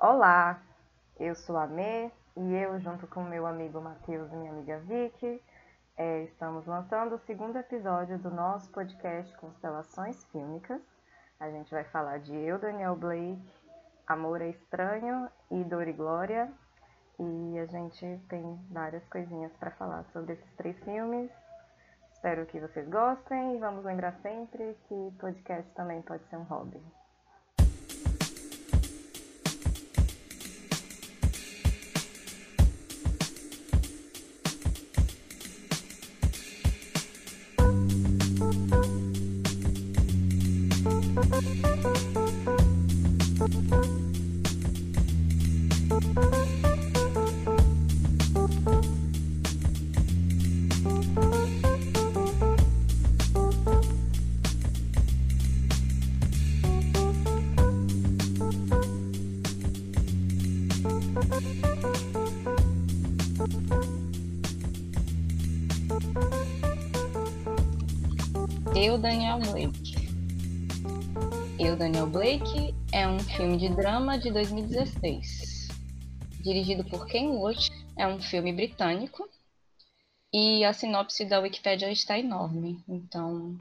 Olá, eu sou a Mê e eu, junto com meu amigo Matheus e minha amiga Vicky, é, estamos lançando o segundo episódio do nosso podcast Constelações Fílmicas. A gente vai falar de Eu, Daniel Blake, Amor é Estranho e Dor e Glória. E a gente tem várias coisinhas para falar sobre esses três filmes. Espero que vocês gostem e vamos lembrar sempre que podcast também pode ser um hobby. Daniel Blake é um filme de drama de 2016. Dirigido por Ken Loach, é um filme britânico. E a sinopse da Wikipedia está enorme. Então,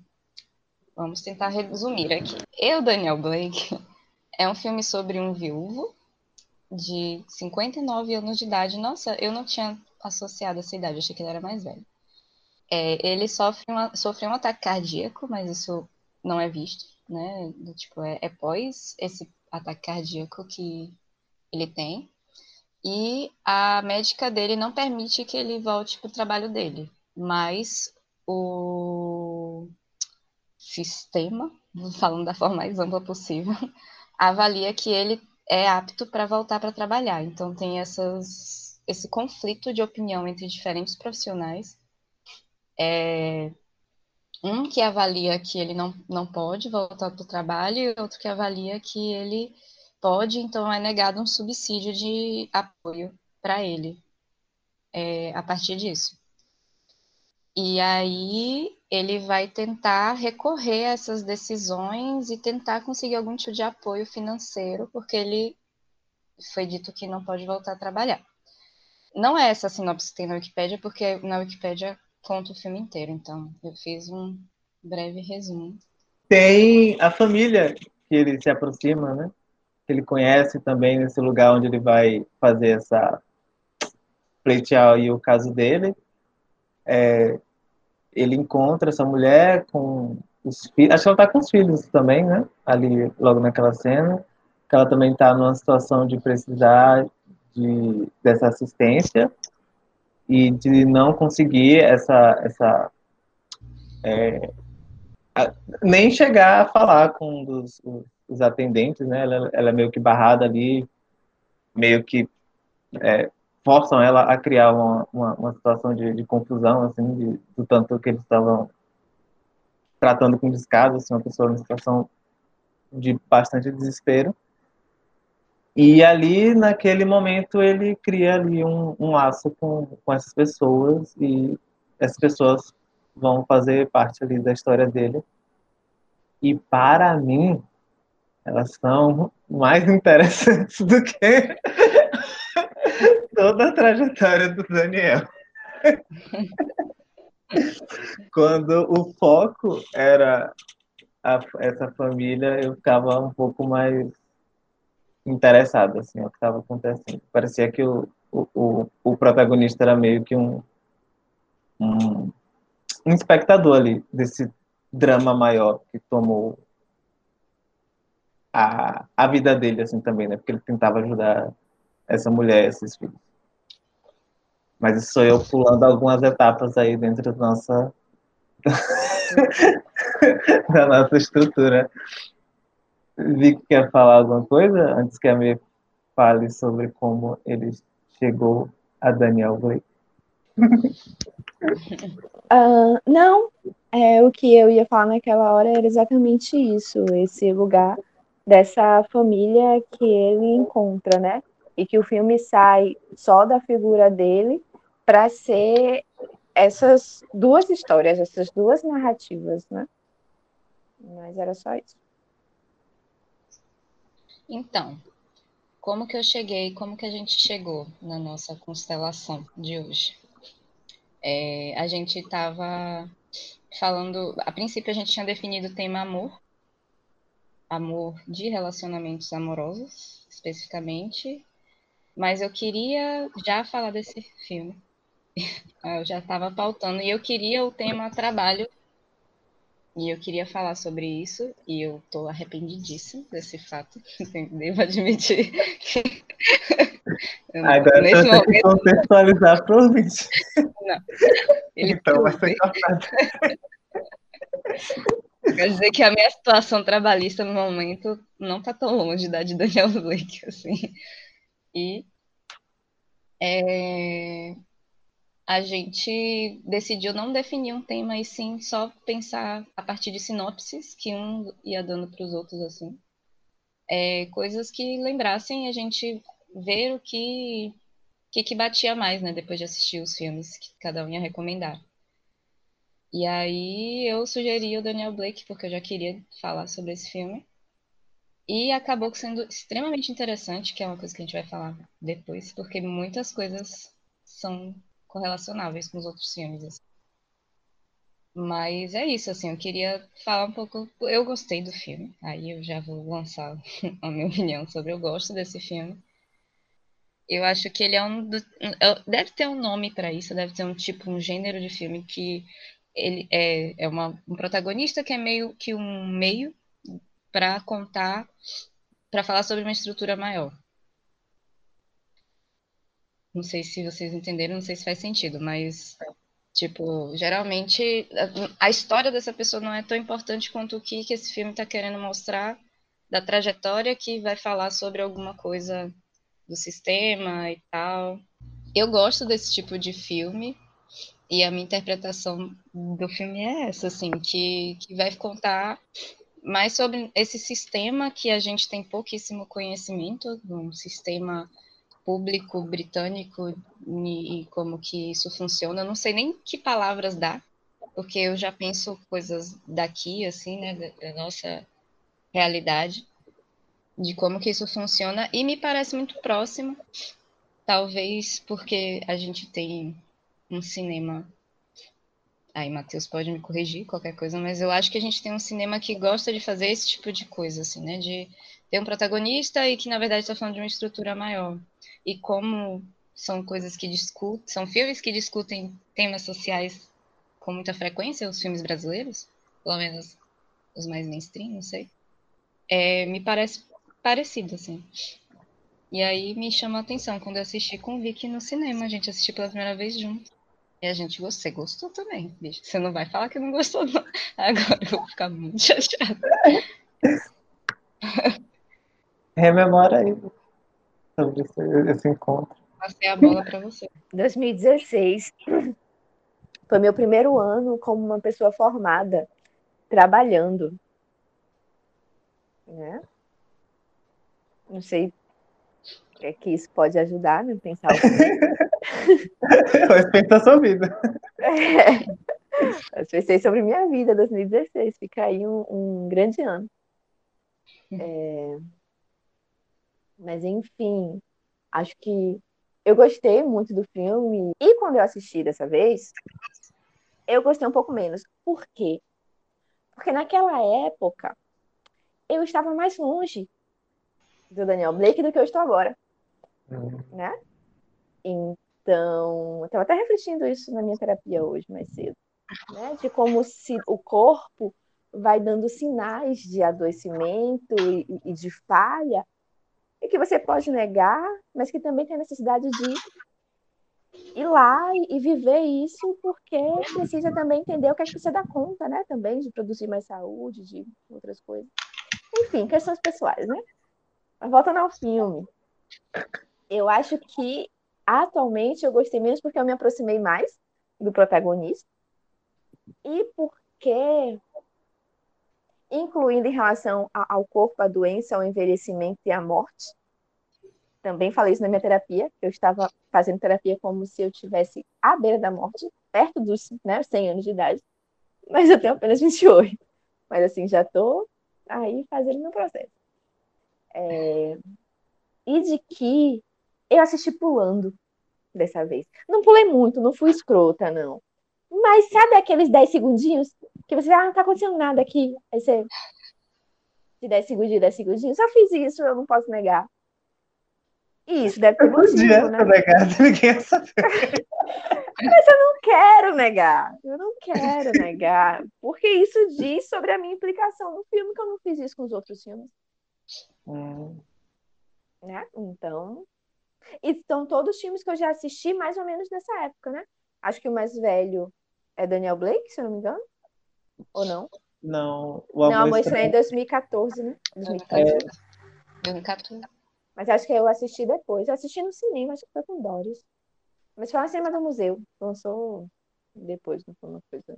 vamos tentar resumir aqui. Eu, Daniel Blake, é um filme sobre um viúvo de 59 anos de idade. Nossa, eu não tinha associado essa idade, achei que ele era mais velho. É, ele sofre, uma, sofre um ataque cardíaco, mas isso não é visto, né? Tipo, é, é pós esse ataque cardíaco que ele tem. E a médica dele não permite que ele volte para o trabalho dele, mas o sistema, falando da forma mais ampla possível, avalia que ele é apto para voltar para trabalhar. Então tem essas, esse conflito de opinião entre diferentes profissionais é, um que avalia que ele não, não pode voltar para o trabalho e outro que avalia que ele pode, então é negado um subsídio de apoio para ele é, a partir disso. E aí ele vai tentar recorrer a essas decisões e tentar conseguir algum tipo de apoio financeiro, porque ele foi dito que não pode voltar a trabalhar. Não é essa sinopse que tem na Wikipédia, porque na Wikipédia conta o filme inteiro, então eu fiz um breve resumo. Tem a família que ele se aproxima, né? Que ele conhece também nesse lugar onde ele vai fazer essa pleitear e o caso dele. É, ele encontra essa mulher com os filhos, acho que ela tá com os filhos também, né? Ali, logo naquela cena, que ela também está numa situação de precisar de, dessa assistência, e de não conseguir essa, essa é, a, nem chegar a falar com os, os atendentes, né? Ela, ela, é meio que barrada ali, meio que é, forçam ela a criar uma, uma, uma situação de, de, confusão, assim, de, do tanto que eles estavam tratando com descaso, assim, uma pessoa em situação de bastante desespero. E ali, naquele momento, ele cria ali um, um laço com, com essas pessoas e essas pessoas vão fazer parte ali da história dele. E para mim, elas são mais interessantes do que toda a trajetória do Daniel. Quando o foco era a, essa família, eu ficava um pouco mais interessado assim, o que estava acontecendo. Parecia que o, o, o, protagonista era meio que um, um, um espectador ali desse drama maior que tomou a, a vida dele assim também, né? Porque ele tentava ajudar essa mulher, esses filhos. Mas isso sou eu pulando algumas etapas aí dentro da nossa da nossa estrutura. Vic quer falar alguma coisa antes que a me fale sobre como ele chegou a Daniel Blake? Uh, não, é, o que eu ia falar naquela hora era exatamente isso, esse lugar dessa família que ele encontra, né? E que o filme sai só da figura dele para ser essas duas histórias, essas duas narrativas, né? Mas era só isso. Então, como que eu cheguei, como que a gente chegou na nossa constelação de hoje. É, a gente estava falando, a princípio a gente tinha definido o tema amor, amor de relacionamentos amorosos, especificamente, mas eu queria já falar desse filme. Eu já estava pautando e eu queria o tema trabalho e eu queria falar sobre isso e eu tô arrependidíssima desse fato, devo admitir. Agora nesse você momento... contextualizar para o ouvinte. Não. Ele então vai ser cortado. Quer dizer que a minha situação trabalhista no momento não está tão longe da de Daniel Blake, assim. E é, a gente decidiu não definir um tema e sim só pensar a partir de sinopses que um ia dando para os outros, assim. É, coisas que lembrassem a gente ver o que, que, que batia mais, né, depois de assistir os filmes que cada um ia recomendar. E aí eu sugeri o Daniel Blake, porque eu já queria falar sobre esse filme. E acabou sendo extremamente interessante, que é uma coisa que a gente vai falar depois, porque muitas coisas são correlacionáveis com os outros filmes. Assim. Mas é isso, assim, eu queria falar um pouco. Eu gostei do filme, aí eu já vou lançar a minha opinião sobre. Eu gosto desse filme. Eu acho que ele é um. Do, deve ter um nome para isso, deve ter um tipo, um gênero de filme que ele é, é uma, um protagonista que é meio que um meio para contar, para falar sobre uma estrutura maior. Não sei se vocês entenderam, não sei se faz sentido, mas tipo, geralmente a, a história dessa pessoa não é tão importante quanto o que, que esse filme está querendo mostrar da trajetória que vai falar sobre alguma coisa do sistema e tal. Eu gosto desse tipo de filme e a minha interpretação do filme é essa, assim, que, que vai contar mais sobre esse sistema que a gente tem pouquíssimo conhecimento, um sistema público britânico e, como que isso funciona. Não sei nem que palavras dá, porque eu já penso coisas daqui, assim, né, da nossa realidade, de como que isso funciona, e me parece muito próximo, talvez porque a gente tem um cinema. Aí, Matheus pode me corrigir, qualquer coisa, mas eu acho que a gente tem um cinema que gosta de fazer esse tipo de coisa, assim, né? De ter um protagonista e que, na verdade, está falando de uma estrutura maior. E como são coisas que discutem, são filmes que discutem temas sociais com muita frequência, os filmes brasileiros, pelo menos os mais mainstream, não sei. É, me parece parecido, assim. E aí me chamou a atenção quando eu assisti com o Vicky no cinema, a gente assistiu pela primeira vez junto. E a gente. Você gostou também, bicho. Você não vai falar que não gostou, não. Agora eu vou ficar muito chateada. Rememora aí sobre esse, esse encontro. Passei a bola para você. 2016 foi meu primeiro ano como uma pessoa formada, trabalhando. Né? Não sei é que isso pode ajudar, né? Pensar o Mas pensa a sua vida. É. Eu pensei sobre minha vida, 2016. Fica aí um, um grande ano. É... Mas, enfim, acho que eu gostei muito do filme. E quando eu assisti dessa vez, eu gostei um pouco menos. Por quê? Porque naquela época, eu estava mais longe do Daniel Blake do que eu estou agora. Uhum. Né? Então, eu estava até refletindo isso na minha terapia hoje, mais cedo. Né? De como se o corpo vai dando sinais de adoecimento e, e de falha, e que você pode negar, mas que também tem necessidade de ir lá e, viver isso, porque precisa também entender o que é que você dá conta, né? Também de produzir mais saúde, de outras coisas. Enfim, questões pessoais, né? Mas voltando ao filme, eu acho que atualmente eu gostei menos porque eu me aproximei mais do protagonista e porque, incluindo em relação ao corpo, a doença, ao envelhecimento e à morte, também falei isso na minha terapia, eu estava fazendo terapia como se eu tivesse à beira da morte, perto dos né, 100 anos de idade, mas eu tenho apenas 28. Mas assim, já estou aí fazendo meu processo. É... e de que eu assisti pulando dessa vez. Não pulei muito, não fui escrota, não. Mas sabe aqueles 10 segundinhos que você, ah, não tá acontecendo nada aqui. Aí você. De 10 segundinhos, 10 segundinhos. Só fiz isso, eu não posso negar. E isso deve ter motivo, né? negar, ninguém ia saber. Mas eu não quero negar. Eu não quero negar. Porque isso diz sobre a minha implicação no filme, que eu não fiz isso com os outros filmes. Hum, né? Então, e são todos filmes que eu já assisti mais ou menos nessa época, né? Acho que o mais velho é Daniel Blake, se eu não me engano. Ou não? Não, o Não, amor, Amor Estranho é estranho. 2014, né? 2014. 2014. Mas acho que eu assisti depois. Eu assisti no cinema, acho que foi com Doris. Mas foi na cinema do museu. Lançou depois, não foi uma coisa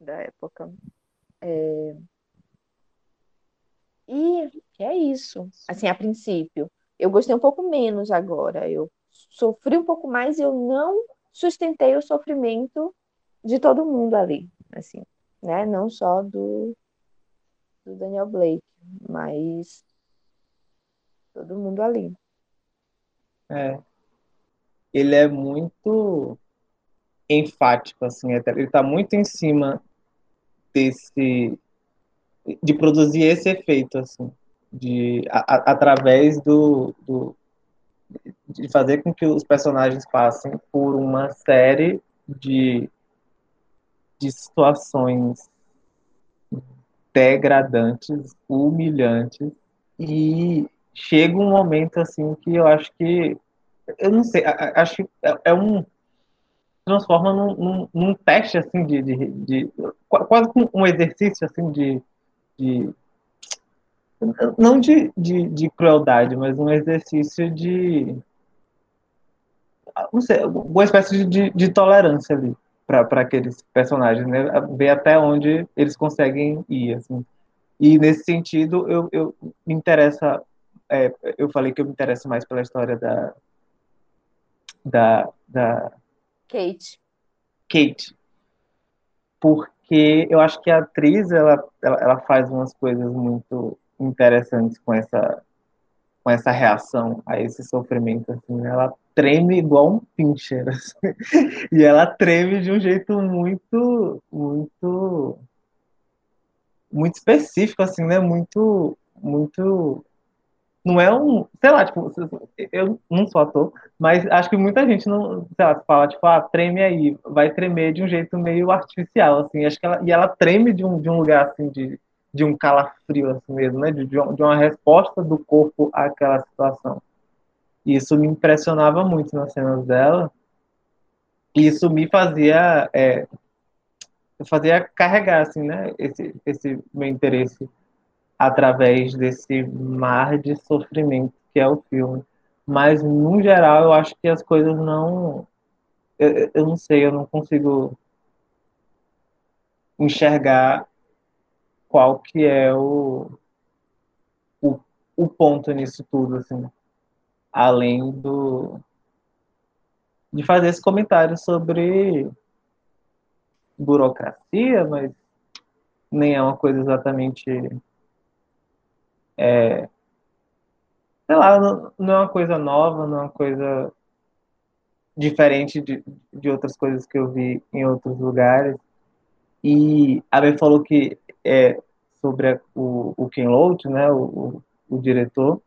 da época. É... E é isso. Assim, a princípio. Eu gostei um pouco menos agora. Eu sofri um pouco mais e eu não sustentei o sofrimento de todo mundo ali. Assim, né? Não só do, do Daniel Blake, mas todo mundo ali. É. Ele é muito enfático, assim, até- ele está muito em cima desse, de produzir esse efeito, assim, de, a- a- através do, do, de fazer com que os personagens passem por uma série de, de situações degradantes, humilhantes, e chega um momento, assim, que eu acho que eu não sei, acho que é, é um transforma num, num, num teste assim de, de, de- qu- quase um exercício assim de, de não de, de, de crueldade, mas um exercício de não sei, uma espécie de, de tolerância ali para aqueles personagens, né? Ver até onde eles conseguem ir, assim. E nesse sentido, eu, eu me interessa, é, eu falei que eu me interesso mais pela história da da, da Kate. Kate, porque eu acho que a atriz ela, ela, ela faz umas coisas muito interessantes com essa com essa reação a esse sofrimento assim, ela treme igual um pincher assim. e ela treme de um jeito muito muito muito específico assim, né? Muito muito não é um, sei lá, tipo, eu não sou ator, mas acho que muita gente não, sei lá, fala, tipo, ah, treme aí, vai tremer de um jeito meio artificial, assim, acho que ela, e ela treme de um, de um lugar, assim, de, de um calafrio, assim mesmo, né, de, de uma resposta do corpo àquela situação. E isso me impressionava muito nas cenas dela, e isso me fazia, é, fazia carregar, assim, né, esse, esse meu interesse através desse mar de sofrimento que é o filme. Mas, no geral, eu acho que as coisas não. Eu, eu não sei, eu não consigo enxergar qual que é o, o, o ponto nisso tudo, assim. Além do. de fazer esse comentário sobre burocracia, mas nem é uma coisa exatamente é, sei lá, não, é uma coisa nova, não é uma coisa diferente de, de outras coisas que eu vi em outros lugares. E a Ben falou que é sobre a, o, o Ken Loach, né, o, o, o diretor,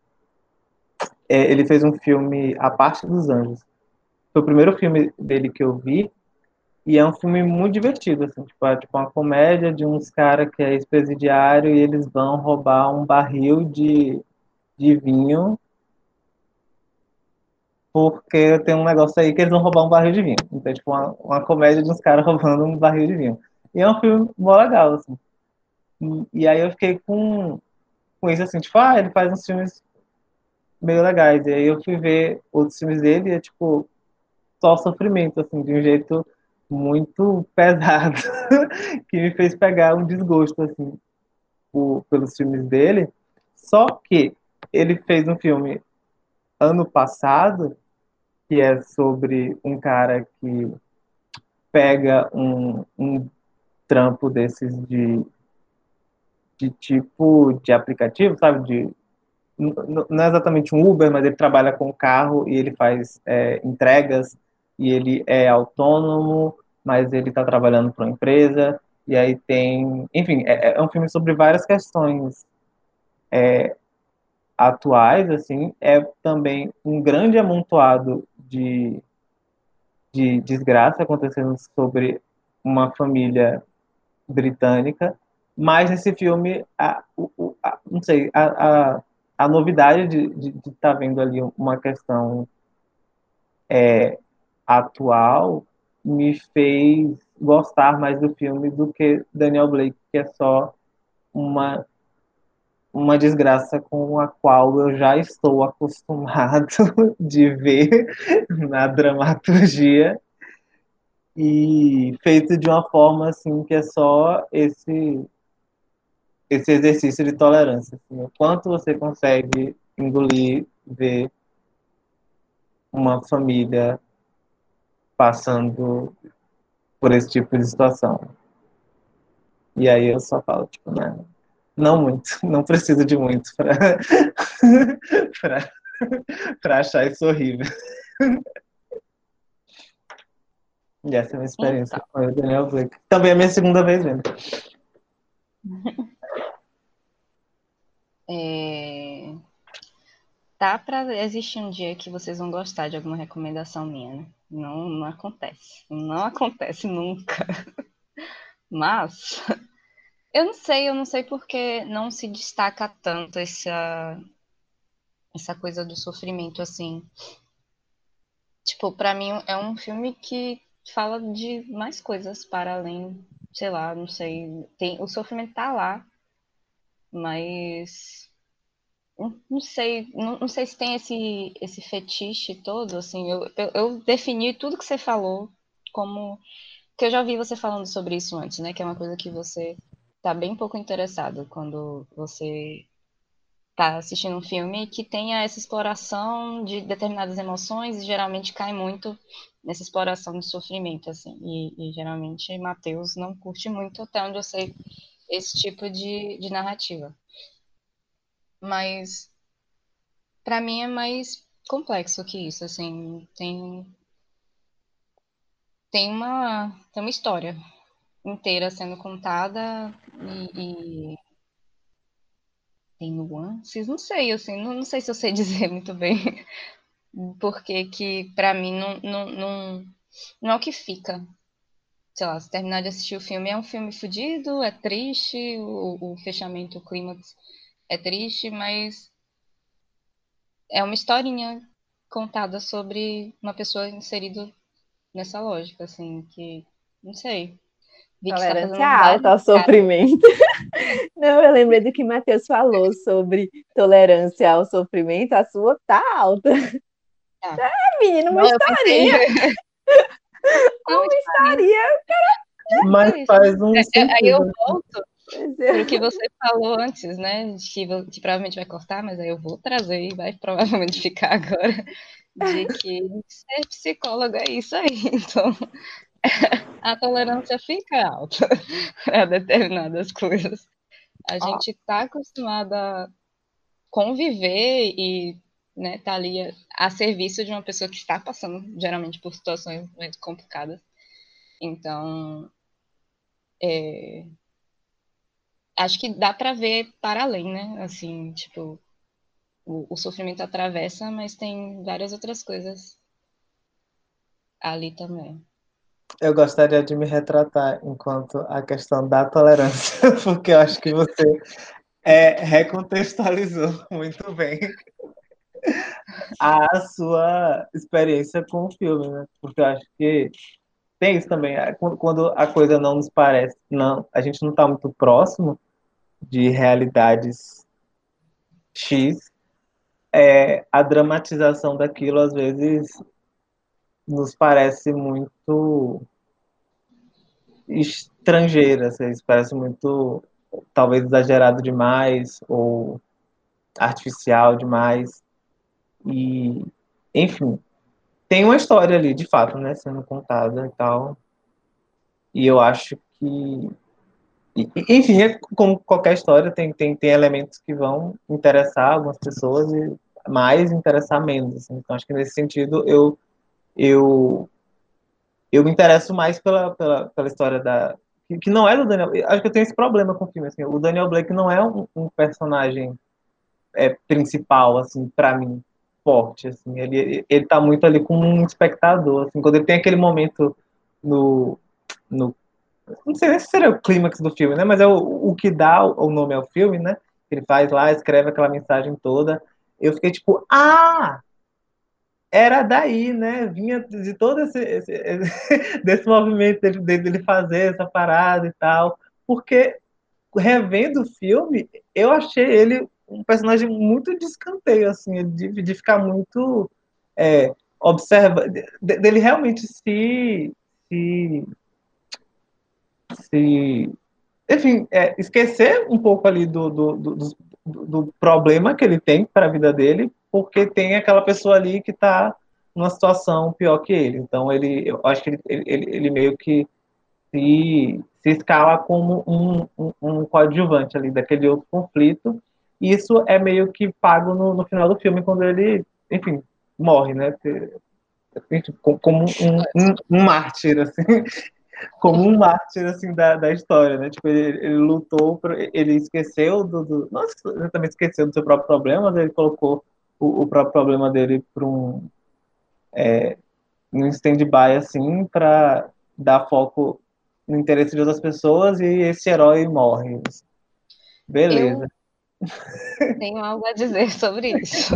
é, ele fez um filme A Parte dos Anjos. Foi o primeiro filme dele que eu vi, e é um filme muito divertido, assim, tipo, é tipo uma comédia de uns caras que é ex-presidiário e eles vão roubar um barril de, de vinho porque tem um negócio aí que eles vão roubar um barril de vinho. Então, é tipo, uma, uma comédia de uns caras roubando um barril de vinho. E é um filme mó legal, assim. E, e aí eu fiquei com, com isso, assim, tipo, ah, ele faz uns filmes meio legais. E aí eu fui ver outros filmes dele e é, tipo, só sofrimento, assim, de um jeito muito pesado, que me fez pegar um desgosto, assim, por, pelos filmes dele. Só que ele fez um filme ano passado, que é sobre um cara que pega um, um trampo desses de, de tipo de aplicativo, sabe? De não é exatamente um Uber, mas ele trabalha com carro e ele faz é, entregas e ele é autônomo, mas ele está trabalhando para uma empresa e aí tem, enfim, é, é, um filme sobre várias questões é, atuais, assim, é também um grande amontoado de, de desgraça acontecendo sobre uma família britânica, mas nesse filme, a, a, não sei, a, a, a novidade de estar tá vendo ali uma questão é, atual me fez gostar mais do filme do que Daniel Blake, que é só uma uma desgraça com a qual eu já estou acostumado de ver na dramaturgia. E feito de uma forma assim que é só esse esse exercício de tolerância assim, o quanto você consegue engolir ver uma família passando por esse tipo de situação e aí eu só falo tipo né não muito, não preciso de muito para achar isso horrível. E essa é a minha experiência então. com o Daniel Blake. Também é a minha segunda vez vendo. É... Tá para existir um dia que vocês vão gostar de alguma recomendação minha, né? Não, não acontece. Não acontece nunca. Mas eu não sei, eu não sei porque não se destaca tanto essa, essa coisa do sofrimento, assim. Tipo, para mim é um filme que fala de mais coisas para além, sei lá, não sei. Tem, o sofrimento tá lá, mas não sei, não, não, sei se tem esse, esse fetiche todo, assim, eu, eu, eu, defini tudo que você falou como que eu já vi você falando sobre isso antes, né? Que é uma coisa que você tá bem pouco interessado quando você tá assistindo um filme que tenha essa exploração de determinadas emoções e geralmente cai muito nessa exploração de sofrimento, assim. E, e geralmente Matheus não curte muito, até onde eu sei, esse tipo de, de narrativa. Mas para mim é mais complexo que isso, assim, tem tem uma tem uma história inteira sendo contada e, e tem nuances, não sei, assim, não, não sei se eu sei dizer muito bem porque que para mim não, não, não, não é o que fica. Sei lá, se terminar de assistir o filme, é um filme fudido, é triste, o, o fechamento, o clímax é triste, mas é uma historinha contada sobre uma pessoa inserida nessa lógica, assim, que não sei. Tolerância tá alta ao sofrimento. Não, eu lembrei do que Matheus falou sobre tolerância ao sofrimento. A sua tá alta. Tá. Ah, menino, uma Não, historinha. uma historinha. Mas faz um. É, é aí eu volto para o que você falou antes, né? Que, que provavelmente vai cortar, mas aí eu vou trazer e vai provavelmente ficar agora. De que ser psicólogo é isso aí. Então, a tolerância fica alta a determinadas coisas. A gente está acostumado a conviver e né, tá ali a, a, serviço de uma pessoa que está passando geralmente por situações muito complicadas. Então, é, acho que dá para ver para além, né? Assim, tipo, o, o sofrimento atravessa, mas tem várias outras coisas ali também. Eu gostaria de me retratar enquanto a questão da tolerância, porque eu acho que você é, recontextualizou muito bem a sua experiência com o filme, né? Porque eu acho que tem isso também. É, quando a coisa não nos parece, não, a gente não está muito próximo de realidades X, é, a dramatização daquilo às vezes nos parece muito estrangeira, assim, parece muito talvez exagerado demais ou artificial demais. E, enfim, tem uma história ali, de fato, né, sendo contada e tal. E eu acho que enfim, é como qualquer história, tem, tem, tem elementos que vão interessar algumas pessoas e mais interessar menos. Assim. Então, acho que nesse sentido, eu, eu, eu me interesso mais pela, pela, pela história da. Que, não é do Daniel. Acho que eu tenho esse problema com o filme. Assim, o Daniel Blake não é um, um personagem é, principal, assim, para mim, forte. Assim. Ele, ele tá muito ali como um espectador. Assim, quando ele tem aquele momento no, no não sei nem se seria o clímax do filme, né? Mas é o, o que dá o nome ao filme, né? Ele faz lá, escreve aquela mensagem toda. Eu fiquei tipo, ah! Era daí, né? Vinha de todo esse, esse, esse desse movimento dele, dele fazer essa parada e tal. Porque revendo o filme, eu achei ele um personagem muito de escanteio, assim, de, de ficar muito é, observa, dele realmente se, se se enfim, é, esquecer um pouco ali do, do, do, do problema que ele tem para a vida dele, porque tem aquela pessoa ali que está numa situação pior que ele. Então, ele, eu acho que ele, ele, ele meio que se, se escala como um, um, um, coadjuvante ali daquele outro conflito. Isso é meio que pago no, no final do filme, quando ele, enfim, morre, né? Como um, um, um mártir, assim como um mártir assim da, da história, né? Tipo, ele, ele lutou, ele esqueceu do, do não exatamente esqueceu do seu próprio problema, mas ele colocou o, o próprio problema dele para um é, um stand-by assim para dar foco no interesse de outras pessoas e esse herói morre. Beleza. Tenho algo a dizer sobre isso.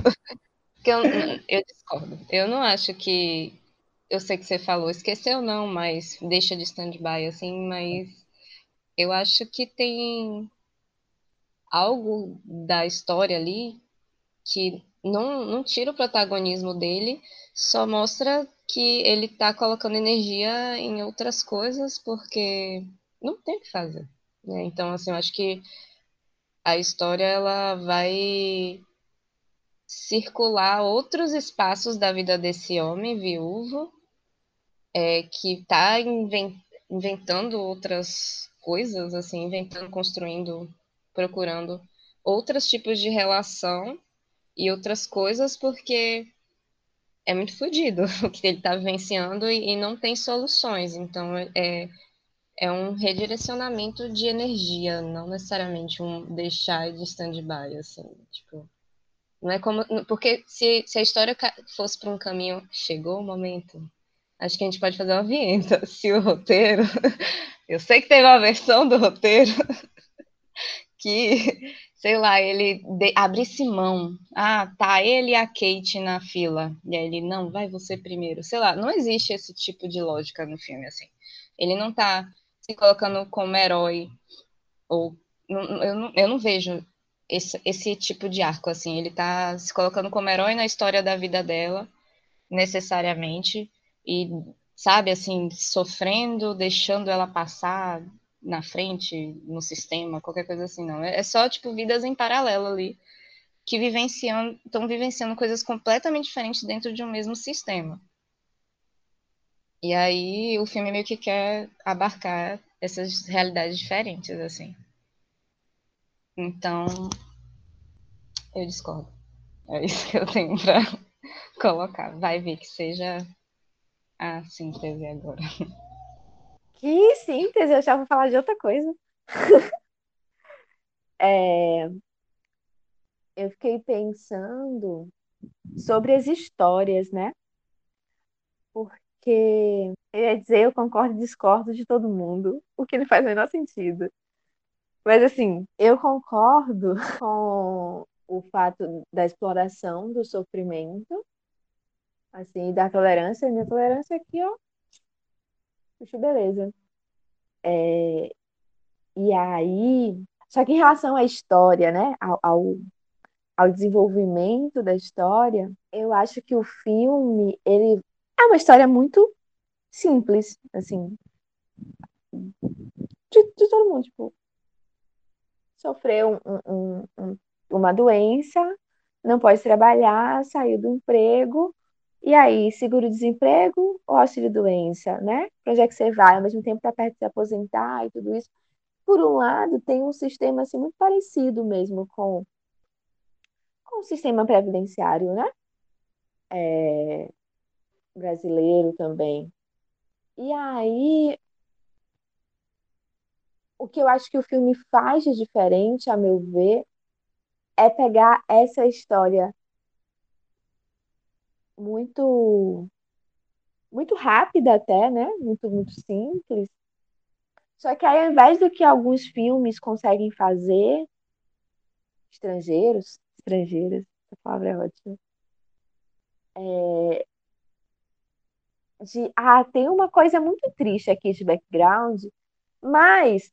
eu, eu discordo. Eu não acho que eu sei que você falou, esqueceu não, mas deixa de stand-by, assim, mas eu acho que tem algo da história ali que não, não tira o protagonismo dele, só mostra que ele tá colocando energia em outras coisas porque não tem o que fazer. Né? Então, assim, eu acho que a história ela vai circular outros espaços da vida desse homem viúvo é, que está inventando outras coisas, assim, inventando, construindo, procurando outros tipos de relação e outras coisas, porque é muito fodido o que ele está vivenciando e, e, não tem soluções. Então, é, é um redirecionamento de energia, não necessariamente um deixar de stand-by, assim, tipo... Não é como... Porque se, se a história fosse para um caminho... Chegou o momento Acho que a gente pode fazer uma vinheta. Se o roteiro. Eu sei que tem uma versão do roteiro que, sei lá, ele de... abrisse mão. Ah, tá ele e a Kate na fila. E aí ele, não, vai você primeiro. Sei lá, não existe esse tipo de lógica no filme, assim. Ele não tá se colocando como herói. Ou. Eu não, eu não vejo esse, esse tipo de arco, assim. Ele tá se colocando como herói na história da vida dela, necessariamente e, sabe, assim, sofrendo, deixando ela passar na frente, no sistema, qualquer coisa assim, não. É só, tipo, vidas em paralelo ali, que vivenciando, estão vivenciando coisas completamente diferentes dentro de um mesmo sistema. E aí o filme meio que quer abarcar essas realidades diferentes, assim. Então, eu discordo. É isso que eu tenho para colocar. Vai ver que seja a síntese agora. Que síntese? Eu vou falar de outra coisa. é... Eu fiquei pensando sobre as histórias, né? Porque eu ia dizer eu concordo e discordo de todo mundo, o que não faz o menor sentido. Mas assim, eu concordo com o fato da exploração do sofrimento assim, da tolerância, minha tolerância aqui, ó, puxa, beleza. É, e aí, só que em relação à história, né, ao, ao, ao desenvolvimento da história, eu acho que o filme, ele é uma história muito simples, assim, de, de todo mundo, tipo, sofreu um, um, um, uma doença, não pode trabalhar, saiu do emprego, e aí, seguro-desemprego ou auxílio-doença, né? Para onde é que você vai? Ao mesmo tempo está perto de se aposentar e tudo isso. por um lado, tem um sistema assim, muito parecido mesmo com, com o sistema previdenciário, né? É, brasileiro também. E aí, o que eu acho que o filme faz de diferente, a meu ver, é pegar essa história muito muito rápida até, né? Muito muito simples. Só que aí, ao invés do que alguns filmes conseguem fazer, estrangeiros, estrangeiras, essa palavra é ótima, é, de ah, tem uma coisa muito triste aqui de background, mas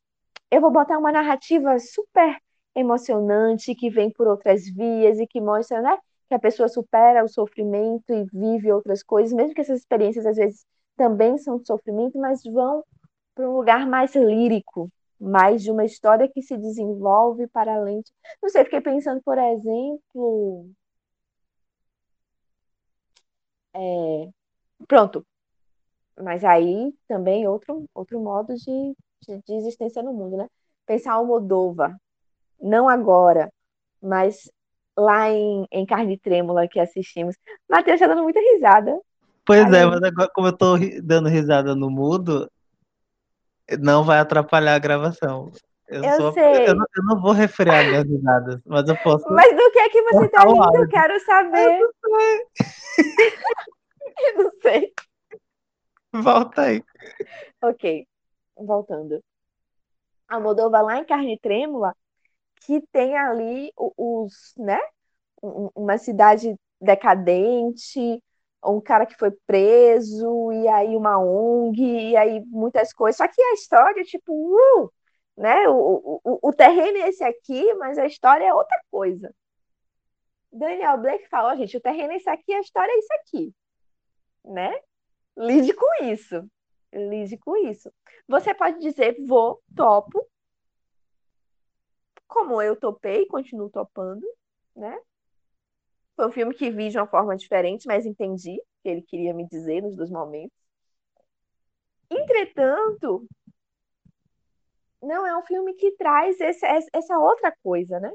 eu vou botar uma narrativa super emocionante que vem por outras vias e que mostra, né, que a pessoa supera o sofrimento e vive outras coisas, mesmo que essas experiências às vezes também são de sofrimento, mas vão para um lugar mais lírico, mais de uma história que se desenvolve para além. De... Não sei, fiquei pensando, por exemplo, é... pronto, mas aí também outro outro modo de, de, de existência no mundo, né? Pensar Almodova, não agora, mas lá em, em Carne Trêmula que assistimos. Matheus está dando muita risada. Pois é, mas agora, como eu estou dando risada no mudo, não vai atrapalhar a gravação. Eu, eu sou, sei. Eu não, eu não, vou refrear minhas risadas, mas eu posso. Mas do que é que você está rindo? Eu quero saber. Eu não sei. eu não sei. Volta aí. Ok, voltando. A Moldova lá em Carne Trêmula, que tem ali os, né, uma cidade decadente, um cara que foi preso, e aí uma ONG, e aí muitas coisas. Só que a história, tipo, uh, né? O, o, o terreno é esse aqui, mas a história é outra coisa. Daniel Blake falou, gente, o terreno é esse aqui, a história é isso aqui, né? Lide com isso. Lide com isso. Você pode dizer, vou, topo, como eu topei, continuo topando, né? Foi um filme que vi de uma forma diferente, mas entendi o que ele queria me dizer nos dois momentos. Entretanto, não é um filme que traz esse, essa outra coisa, né?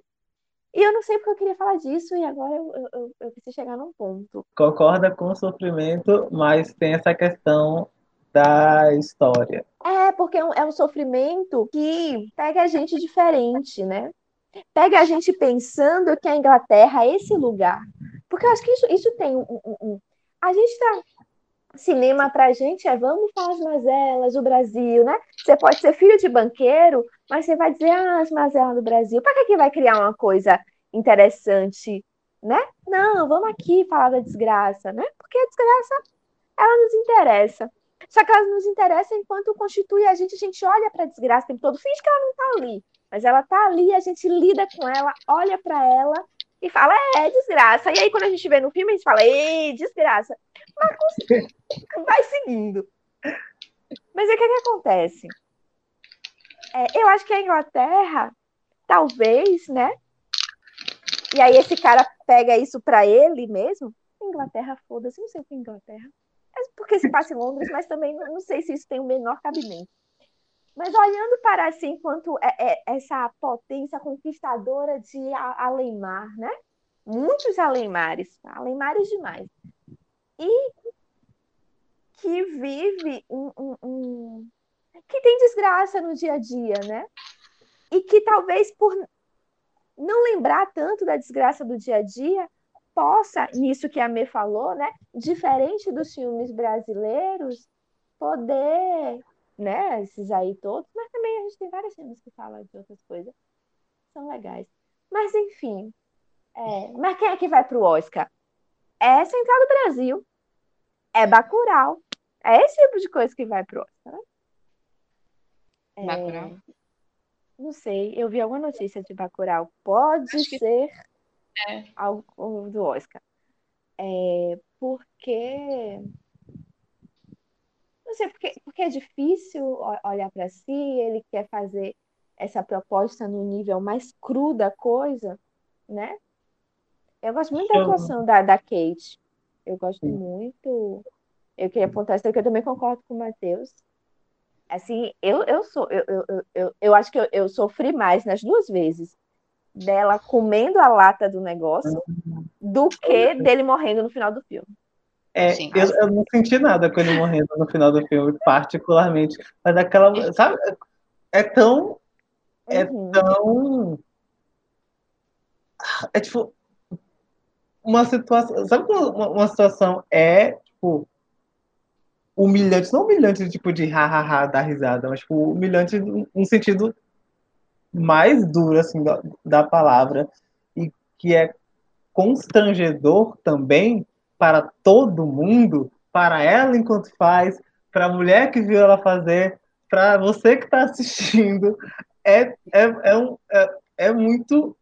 E eu não sei porque eu queria falar disso, e agora eu, eu, eu preciso chegar num ponto. Concorda com o sofrimento, mas tem essa questão da história. É, porque é um, é um sofrimento que pega a gente diferente, né? Pega a gente pensando que a Inglaterra é esse lugar. Porque eu acho que isso, isso tem um, um, um... A gente tá. Cinema pra gente é vamos para as mazelas, o Brasil, né? Você pode ser filho de banqueiro, mas você vai dizer, ah, as mazelas do Brasil. Para que, que vai criar uma coisa interessante, né? Não, vamos aqui falar da desgraça, né? Porque a desgraça, ela nos interessa. Só que ela nos interessa enquanto constitui a gente, a gente olha para a desgraça o tempo todo, finge que ela não está ali, mas ela está ali, a gente lida com ela, olha para ela e fala, é, desgraça. E aí, quando a gente vê no filme, a gente fala, ei, desgraça. Mas vai seguindo. Mas o que, que acontece? É, eu acho que a Inglaterra, talvez, né? E aí esse cara pega isso para ele mesmo. Inglaterra, foda-se, não sei o que é Inglaterra porque se passa em Londres, mas também não sei se isso tem o menor cabimento. Mas olhando para assim, enquanto é, é, essa potência conquistadora de Alemar, né? Muitos Alemares, Alemares demais. E que vive um, um, um, que tem desgraça no dia a dia, né? E que talvez por não lembrar tanto da desgraça do dia a dia, possa, nisso que a Mê falou, né, diferente dos filmes brasileiros, poder, né, esses aí todos, mas também a gente tem vários filmes que falam de outras coisas, são legais. Mas enfim, é, mas quem é que vai para o Oscar? É Central do Brasil, é Bacurau, é esse tipo de coisa que vai para o Oscar. Né? É, Bacurau? Não sei, eu vi alguma notícia de Bacurau. Pode ser é. ao, do Oscar. É, porque. Não sei, porque, porque é difícil olhar para si, ele quer fazer essa proposta no nível mais cru da coisa, né? Eu gosto muito da atuação da, da Kate. Eu gosto muito. Eu queria apontar isso porque eu também concordo com o Matheus. Assim, eu, eu sou, eu, eu, eu, eu acho que eu, eu sofri mais nas duas vezes dela comendo a lata do negócio do que dele morrendo no final do filme. É, eu, eu, não senti nada com ele morrendo no final do filme, particularmente. Mas aquela. Sabe? É tão. É uhum. tão. É tipo. Uma situação. Sabe uma, uma situação é, tipo. Humilhante, não humilhante, tipo, de hahaha, dar risada, mas, tipo, humilhante no sentido mais duro, assim, da, da palavra, e que é constrangedor também, para todo mundo, para ela enquanto faz, para a mulher que viu ela fazer, para você que está assistindo. É, é, é, um, é, é, muito.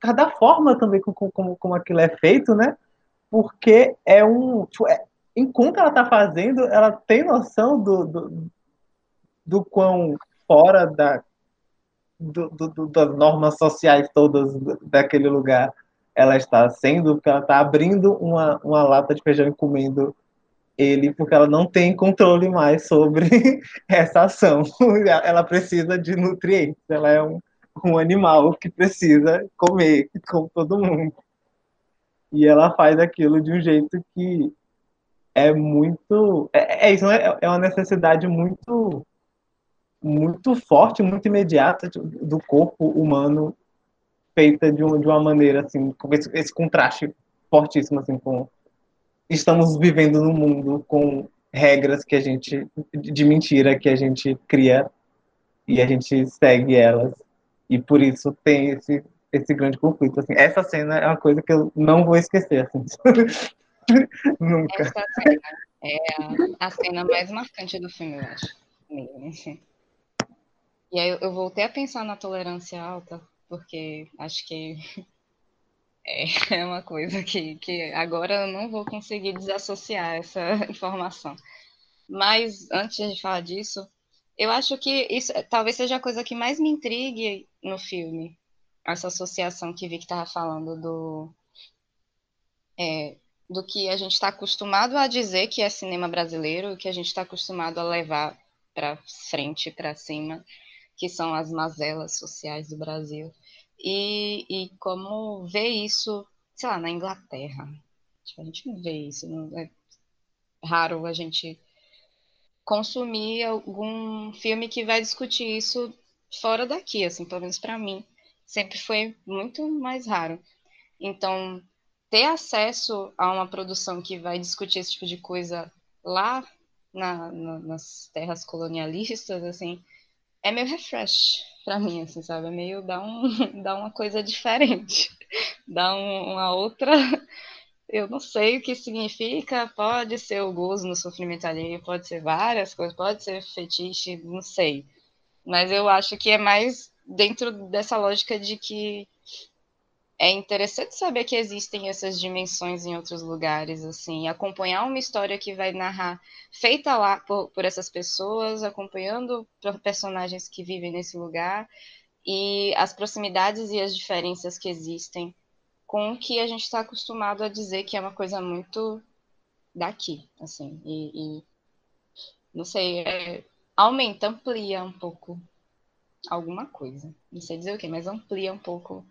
Cada forma também como, como, como aquilo é feito, né? Porque é um. Tipo, é, enquanto ela está fazendo, ela tem noção do, do, do quão fora da, do, do, das normas sociais todas daquele lugar ela está sendo, porque ela está abrindo uma, uma lata de feijão e comendo ele, porque ela não tem controle mais sobre essa ação. Ela precisa de nutrientes, ela é um, um animal que precisa comer, como todo mundo. E ela faz aquilo de um jeito que é muito. É, é isso, é, é uma necessidade muito muito forte, muito imediata do corpo humano feita de, uma, de uma maneira assim, com esse, esse, contraste fortíssimo assim com estamos vivendo num mundo com regras que a gente de mentira que a gente cria e a gente segue elas e por isso tem esse esse grande conflito assim. Essa cena é uma coisa que eu não vou esquecer assim. Nunca. Essa cena é a, cena mais marcante do filme, eu acho. Assim. E aí eu voltei a pensar na tolerância alta, porque acho que é uma coisa que, que agora eu não vou conseguir desassociar essa informação. Mas antes de falar disso, eu acho que isso talvez seja a coisa que mais me intrigue no filme, essa associação que Vic estava falando do é, do que a gente está acostumado a dizer que é cinema brasileiro, que a gente está acostumado a levar para frente, para cima, que são as mazelas sociais do Brasil, e, e como ver isso, sei lá, na Inglaterra. Tipo, a gente não vê isso, não, é raro a gente consumir algum filme que vai discutir isso fora daqui, assim, pelo menos para mim, sempre foi muito mais raro. Então, ter acesso a uma produção que vai discutir esse tipo de coisa lá na, na, nas terras colonialistas, assim, é meio refresh para mim, assim, sabe? É meio dá, um, dá uma coisa diferente, dá um, uma outra. Eu não sei o que significa, pode ser o gozo no sofrimento alheio, pode ser várias coisas, pode ser fetiche, não sei. Mas eu acho que é mais dentro dessa lógica de que é interessante saber que existem essas dimensões em outros lugares, assim, acompanhar uma história que vai narrar, feita lá por, por essas pessoas, acompanhando personagens que vivem nesse lugar, e as proximidades e as diferenças que existem com o que a gente está acostumado a dizer que é uma coisa muito daqui, assim, e, e não sei, é, aumenta, amplia um pouco alguma coisa, não sei dizer o que, mas amplia um pouco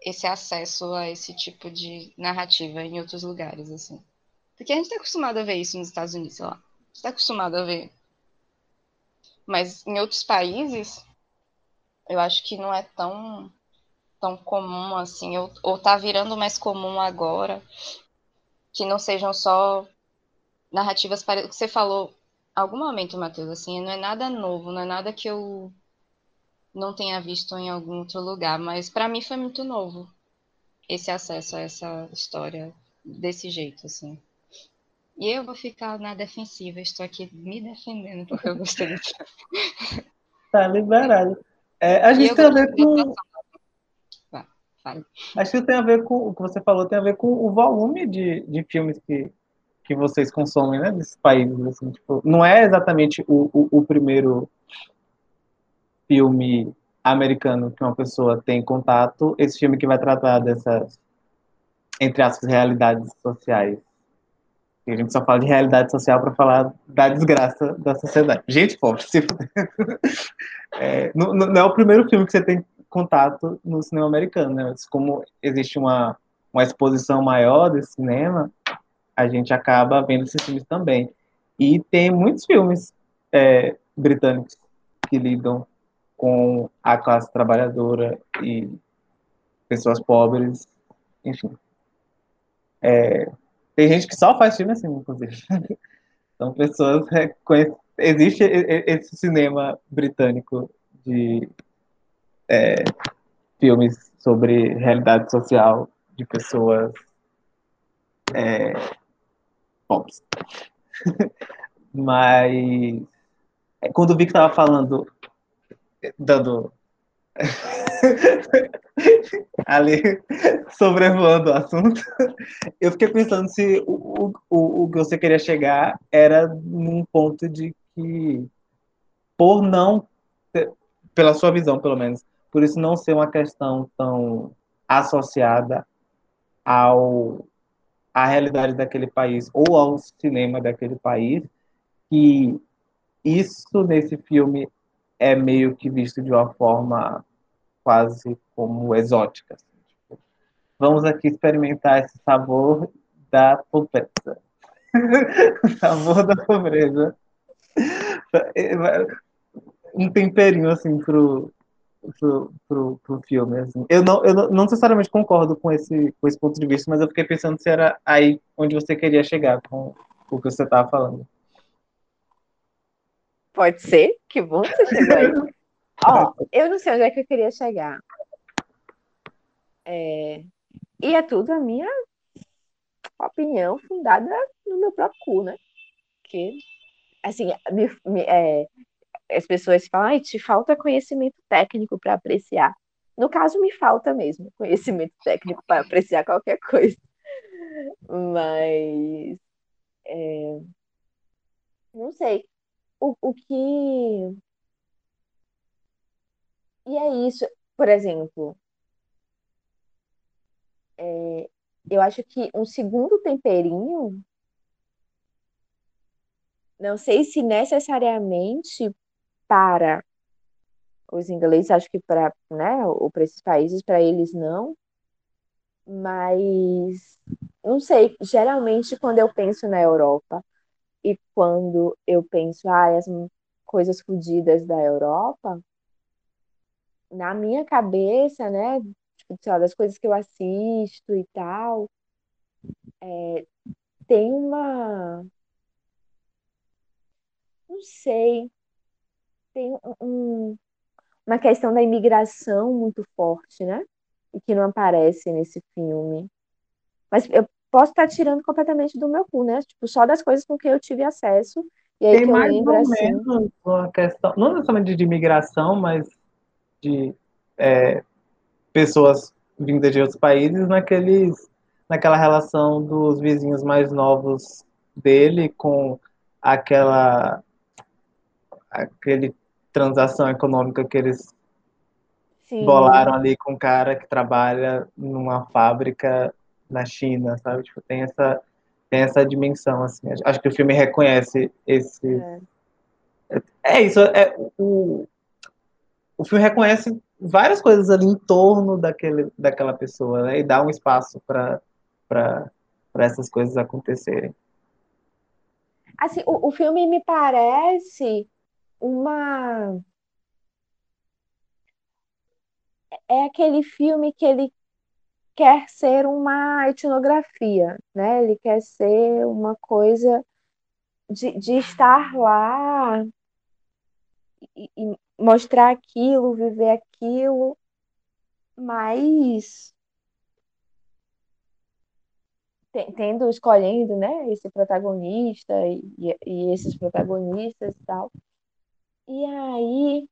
esse acesso a esse tipo de narrativa em outros lugares, assim. Porque a gente está acostumado a ver isso nos Estados Unidos, sei lá. Está acostumado a ver. Mas em outros países, eu acho que não é tão, tão comum assim, ou, ou tá virando mais comum agora, que não sejam só narrativas para o que você falou algum momento, Matheus, assim, não é nada novo, não é nada que eu não tenha visto em algum outro lugar, mas para mim foi muito novo esse acesso a essa história desse jeito, assim. E eu vou ficar na defensiva, estou aqui me defendendo porque eu gostei do Tá liberado. É, a gente tem a ver com. Acho que tem a ver com o que você falou, tem a ver com o volume de, de filmes que, que vocês consomem, né, nesses países, assim, tipo, não é exatamente o, o, o primeiro filme americano que uma pessoa tem contato, esse filme que vai tratar dessas, entre aspas, realidades sociais a gente só fala de realidade social para falar da desgraça da sociedade. Gente pobre, se é, não, não, é o primeiro filme que você tem contato no cinema americano, né? Mas como existe uma, uma exposição maior desse cinema, a gente acaba vendo esses filmes também. E tem muitos filmes é, britânicos que lidam com a classe trabalhadora e pessoas pobres, enfim. É, tem gente que só faz filme assim, inclusive. São pessoas. Existe esse cinema britânico de é, filmes sobre realidade social de pessoas é, pobres. Mas é, quando o Vic estava falando, dando ali sobrevoando o assunto, eu fiquei pensando se o, o, o que você queria chegar era num ponto de que, por não, pela sua visão pelo menos, por isso não ser uma questão tão associada ao à realidade daquele país ou ao cinema daquele país, que isso nesse filme é meio que visto de uma forma quase como exótica. Assim. Tipo, vamos aqui experimentar esse sabor da pobreza. o sabor da pobreza. Um temperinho assim pro, pro, pro, pro filme. Assim. Eu, não, eu não, necessariamente concordo com esse, com esse ponto de vista, mas eu fiquei pensando se era aí onde você queria chegar com o que você estava falando. Pode ser, que bom que você chegou aí. Ó, eu não sei onde é que eu queria chegar. É... E é tudo a minha opinião fundada no meu próprio cu, né? Que, assim, me, me, é... as pessoas falam, ai, te falta conhecimento técnico para apreciar. No caso, me falta mesmo conhecimento técnico para apreciar qualquer coisa. Mas. É... Não sei. O, o que e é isso, por exemplo, é, eu acho que um segundo temperinho, não sei se necessariamente para os ingleses, acho que para, né, ou para esses países, para eles não, mas não sei, geralmente quando eu penso na Europa e quando eu penso, ah, as coisas fodidas da Europa, na minha cabeça, né, tipo, lá, das coisas que eu assisto e tal, é, tem uma. Não sei. Tem um, uma questão da imigração muito forte, né? E que não aparece nesse filme. Mas eu posso estar tirando completamente do meu cu, né? Tipo, só das coisas com que eu tive acesso. E aí tem que eu mais lembro ou assim. menos uma questão, não necessariamente de imigração, mas de é, pessoas vindas de outros países naqueles, naquela relação dos vizinhos mais novos dele com aquela aquele transação econômica que eles Sim. bolaram ali com um cara que trabalha numa fábrica na China, sabe? Tipo, tem essa tem essa dimensão assim. Acho que o filme reconhece esse é, é isso, é o o filme reconhece várias coisas ali em torno daquele, daquela pessoa, né? E dá um espaço para essas coisas acontecerem. Assim, o, o filme me parece uma. É aquele filme que ele quer ser uma etnografia, né? Ele quer ser uma coisa de, de estar lá e, e mostrar aquilo, viver aquilo, mas tendo escolhendo, né, esse protagonista e, e esses protagonistas e tal. E aí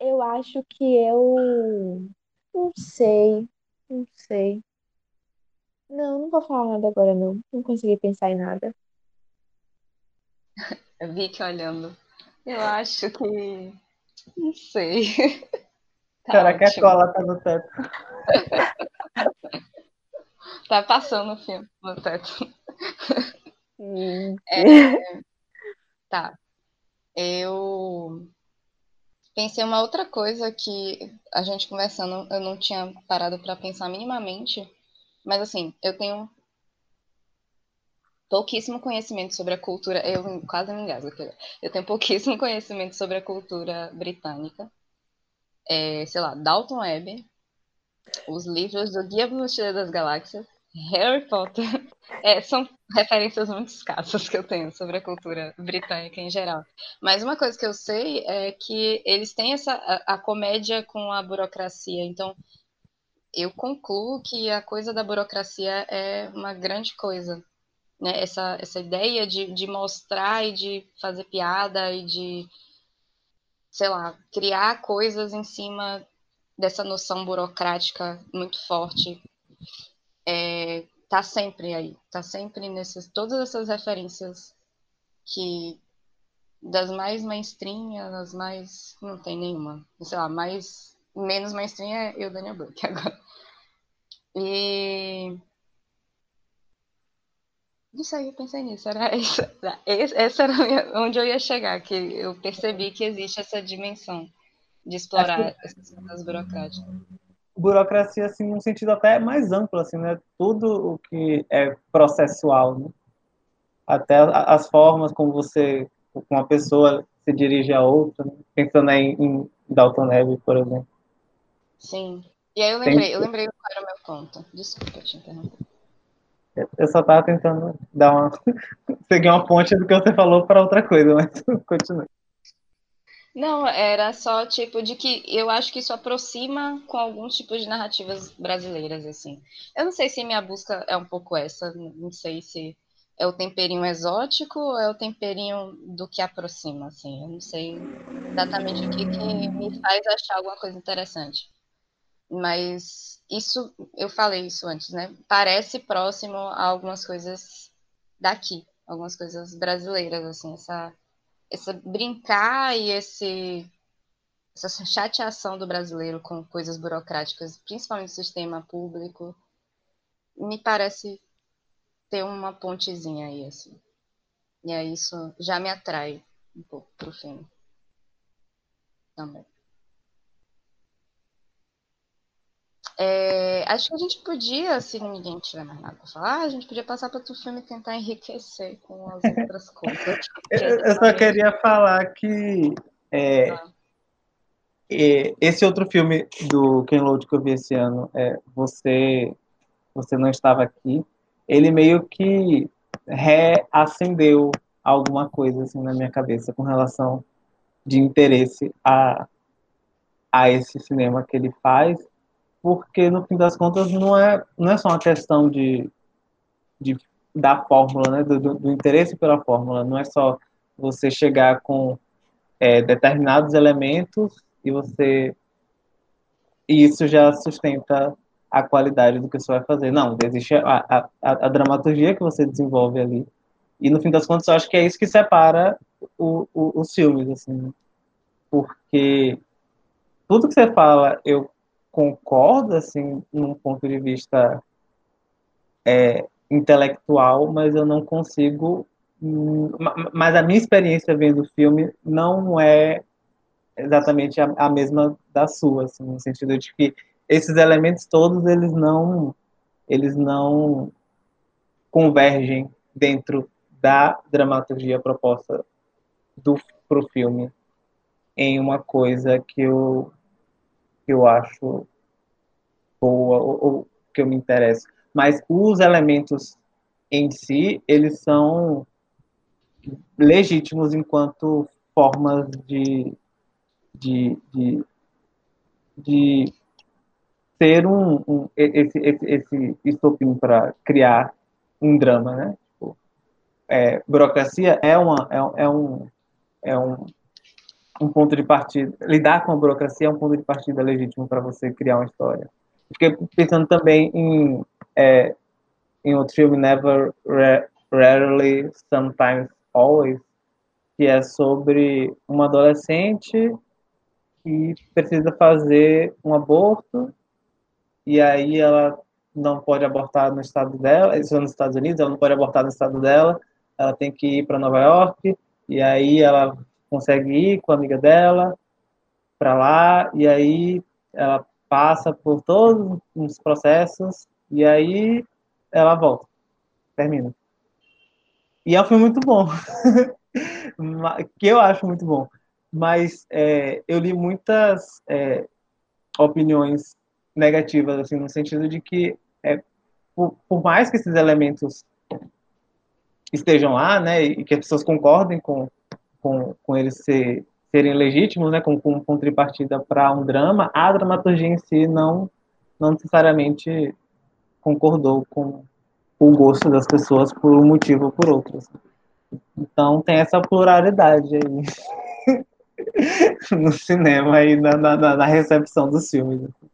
eu acho que eu não sei, não sei. Não, não vou falar nada agora não. Não consegui pensar em nada. Eu vi que olhando. Eu acho que. Não sei. Tá Caraca, a cola tá no teto. tá passando o filme no teto. É, tá. Eu pensei uma outra coisa que a gente conversando, eu não tinha parado para pensar minimamente, mas assim, eu tenho pouquíssimo conhecimento sobre a cultura, eu quase me engasgo. Eu tenho pouquíssimo conhecimento sobre a cultura britânica. É, sei lá, Dalton Webb, os livros do Guia Mochileiro das Galáxias, Harry Potter, é, são referências muito escassas que eu tenho sobre a cultura britânica em geral. Mas uma coisa que eu sei é que eles têm essa a, a comédia com a burocracia. Então, eu concluo que a coisa da burocracia é uma grande coisa. Né? Essa, essa ideia de, de mostrar e de fazer piada e de, sei lá, criar coisas em cima dessa noção burocrática muito forte é, tá sempre aí, tá sempre nessas todas essas referências que das mais mainstream as mais não tem nenhuma, sei lá, mais menos mainstream é eu Daniel Blake agora. E isso aí, eu pensei nisso, era isso. Essa era onde eu ia chegar, que eu percebi que existe essa dimensão de explorar que... essas coisas burocráticas burocracia assim num sentido até mais amplo assim né? Tudo o que é processual né? até as formas como você com uma pessoa se dirige a outra né? pensando aí em Dalton Neve por exemplo. Sim. E aí eu lembrei Tem... eu lembrei qual era o meu ponto. Desculpa te interromper. Eu só tava tentando dar uma seguir uma ponte do que você falou para outra coisa mas continue não, era só tipo de que eu acho que isso aproxima com alguns tipos de narrativas brasileiras, assim. Eu não sei se minha busca é um pouco essa, não sei se é o temperinho exótico ou é o temperinho do que aproxima, assim. Eu não sei exatamente o que, que me faz achar alguma coisa interessante. Mas isso, eu falei isso antes, né? Parece próximo a algumas coisas daqui, algumas coisas brasileiras, assim, essa esse brincar e esse essa chateação do brasileiro com coisas burocráticas, principalmente no sistema público, me parece ter uma pontezinha aí, assim. E aí isso já me atrai um pouco pro filme. Também. É, acho que a gente podia, se ninguém tiver mais nada para falar, a gente podia passar para o filme e tentar enriquecer com as outras coisas. eu, eu só queria falar que é, ah. é, esse outro filme do Ken Loach que eu vi esse ano, é, você, você não estava aqui, ele meio que reacendeu alguma coisa assim na minha cabeça com relação de interesse a, a esse cinema que ele faz porque no fim das contas não é, não é só uma questão de, de da fórmula, né, do, do, interesse pela fórmula, não é só você chegar com é, determinados elementos e você e isso já sustenta a qualidade do que você vai fazer. Não, existe a, a, a, dramaturgia que você desenvolve ali. E no fim das contas, eu acho que é isso que separa o, o, os filmes, assim. Porque tudo que você fala, eu concordo, assim, num ponto de vista é, intelectual, mas eu não consigo. Hum, mas a minha experiência vendo o filme não é exatamente a, a mesma da sua, assim, no sentido de que esses elementos todos eles não eles não convergem dentro da dramaturgia proposta do pro filme em uma coisa que eu que eu acho boa ou, ou que eu me interesso. Mas os elementos em si, eles são legítimos enquanto formas de, de, de, de um, um esse, esse, esse estopim para criar um drama, né? Tipo, é, burocracia é, uma, é, é, um, é um, um ponto de partida. Lidar com a burocracia é um ponto de partida legítimo para você criar uma história. Fiquei pensando também em, é, em outro filme, Never, Rarely, Sometimes, Always, que é sobre uma adolescente que precisa fazer um aborto e aí ela não pode abortar no estado dela, isso é nos Estados Unidos, ela não pode abortar no estado dela, ela tem que ir para Nova York, e aí ela consegue ir com a amiga dela para lá, e aí ela passa por todos os processos, e aí ela volta, termina. E é um filme muito bom, que eu acho muito bom. Mas é, eu li muitas é, opiniões negativas, assim, no sentido de que, é, por, por, mais que esses elementos estejam lá, né, e que as pessoas concordem com, com, com eles ser, serem legítimos, né, com, com contrapartida para um drama, a dramaturgia em si não, não necessariamente concordou com o gosto das pessoas por um motivo ou por outro. Assim. Então tem essa pluralidade aí no cinema e na, na, na, recepção dos filmes. Assim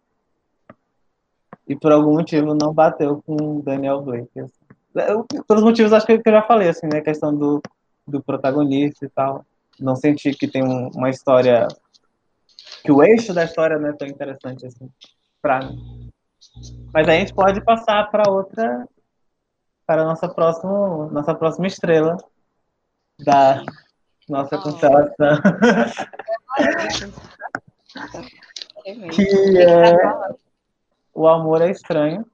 e por algum motivo não bateu com Daniel Blake. Assim. Eu, pelos motivos acho que eu já falei, assim, né? A questão do, do protagonista e tal. Não senti que tem um, uma história. que o eixo da história não é tão interessante assim pra mim. Mas aí a gente pode passar para outra. para a nossa próxima, nossa próxima estrela da nossa constelação. que é o Amor é Estranho,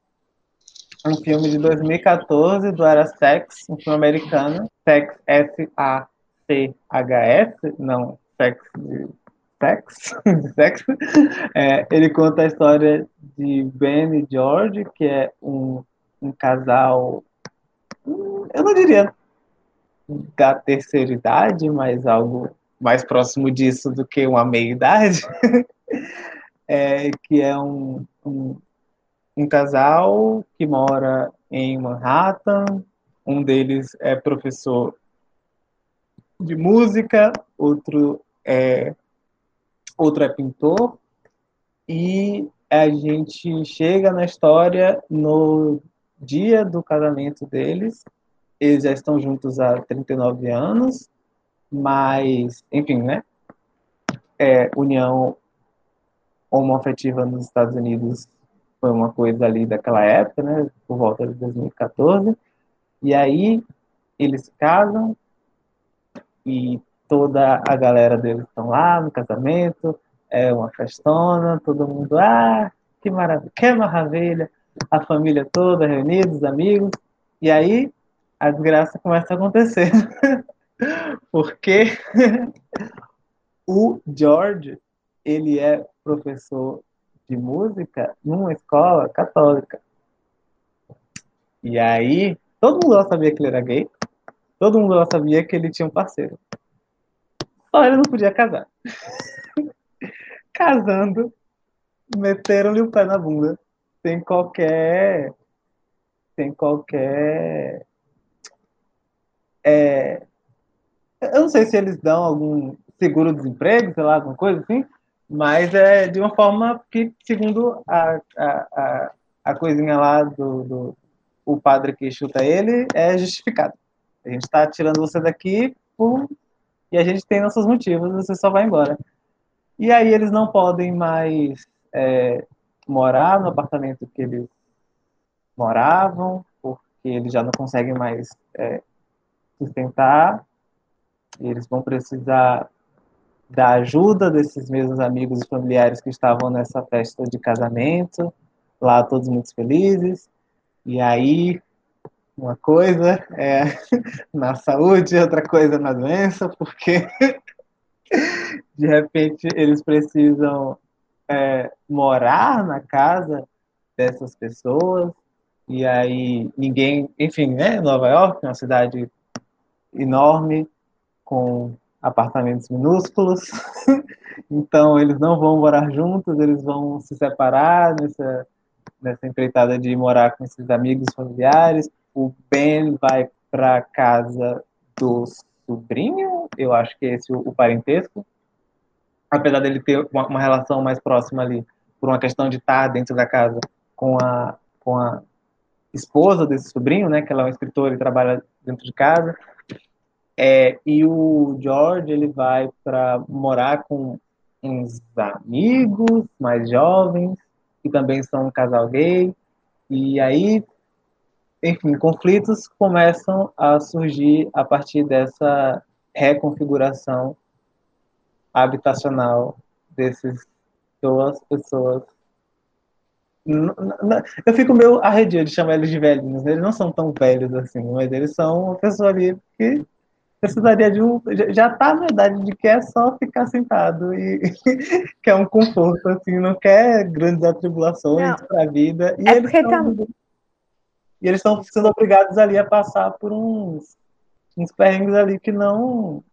um filme de 2014 do Era Sex, um filme americano. Sex, S-A-C-H-S, não sex de sex, de sexo. É, ele conta a história de Ben e George, que é um, um casal, eu não diria da terceira idade, mas algo mais próximo disso do que uma meia-idade, é, que é um, um um casal que mora em Manhattan. Um deles é professor de música, outro é outro é pintor. E a gente chega na história no dia do casamento deles. Eles já estão juntos há 39 anos, mas, enfim, né? É, união homoafetiva nos Estados Unidos foi uma coisa ali daquela época, né, por volta de 2014. E aí eles casam e toda a galera deles estão lá no casamento, é uma festona, todo mundo, ah, que maravilha, que maravilha, a família toda reunida, os amigos, e aí a desgraça começa a acontecer. Porque o George, ele é professor de música numa escola católica. E aí, todo mundo lá sabia que ele era gay, todo mundo lá sabia que ele tinha um parceiro. Só ele não podia casar. Casando, meteram-lhe o pé na bunda, sem qualquer. sem qualquer. É, eu não sei se eles dão algum seguro-desemprego, sei lá, alguma coisa assim, mas é de uma forma que, segundo a, a, a, a coisinha lá do, do, o padre que chuta ele, é justificado. A gente está tirando você daqui por... e a gente tem nossos motivos, você só vai embora. E aí eles não podem mais é, morar no apartamento que eles moravam, porque eles já não conseguem mais é, sustentar. E eles vão precisar da ajuda desses mesmos amigos e familiares que estavam nessa festa de casamento, lá todos muito felizes. E aí, uma coisa é na saúde, outra coisa na doença, porque de repente eles precisam é, morar na casa dessas pessoas, e aí ninguém, enfim, né, Nova York, uma cidade enorme, com apartamentos minúsculos, então eles não vão morar juntos, eles vão se separar nessa, nessa empreitada de morar com esses amigos familiares. O Ben vai para casa do sobrinho, eu acho que é esse o, o parentesco, apesar dele ter uma, uma, relação mais próxima ali, por uma questão de estar dentro da casa com a, com a esposa desse sobrinho, né, que ela é uma escritora e trabalha dentro de casa. É, e o George ele vai para morar com uns amigos mais jovens que também são um casal gay. E aí enfim, conflitos começam a surgir a partir dessa reconfiguração habitacional desses duas pessoas. Eu fico meio arredio de chamar eles de velhinhos. Eles não são tão velhos assim, mas eles são uma pessoa ali que precisaria de um. Já está na idade de que é só ficar sentado e quer um conforto, assim, não quer grandes atribulações para a vida. E é eles estão. Tá... Sendo obrigados ali a passar por uns, uns perrengues ali que não.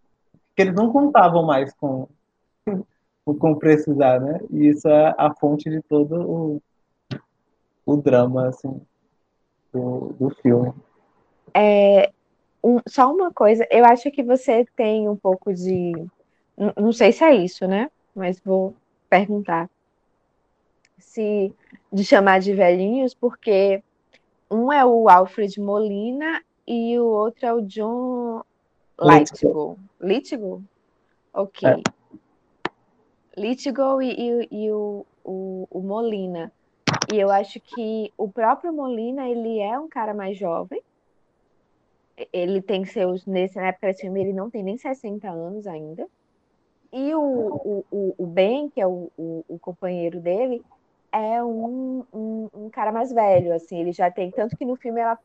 que eles não contavam mais com, com precisar, né? E isso é a fonte de todo o, o drama, assim, do, do filme. É, um, só uma coisa, eu acho que você tem um pouco de. Não sei se é isso, né? Mas vou perguntar. Se de chamar de velhinhos, porque um é o Alfred Molina e o outro é o John Lithgow. Lithgow? Ok. É. Lithgow e, e, e o, o, o Molina. E eu acho que o próprio Molina, ele é um cara mais jovem, ele tem seus, nesse, na época desse filme, ele não tem nem 60 anos ainda. E o, o, o, o Ben, que é o, o, o companheiro dele, é um, um, um, cara mais velho, assim, ele já tem, tanto que no filme ela,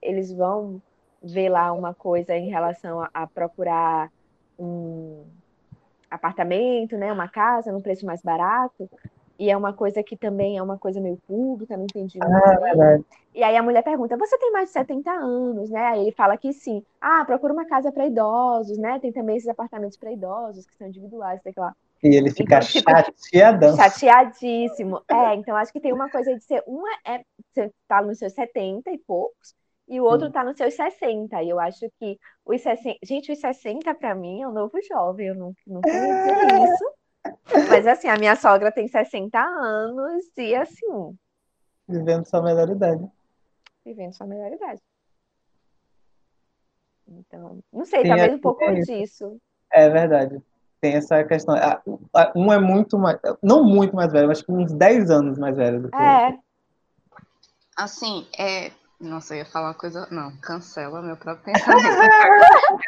eles vão ver lá uma coisa em relação a, a procurar um apartamento, né, uma casa num preço mais barato, e é uma coisa que também é uma coisa meio pública, não entendi muito ah. E aí a mulher pergunta: Você tem mais de 70 anos, né? Aí ele fala que sim. Ah, procura uma casa para idosos, né? Tem também esses apartamentos para idosos que são individuais, sei lá. E ele fica então, tipo, chateadão. Chateadíssimo. É, então acho que tem uma coisa de ser. Uma é. Você tá nos seus 70 e poucos, e o outro está nos seus 60. E eu acho que os 60. Gente, os 60 para mim é um novo jovem. Eu não, não queria dizer é. isso. Mas assim, a minha sogra tem 60 anos e assim. Vivendo sua melhor idade. Vivendo sua melhor idade. Então, não sei, Tem talvez um pouco é disso. É verdade. Tem essa questão. Um é muito mais. Não muito mais velho, mas uns 10 anos mais velho do que É. Assim, é. Nossa, eu ia falar uma coisa. Não, cancela meu próprio pensamento.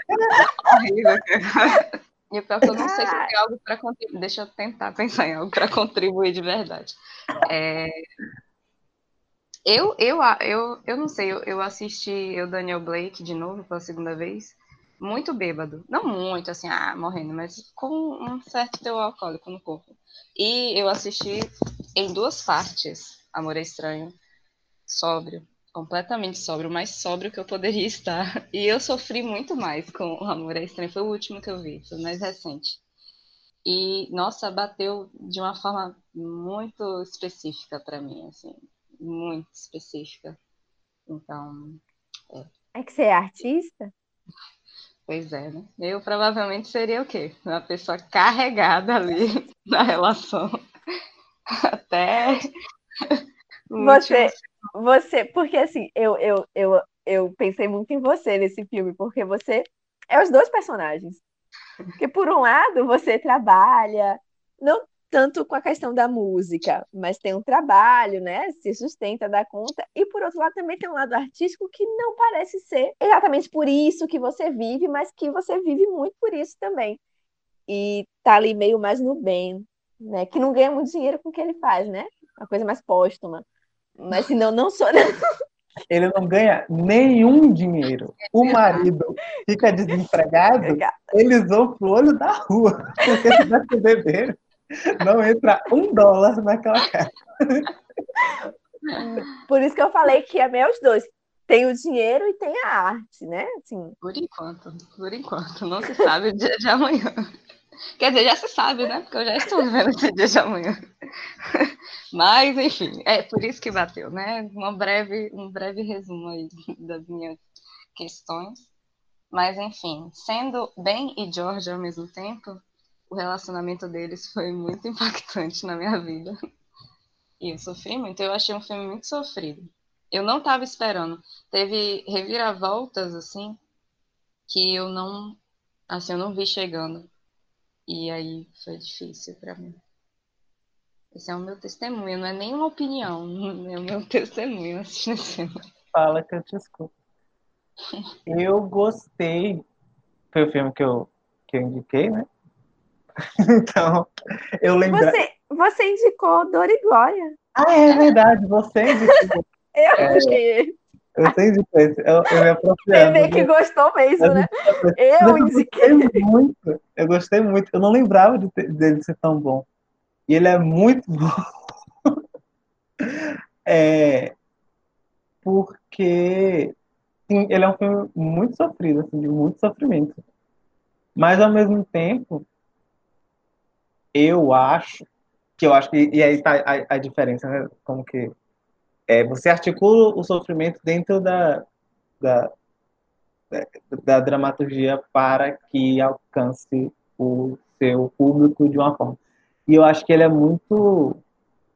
E pior que eu não sei se tem algo para contribuir. Deixa eu tentar pensar em algo para contribuir de verdade. É... Eu, eu, eu, eu não sei, eu, eu assisti o Daniel Blake de novo pela segunda vez, muito bêbado. Não muito, assim, ah, morrendo, mas com um certo teu alcoólico no corpo. E eu assisti em duas partes, Amor é Estranho, sóbrio completamente sóbrio, o mais sóbrio que eu poderia estar. E eu sofri muito mais com o Amor é Estranho. Foi o último que eu vi, foi o mais recente. E, nossa, bateu de uma forma muito específica para mim, assim, muito específica. Então, é. É que você é artista? Pois é, né? Eu provavelmente seria o quê? Uma pessoa carregada ali na relação. Até. Você, você, porque assim, eu, eu, eu, eu pensei muito em você nesse filme, porque você é os dois personagens. Porque, por um lado, você trabalha, não tanto com a questão da música, mas tem um trabalho, né? Se sustenta, dá conta. E, por outro lado, também tem um lado artístico que não parece ser exatamente por isso que você vive, mas que você vive muito por isso também. E tá ali meio mais no bem, né? Que não ganha muito dinheiro com o que ele faz, né? Uma coisa mais póstuma. Mas senão não sou. Ele não ganha nenhum dinheiro. O marido fica desempregado, eles vão pro olho da rua. Porque se vai beber, não entra um dólar naquela casa. Por isso que eu falei que é meio os dois. Tem o dinheiro e tem a arte, né? Assim. Por enquanto, por enquanto. Não se sabe o dia de amanhã. Quer dizer, já se sabe, né? Porque eu já estou vendo esse dia de amanhã. Mas, enfim, é por isso que bateu, né? Uma breve, um breve resumo aí das minhas questões. Mas, enfim, sendo Ben e George ao mesmo tempo, o relacionamento deles foi muito impactante na minha vida. E eu sofri muito. Eu achei um filme muito sofrido. Eu não estava esperando. Teve reviravoltas, assim, que eu não. Assim, eu não vi chegando. E aí foi difícil para mim. Esse é o meu testemunho, não é nem uma opinião, é o meu testemunho assistindo fala que eu te escuto. Eu gostei. Foi o filme que eu, que eu indiquei, né? Então, eu lembrei. Você, você indicou Dor e Glória. Ah, é verdade, você indicou. Eu É. Eu indiquei esse. Eu, eu me Você apropriando. vê que gostou mesmo, né? Eu eu indiquei. gostei muito. Eu gostei muito. Eu não lembrava de ter- dele ser tão bom. E ele é muito bom. É, porque sim, ele é um filme muito sofrido, assim, de muito sofrimento. Mas ao mesmo tempo, eu acho que eu acho que e aí tá a, a diferença, né? Como que é, você articula o sofrimento dentro da, da da dramaturgia para que alcance o seu público de uma forma. E eu acho que ele é muito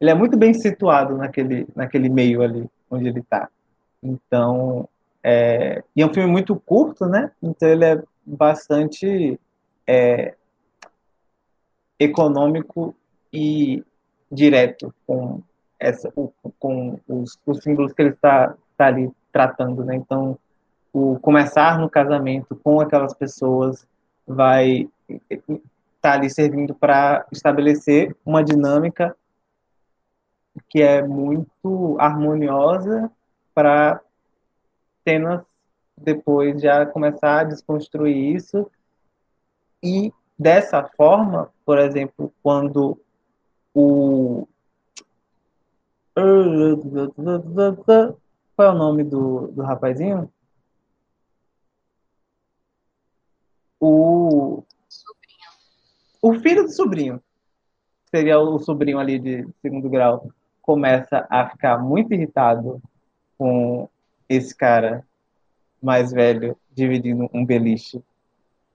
ele é muito bem situado naquele naquele meio ali onde ele está. Então, é, e é um filme muito curto, né? Então ele é bastante é, econômico e direto com essa o- com os, os símbolos que ele está tá ali tratando, né? Então o começar no casamento com aquelas pessoas vai estar tá ali servindo para estabelecer uma dinâmica que é muito harmoniosa para cenas depois já começar a desconstruir isso e dessa forma, por exemplo, quando o qual é o nome do, do rapazinho? o, o filho do sobrinho, seria o sobrinho ali de segundo grau, começa a ficar muito irritado com esse cara mais velho dividindo um beliche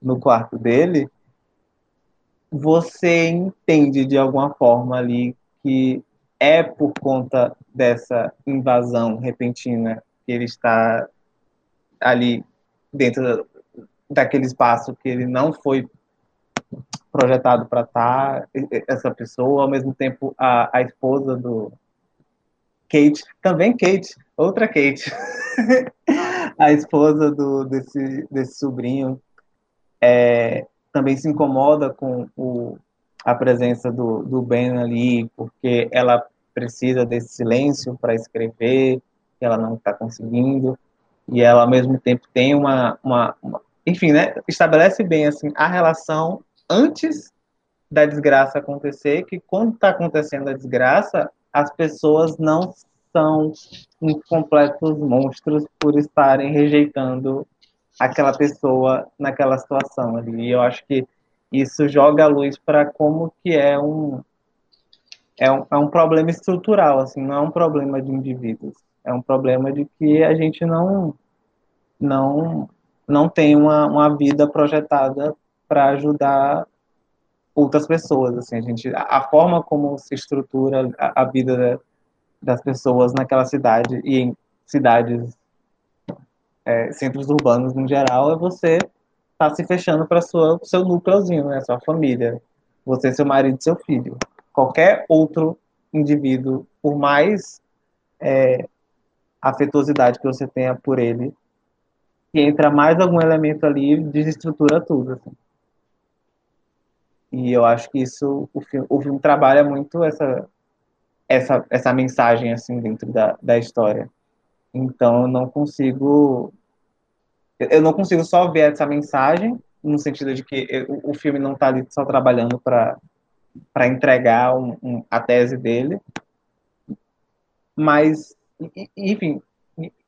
no quarto dele, você entende de alguma forma ali que é por conta dessa invasão repentina que ele está ali dentro daquele espaço que ele não foi projetado para estar essa pessoa, ao mesmo tempo a, a esposa do Kate, também Kate, outra Kate, a esposa do, desse, desse sobrinho, é, também se incomoda com o, a presença do, do Ben ali, porque ela precisa desse silêncio para escrever, ela não está conseguindo, e ela ao mesmo tempo tem uma, uma, uma enfim, né, estabelece bem assim a relação antes da desgraça acontecer, que quando está acontecendo a desgraça, as pessoas não são completos monstros por estarem rejeitando aquela pessoa naquela situação ali. E eu acho que isso joga a luz para como que é um, é um é um problema estrutural, assim, não é um problema de indivíduos, é um problema de que a gente não não não tem uma, uma vida projetada para ajudar outras pessoas assim a gente a, forma como se estrutura a, a vida da, das pessoas naquela cidade e em cidades é, centros urbanos no geral é você tá se fechando para sua seu núcleozinho né sua família você seu marido seu filho qualquer outro indivíduo por mais é, afetuosidade que você tenha por ele que entra mais algum elemento ali, desestrutura tudo. Assim. E eu acho que isso, o filme, o filme trabalha muito essa, essa, essa mensagem assim dentro da, da história. Então eu não consigo, eu não consigo só ver essa mensagem no sentido de que eu, o filme não está ali só trabalhando para entregar um, um, a tese dele, mas enfim,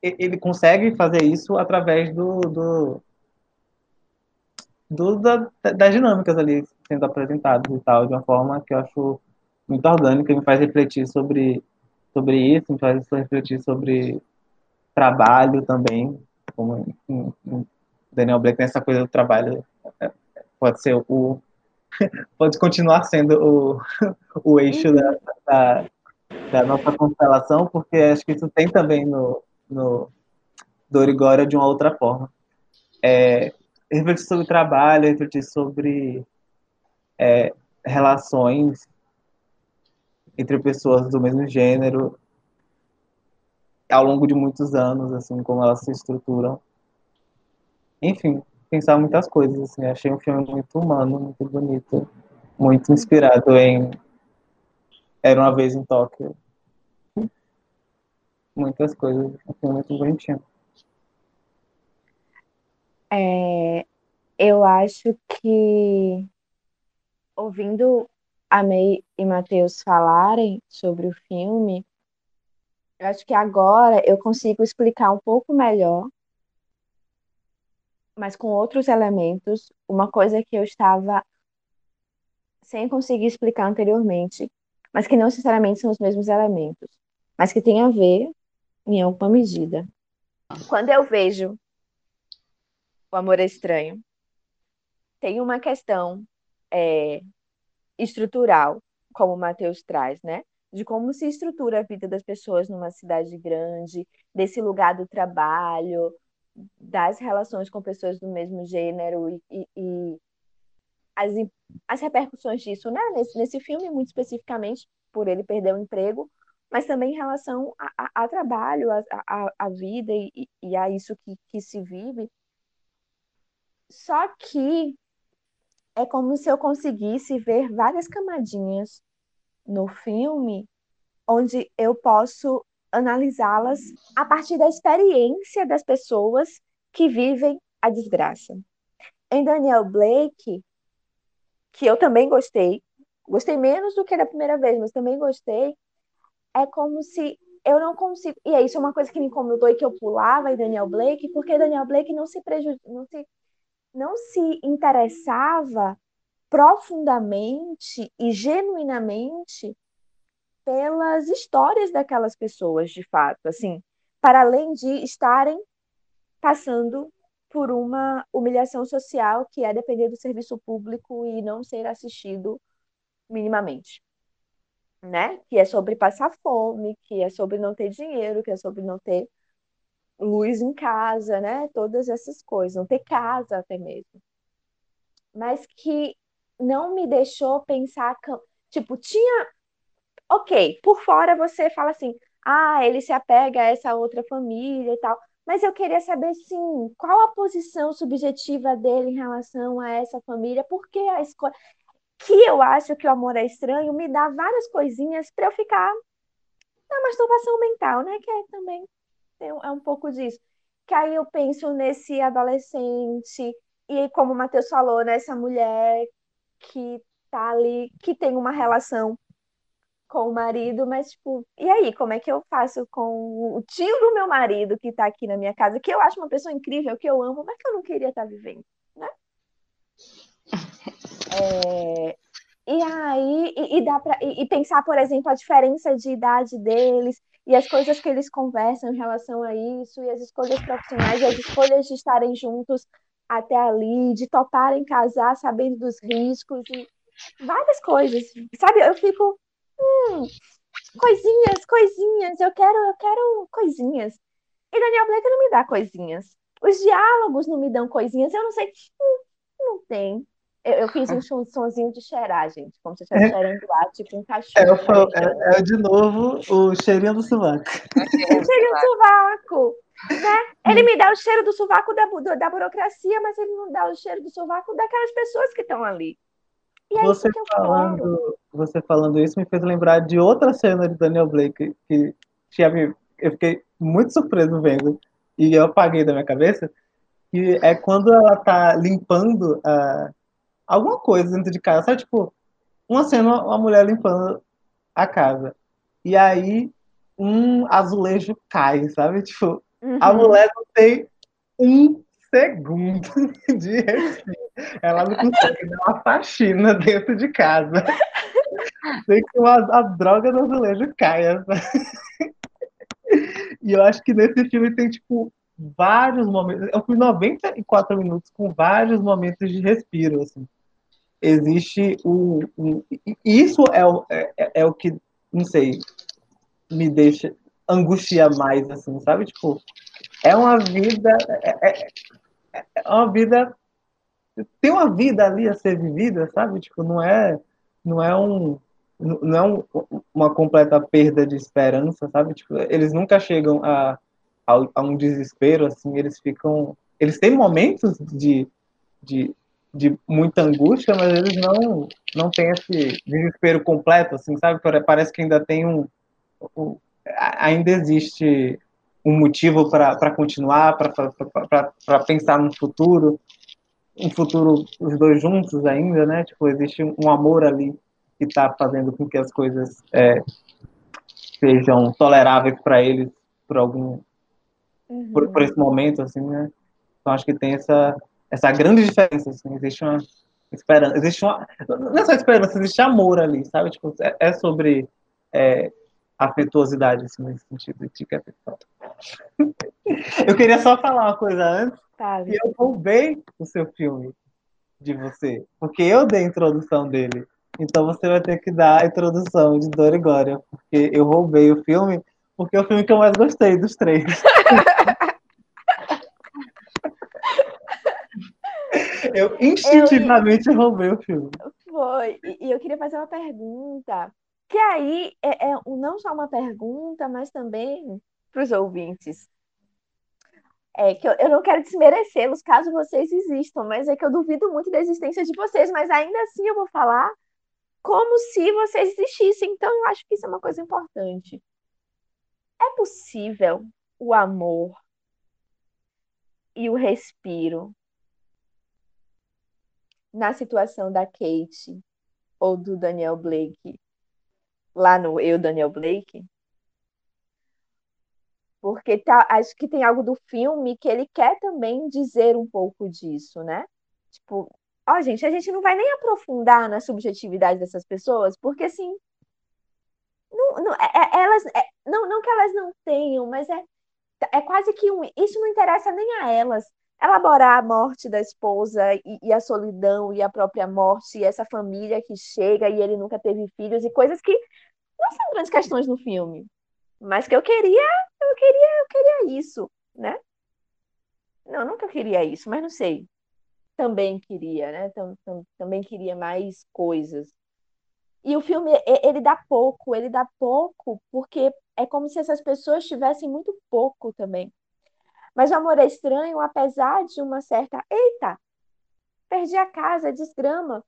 ele consegue fazer isso através do, do, do da, das dinâmicas ali sendo apresentadas e tal, de uma forma que eu acho muito orgânica, me faz refletir sobre, sobre isso, me faz refletir sobre trabalho também, como em Daniel Blake tem essa coisa do trabalho, pode ser o pode continuar sendo o, o eixo da, da, da nossa constelação, porque acho que isso tem também no, no Dorigória de uma outra forma. É, refletir sobre trabalho, refletir sobre é, relações entre pessoas do mesmo gênero ao longo de muitos anos, assim, como elas se estruturam. Enfim, pensar muitas coisas, assim, achei um filme muito humano, muito bonito, muito inspirado em Era Uma Vez em Tóquio. Muitas coisas, um filme muito bonitinho. É, eu acho que ouvindo a May e Matheus falarem sobre o filme, eu acho que agora eu consigo explicar um pouco melhor, mas com outros elementos, uma coisa que eu estava sem conseguir explicar anteriormente, mas que não necessariamente são os mesmos elementos, mas que tem a ver em alguma medida. Quando eu vejo o amor estranho, tem uma questão é, estrutural, como o Matheus traz, né? De como se estrutura a vida das pessoas numa cidade grande, desse lugar do trabalho, das relações com pessoas do mesmo gênero e, e, as, as repercussões disso, né? Nesse, nesse filme, muito especificamente, por ele perder o emprego, mas também em relação a, a, a trabalho, a, a, a vida e, e, a isso que, que se vive. Só que é como se eu conseguisse ver várias camadinhas no filme onde eu posso analisá-las a partir da experiência das pessoas que vivem a desgraça. Em Daniel Blake, que eu também gostei, gostei menos do que da primeira vez, mas também gostei, é como se eu não consigo. E é isso é uma coisa que me incomodou e que eu pulava em Daniel Blake, porque Daniel Blake não se prejudica, não se não se interessava profundamente e genuinamente pelas histórias daquelas pessoas, de fato, assim, para além de estarem passando por uma humilhação social que é depender do serviço público e não ser assistido minimamente, né? Que é sobre passar fome, que é sobre não ter dinheiro, que é sobre não ter luz em casa, né? Todas essas coisas, não ter casa até mesmo. Mas que não me deixou pensar, tipo, tinha. Ok, por fora você fala assim, ah, ele se apega a essa outra família e tal. Mas eu queria saber, sim, qual a posição subjetiva dele em relação a essa família, por que a escolha. Que eu acho que o amor é estranho me dá várias coisinhas para eu ficar na masturbação mental, né? Que é também é um pouco disso. Que aí eu penso nesse adolescente, e como o Matheus falou, nessa mulher que tá ali, que tem uma relação com o marido, mas tipo, e aí, como é que eu faço com o tio do meu marido que tá aqui na minha casa, que eu acho uma pessoa incrível, que eu amo, mas que eu não queria estar tá vivendo, né? É, e aí, e, e dá para e, e, pensar, por exemplo, a diferença de idade deles e as coisas que eles conversam em relação a isso, e as escolhas profissionais, e as escolhas de estarem juntos até ali, de toparem casar sabendo dos riscos e várias coisas. Sabe, eu fico, hum, coisinhas, coisinhas, eu quero, eu quero coisinhas. E Daniel Blake não me dá coisinhas. Os diálogos não me dão coisinhas, eu não sei, hum, não tem. Eu, eu fiz um sonzinho de cheirar, gente, como se eu estivesse é. cheirando lá, tipo um cachorro. É, é, é, de novo o cheirinho do sovaco. o cheirinho do sovaco. Né? Ele me dá o cheiro do sovaco da, da burocracia, mas ele não dá o cheiro do sovaco daquelas pessoas que estão ali. E é você, falando, você falando isso me fez lembrar de outra cena de Daniel Blake que tinha me, eu fiquei muito surpreso vendo e eu apaguei da minha cabeça, que é quando ela tá limpando uh, alguma coisa dentro de casa, sabe? Tipo, uma cena, uma mulher limpando a casa. E aí um azulejo cai, sabe? Tipo, Uhum. A mulher não tem um segundo de respiro. Ela não consegue dar uma faxina dentro de casa. Tem que a, a droga do azulejo caia. E eu acho que nesse filme tem, tipo, vários momentos. É um filme 94 minutos com vários momentos de respiro, assim. Existe o. Um, isso é o, é, é o que, não sei, me deixa angustia mais, assim, sabe? Tipo, é uma vida. É, é, é uma vida. Tem uma vida ali a ser vivida, sabe? Tipo, não é, não é um, não uma completa perda de esperança, sabe? Tipo, eles nunca chegam a, a, a, um desespero, assim, eles ficam... Eles têm momentos de, de, de muita angústia, mas eles não, não têm esse desespero completo, assim, sabe? Parece que ainda tem um ainda existe um motivo para continuar, para pensar no futuro, um futuro os dois juntos ainda, né? Tipo, existe um amor ali que está fazendo com que as coisas é, sejam toleráveis para eles por algum uhum. por, por, esse momento, assim, né? Então acho que tem essa essa grande diferença, assim, existe uma esperança, existe uma não é só esperança, existe amor ali, sabe? Tipo, é, é sobre é, afetuosidade, assim, nesse sentido de que é Eu queria só falar uma coisa antes, tá, que eu roubei o seu filme de você, porque eu dei a introdução dele. Então você vai ter que dar a introdução de Dor e Glória, porque eu roubei o filme, porque é o filme que eu mais gostei dos três. eu instintivamente eu... roubei o filme. Foi. E eu queria fazer uma pergunta que aí é, é não só uma pergunta, mas também para os ouvintes. É que eu, eu não quero desmerecê-los caso vocês existam, mas é que eu duvido muito da existência de vocês, mas ainda assim eu vou falar como se vocês existissem. Então eu acho que isso é uma coisa importante. É possível o amor e o respiro na situação da Kate ou do Daniel Blake lá no Eu, Daniel Blake, porque tá, acho que tem algo do filme que ele quer também dizer um pouco disso, né? Tipo, ó, gente, a gente não vai nem aprofundar na subjetividade dessas pessoas, porque assim, não, não, é, é elas, é, não, não que elas não tenham, mas é, é quase que um, isso não interessa nem a elas. Elaborar a morte da esposa e, e a solidão e a própria morte e essa família que chega e ele nunca teve filhos e coisas que não são grandes questões no filme, mas que eu queria, eu queria, eu queria isso, né? Não, nunca queria isso, mas não sei. Também queria, né? Também queria mais coisas. E o filme, ele dá pouco, ele dá pouco, porque é como se essas pessoas tivessem muito pouco também. Mas o amor é estranho, apesar de uma certa. Eita! Perdi a casa, desgrama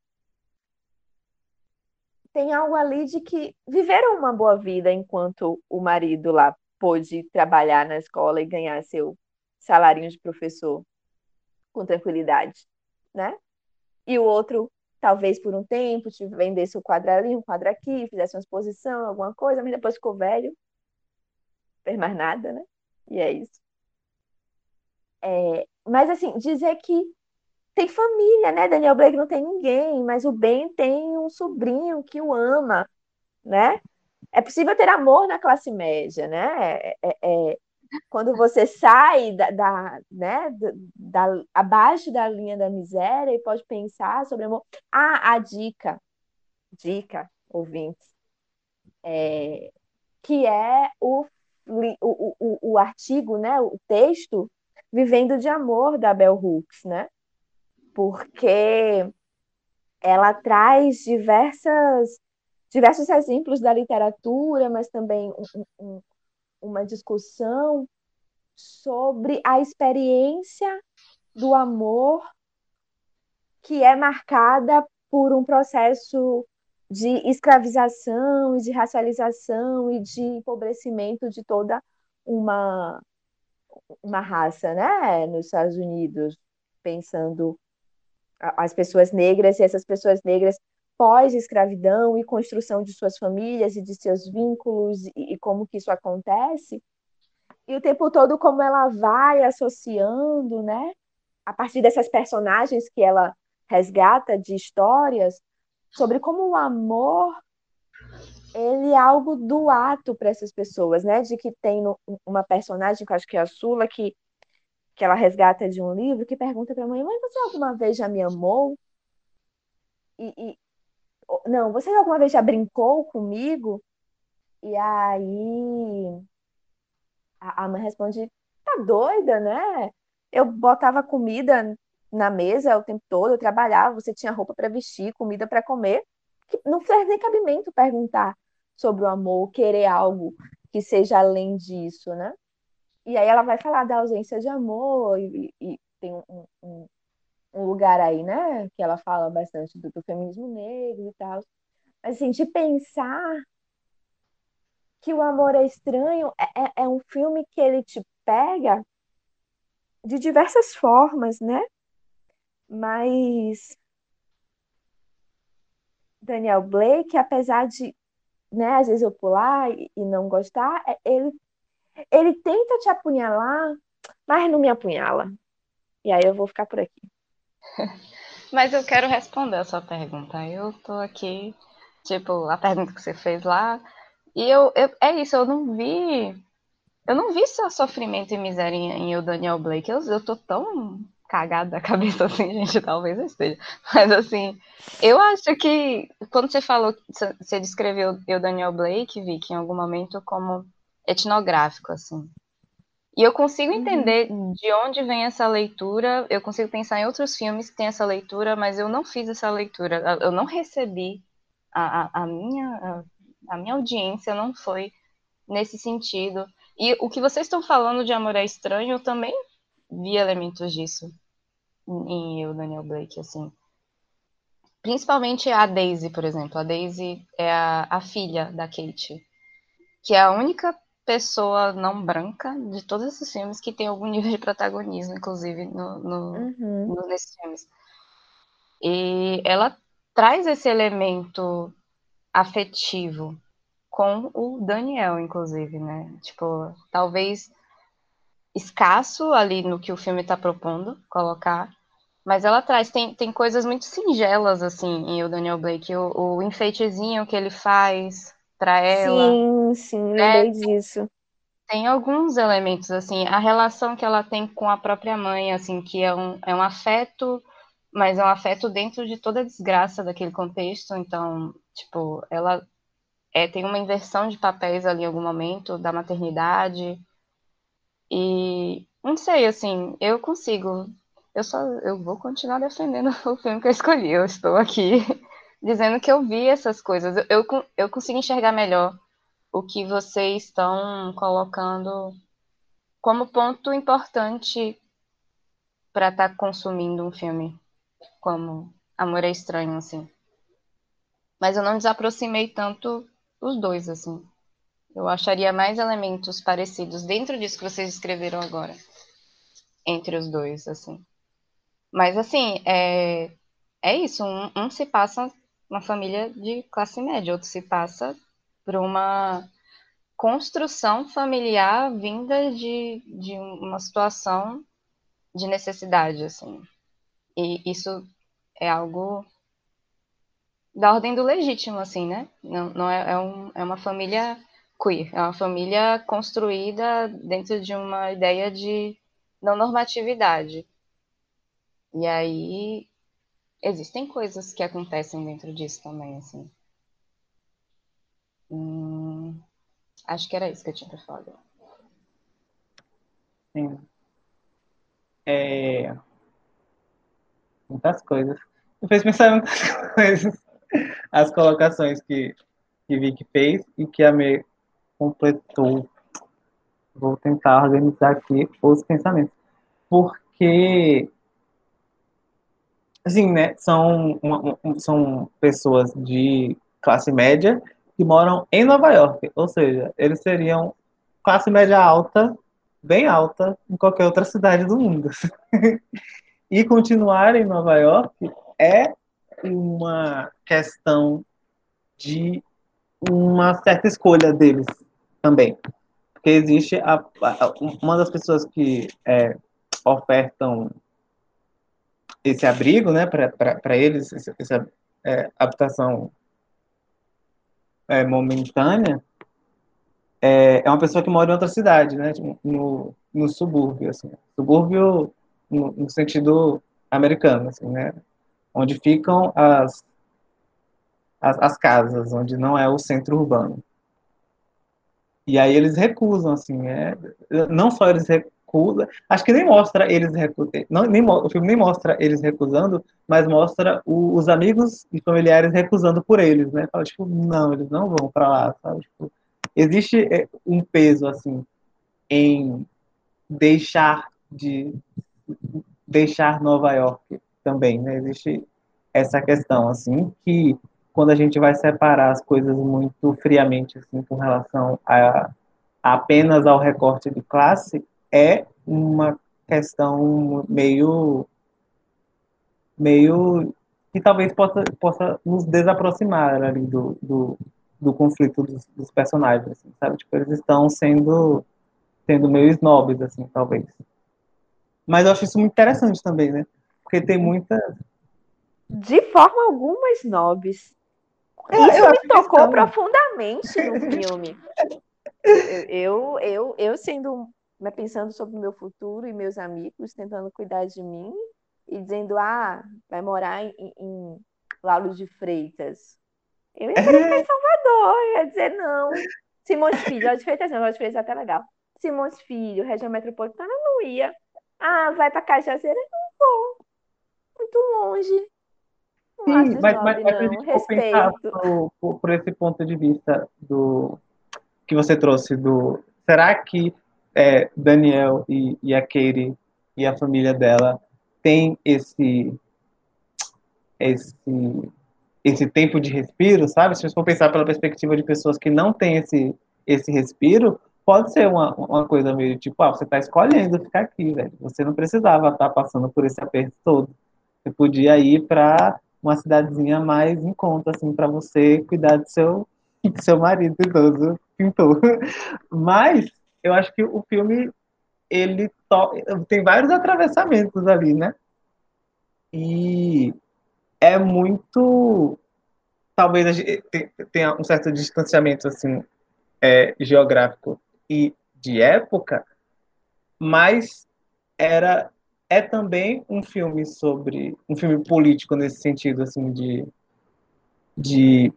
tem algo ali de que viveram uma boa vida enquanto o marido lá pôde trabalhar na escola e ganhar seu salário de professor com tranquilidade, né? E o outro, talvez por um tempo, vendesse o quadro ali, um quadro aqui, fizesse uma exposição, alguma coisa, mas depois ficou velho, fez mais nada, né? E é isso. É, mas assim, dizer que tem família, né? Daniel Blake não tem ninguém, mas o Ben tem um sobrinho que o ama, né? É possível ter amor na classe média, né? É, é, é quando você sai da, da, né, da, da, abaixo da linha da miséria e pode pensar sobre amor. Ah, a dica, dica, ouvintes, é, que é o, o, o, o artigo, né, o texto Vivendo de Amor, da Bell Hooks, né? Porque ela traz diversas, diversos exemplos da literatura, mas também um, um, uma discussão sobre a experiência do amor que é marcada por um processo de escravização e de racialização e de empobrecimento de toda uma uma raça, né, nos Estados Unidos, pensando as pessoas negras e essas pessoas negras pós-escravidão e construção de suas famílias e de seus vínculos e, e, como que isso acontece. E o tempo todo como ela vai associando, né, a partir dessas personagens que ela resgata de histórias sobre como o amor ele é algo do ato para essas pessoas, né? De que tem uma personagem que eu acho que é a Sula que que ela resgata de um livro, que pergunta para a mãe: Mãe, você alguma vez já me amou? E, e, não, você alguma vez já brincou comigo? E aí a, a mãe responde: Tá doida, né? Eu botava comida na mesa o tempo todo, eu trabalhava, você tinha roupa para vestir, comida para comer. não faz nem cabimento perguntar sobre o amor, querer algo que seja além disso, né? E aí ela vai falar da ausência de amor e, e tem um, um, um, lugar aí, né? Que ela fala bastante do, do feminismo negro e tal. Mas assim, de pensar que o amor é estranho é, é, é um filme que ele te pega de diversas formas, né? Mas Daniel Blake, apesar de, né, às vezes eu pular e, e não gostar, é, ele, ele tenta te apunhalar, mas não me apunhala. E aí eu vou ficar por aqui. Mas eu quero responder a sua pergunta. Eu tô aqui, tipo, a pergunta que você fez lá, e eu, eu é isso, eu não vi. Eu não vi só sofrimento e miséria em, o Daniel Blake. Eu, eu tô tão cagado da cabeça assim, gente, talvez eu esteja. Mas assim, eu acho que quando você falou, você descreveu o Daniel Blake, Vicky, em algum momento como etnográfico, assim. E eu consigo uhum. entender uhum. de onde vem essa leitura, eu consigo pensar em outros filmes que tem essa leitura, mas eu não fiz essa leitura, eu não recebi a, a, a minha, a, a minha audiência não foi nesse sentido. E o que vocês estão falando de Amor é Estranho, eu também vi elementos disso em eu, Daniel Blake, assim. Principalmente a Daisy, por exemplo. A Daisy é a, a filha da Kate, que é a única pessoa não branca de todos esses filmes que tem algum nível de protagonismo, inclusive, no, no, uhum. no, nesses filmes. E ela traz esse elemento afetivo com o Daniel, inclusive, né? Tipo, talvez escasso ali no que o filme está propondo colocar, mas ela traz, tem, tem coisas muito singelas, assim, em o Daniel Blake, o, o enfeitezinho que ele faz para ela. Sim, sim, né? lembrei disso. Tem alguns elementos, assim, a relação que ela tem com a própria mãe, assim, que é um, é um afeto, mas é um afeto dentro de toda a desgraça daquele contexto, então, tipo, ela é, tem uma inversão de papéis ali em algum momento, da maternidade, e não sei, assim, eu consigo. Eu só eu vou continuar defendendo o filme que eu escolhi. Eu estou aqui dizendo que eu vi essas coisas. Eu, eu, eu consigo enxergar melhor o que vocês estão colocando como ponto importante para estar tá consumindo um filme como Amor é Estranho, assim. Mas eu não desaproximei tanto os dois, assim. Eu acharia mais elementos parecidos dentro disso que vocês escreveram agora. Entre os dois, assim. Mas, assim, é, é isso. Um, um se passa uma família de classe média, outro se passa por uma construção familiar vinda de, de uma situação de necessidade, assim. E isso é algo da ordem do legítimo, assim, né? Não, não é, é, um, é uma família queer. É uma família construída dentro de uma ideia de não normatividade. E aí existem coisas que acontecem dentro disso também, assim. Hum, acho que era isso que eu tinha para falar. Sim. É... Muitas coisas. Me fez pensar muitas coisas. As colocações que, que Vicky fez e que a Me completou. Vou tentar organizar aqui os pensamentos. Porque, assim, né, são, uma, são pessoas de classe média que moram em Nova York. Ou seja, eles seriam classe média alta, bem alta, em qualquer outra cidade do mundo. e continuar em Nova York é uma questão de uma certa escolha deles também. Porque existe a, a, uma das pessoas que é, ofertam esse abrigo, né, para eles, essa, é, habitação é, momentânea, é, é, uma pessoa que mora em outra cidade, né, no, no subúrbio, assim, subúrbio no, no sentido americano, assim, né, onde ficam as, as, as casas, onde não é o centro urbano. E aí eles recusam, assim, é, não só eles recusa. Acho que nem mostra eles recusando. Nem, o filme nem mostra eles recusando, mas mostra o, os amigos e familiares recusando por eles, né? Fala, tipo, não, eles não vão para lá, sabe? Tipo, existe é, um peso, assim, em deixar de deixar Nova York também, né? Existe essa questão, assim, que quando a gente vai separar as coisas muito friamente, assim, com relação a, a apenas ao recorte de classe, é uma questão meio meio que talvez possa, possa nos desaproximar ali do, do, do conflito dos, dos personagens, assim, sabe? Tipo, eles estão sendo sendo meio snobs, assim, talvez. Mas eu acho isso muito interessante também, né? Porque tem muita. De forma alguma, snobs. Isso me tocou profundamente no filme. Eu, eu, eu sendo, né, pensando sobre o meu futuro e meus amigos, tentando cuidar de mim e dizendo, ah, vai morar em, em Lauro de Freitas. Eu ia querer em Salvador, eu ia dizer não. Simões Filho, Lauro de Freitas não, Lauro de Freitas é até legal. Simões Filho, região metropolitana, não ia. Ah, vai para Cajazeira? Não vou. Muito longe. Não Sim, mas, mas, mas, pensar por, por, por, esse ponto de vista do que você trouxe do será que é, Daniel e, e a Katie e a família dela tem esse esse esse tempo de respiro, sabe? Se você for pensar pela perspectiva de pessoas que não têm esse esse respiro, pode ser uma, uma coisa meio tipo, ah, você está escolhendo ficar aqui, velho. Você não precisava estar tá passando por esse aperto todo. Você podia ir para uma cidadezinha mais em conta, assim, para você cuidar do seu, do seu marido idoso pintor. Mas eu acho que o filme ele to... tem vários atravessamentos ali, né? E é muito talvez tenha um certo distanciamento assim é, geográfico e de época, mas era é também um filme sobre um filme político nesse sentido assim de de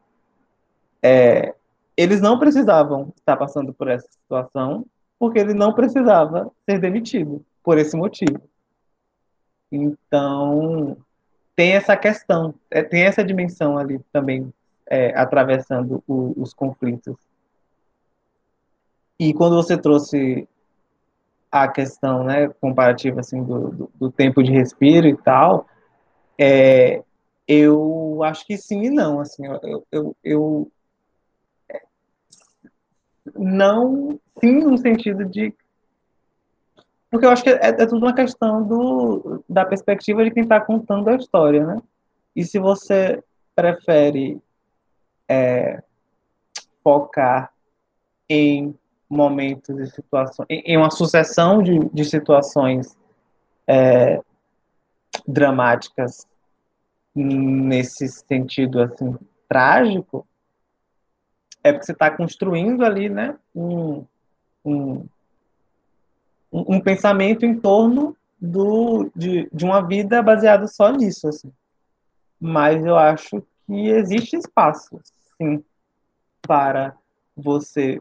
é, eles não precisavam estar passando por essa situação porque ele não precisava ser demitido por esse motivo. Então tem essa questão é, tem essa dimensão ali também é, atravessando o, os conflitos. E quando você trouxe a questão, né, comparativa assim do, do, do tempo de respiro e tal, é, eu acho que sim e não, assim, eu, eu, eu não sim no sentido de porque eu acho que é, é tudo uma questão do, da perspectiva de quem está contando a história, né? E se você prefere é, focar em momentos e situações, em uma sucessão de, de situações é, dramáticas nesse sentido assim trágico, é porque você está construindo ali, né, um, um, um pensamento em torno do, de, de uma vida baseada só nisso, assim. Mas eu acho que existe espaço, sim, para você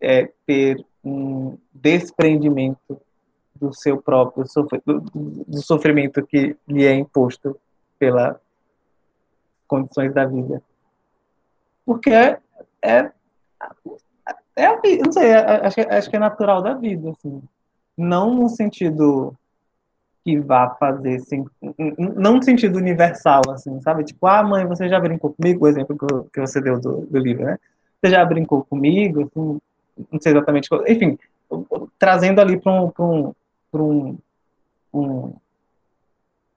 é, ter um desprendimento do seu próprio do, do sofrimento que lhe é imposto pelas condições da vida. Porque é, é, é a vida, não sei, acho, acho que é natural da vida, assim. Não no sentido que vá fazer, assim, não no sentido universal, assim, sabe? Tipo, ah, mãe, você já brincou comigo? O exemplo que você deu do, do livro, né? Você já brincou comigo? Assim, não sei exatamente, enfim, trazendo ali para um, um, um, um,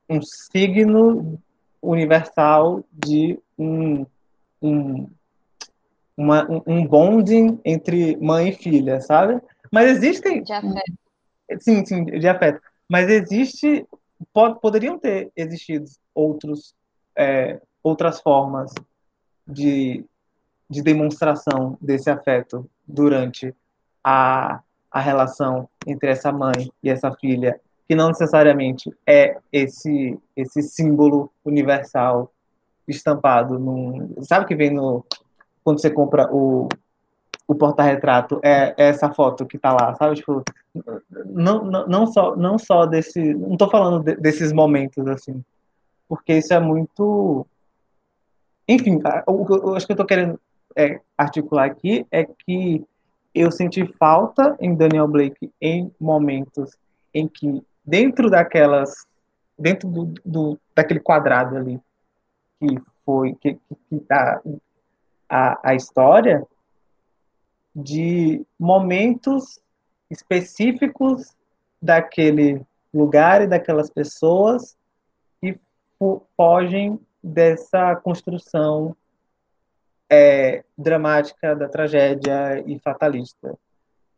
um signo universal de um, um, uma, um bonding entre mãe e filha, sabe? Mas existem. De afeto. Sim, sim, de afeto. Mas existe. Pod, poderiam ter existido outros, é, outras formas de, de demonstração desse afeto durante a, a relação entre essa mãe e essa filha, que não necessariamente é esse, esse símbolo universal estampado num. Sabe que vem no. Quando você compra o, o porta-retrato é, é, essa foto que tá lá, sabe? Tipo, não, não, não só, não só desse. Não tô falando de, desses momentos, assim. Porque isso é muito. Enfim, o que eu acho que eu tô querendo é, articular aqui é que eu senti falta em Daniel Blake em momentos em que, dentro daquelas. dentro do, do daquele quadrado ali, que foi. que, que, que tá a, a história de momentos específicos daquele lugar e daquelas pessoas que fogem dessa construção é, dramática da tragédia e fatalista.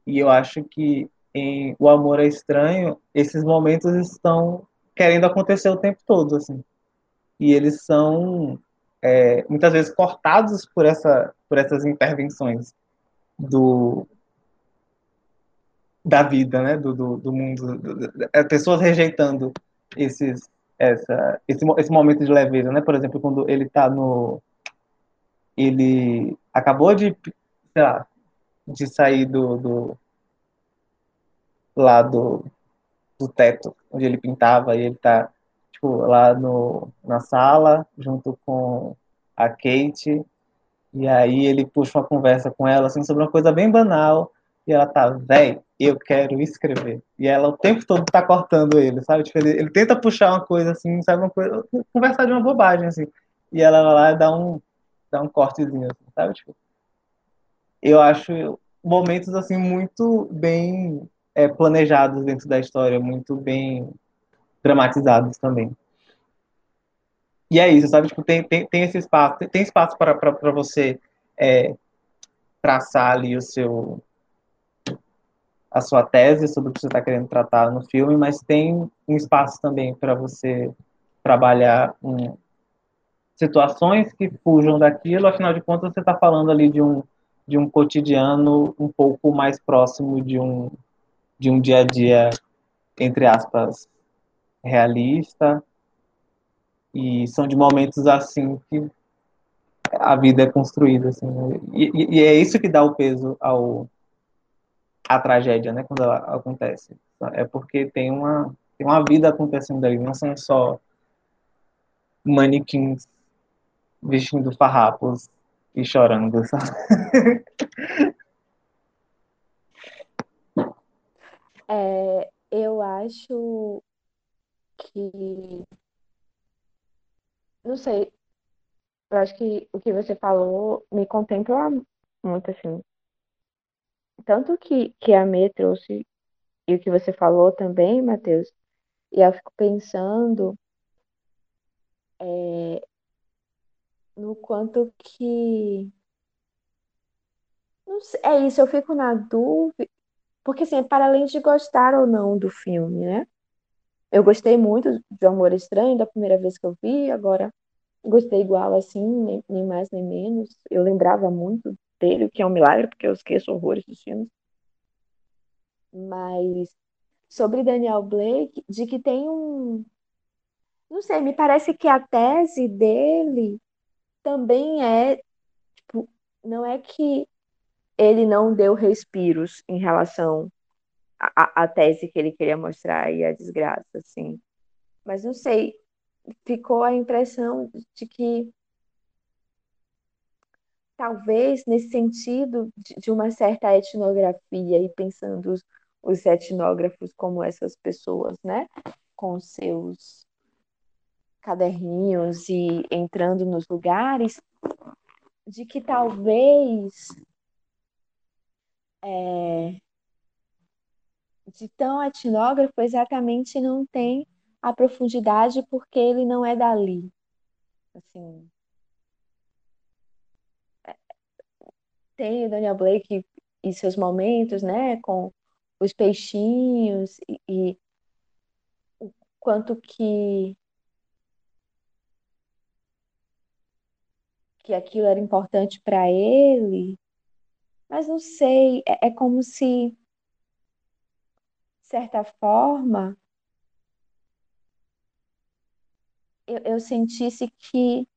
E eu acho que em O Amor é Estranho, esses momentos estão querendo acontecer o tempo todo, assim. E eles são é, muitas vezes cortados por, essa, por essas intervenções do da vida, né, do, do, do mundo, do, é, pessoas rejeitando esses essa esse, esse momento de leveza, né? Por exemplo, quando ele está no ele acabou de sei lá, de sair do, do lá do, do teto onde ele pintava e ele está tipo lá no na sala junto com a Kate e aí ele puxa uma conversa com ela assim sobre uma coisa bem banal e ela tá, véi, eu quero escrever. E ela o tempo todo tá cortando ele, sabe? Tipo, ele, ele, tenta puxar uma coisa assim, sabe? Uma coisa, conversar de uma bobagem, assim. E ela vai lá e dá um, dá um cortezinho, assim, sabe? Tipo, eu acho momentos assim muito bem é, planejados dentro da história, muito bem dramatizados também. E é isso, sabe? Tipo, tem, tem, tem esse espaço, tem, espaço para você é, traçar ali o seu a sua tese sobre o que você está querendo tratar no filme, mas tem um espaço também para você trabalhar situações que fujam daquilo, afinal de contas você está falando ali de um, de um cotidiano um pouco mais próximo de um, de um dia a dia, entre aspas, realista, e são de momentos assim que a vida é construída, assim, né? e, e, é isso que dá o peso ao a tragédia, né, quando ela acontece. É porque tem uma tem uma vida acontecendo ali, não são só manequins vestindo farrapos e chorando, sabe? É, eu acho que não sei, eu acho que o que você falou me contempla muito, assim. Tanto que, que a Mê trouxe, e o que você falou também, Matheus, e eu fico pensando é, no quanto que. Não sei, é isso, eu fico na dúvida, porque assim, para além de gostar ou não do filme, né? Eu gostei muito de Amor Estranho da primeira vez que eu vi, agora gostei igual assim, nem, nem mais nem menos. Eu lembrava muito dele, o que é um milagre, porque eu esqueço horrores dos filmes. Mas sobre Daniel Blake, de que tem um. Não sei, me parece que a tese dele também é. Tipo, não é que ele não deu respiros em relação à, à tese que ele queria mostrar e a desgraça, assim. Mas não sei, ficou a impressão de que talvez nesse sentido de, de uma certa etnografia e pensando os, os etnógrafos como essas pessoas, né, com seus caderninhos e entrando nos lugares, de que talvez é, de tão etnógrafo exatamente não tem a profundidade porque ele não é dali. Assim, é, tem o Daniel Blake e seus momentos, né, com os peixinhos e, e o quanto que que aquilo era importante para ele, mas não sei, é, é como se, certa forma, eu, eu sentisse que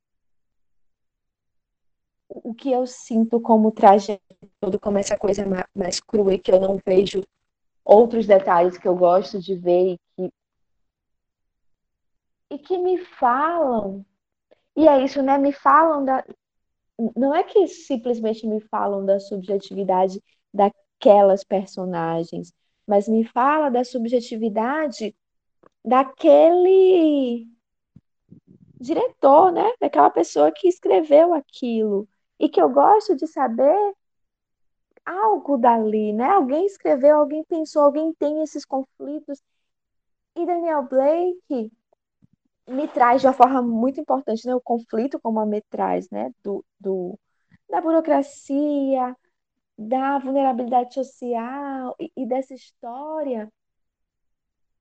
o que eu sinto como trajetória todo como essa coisa mais crua e que eu não vejo outros detalhes que eu gosto de ver e que, e que me falam. E é isso, né? Me falam da. Não é que simplesmente me falam da subjetividade daquelas personagens, mas me fala da subjetividade daquele diretor, né? Daquela pessoa que escreveu aquilo. E que eu gosto de saber algo dali, né? Alguém escreveu, alguém pensou, alguém tem esses conflitos. E Daniel Blake me traz de uma forma muito importante, né? O conflito como a me né? Do, do, da burocracia, da vulnerabilidade social e, e dessa história.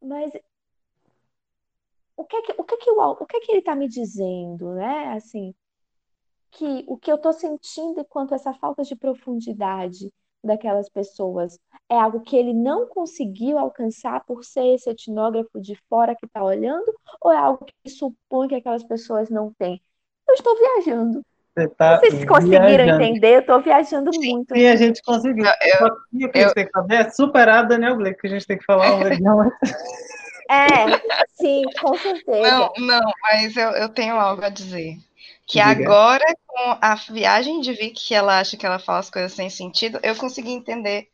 Mas o que é que, o que, é que, o, o que, é que ele está me dizendo, né? Assim, que o que eu estou sentindo enquanto essa falta de profundidade daquelas pessoas é algo que ele não conseguiu alcançar por ser esse etnógrafo de fora que está olhando, ou é algo que supõe que aquelas pessoas não têm? Eu estou viajando. Você tá Vocês conseguiram viajando. entender? Eu estou viajando muito. Sim, a gente conseguiu. Eu, o que a gente tem que fazer é superar Daniel Blake, que a gente tem que falar um legal. É, sim, com certeza. Não, não, mas eu, eu tenho algo a dizer. Que Diga. agora, com a viagem de Vicky, que ela acha que ela fala as coisas sem sentido, eu consegui entender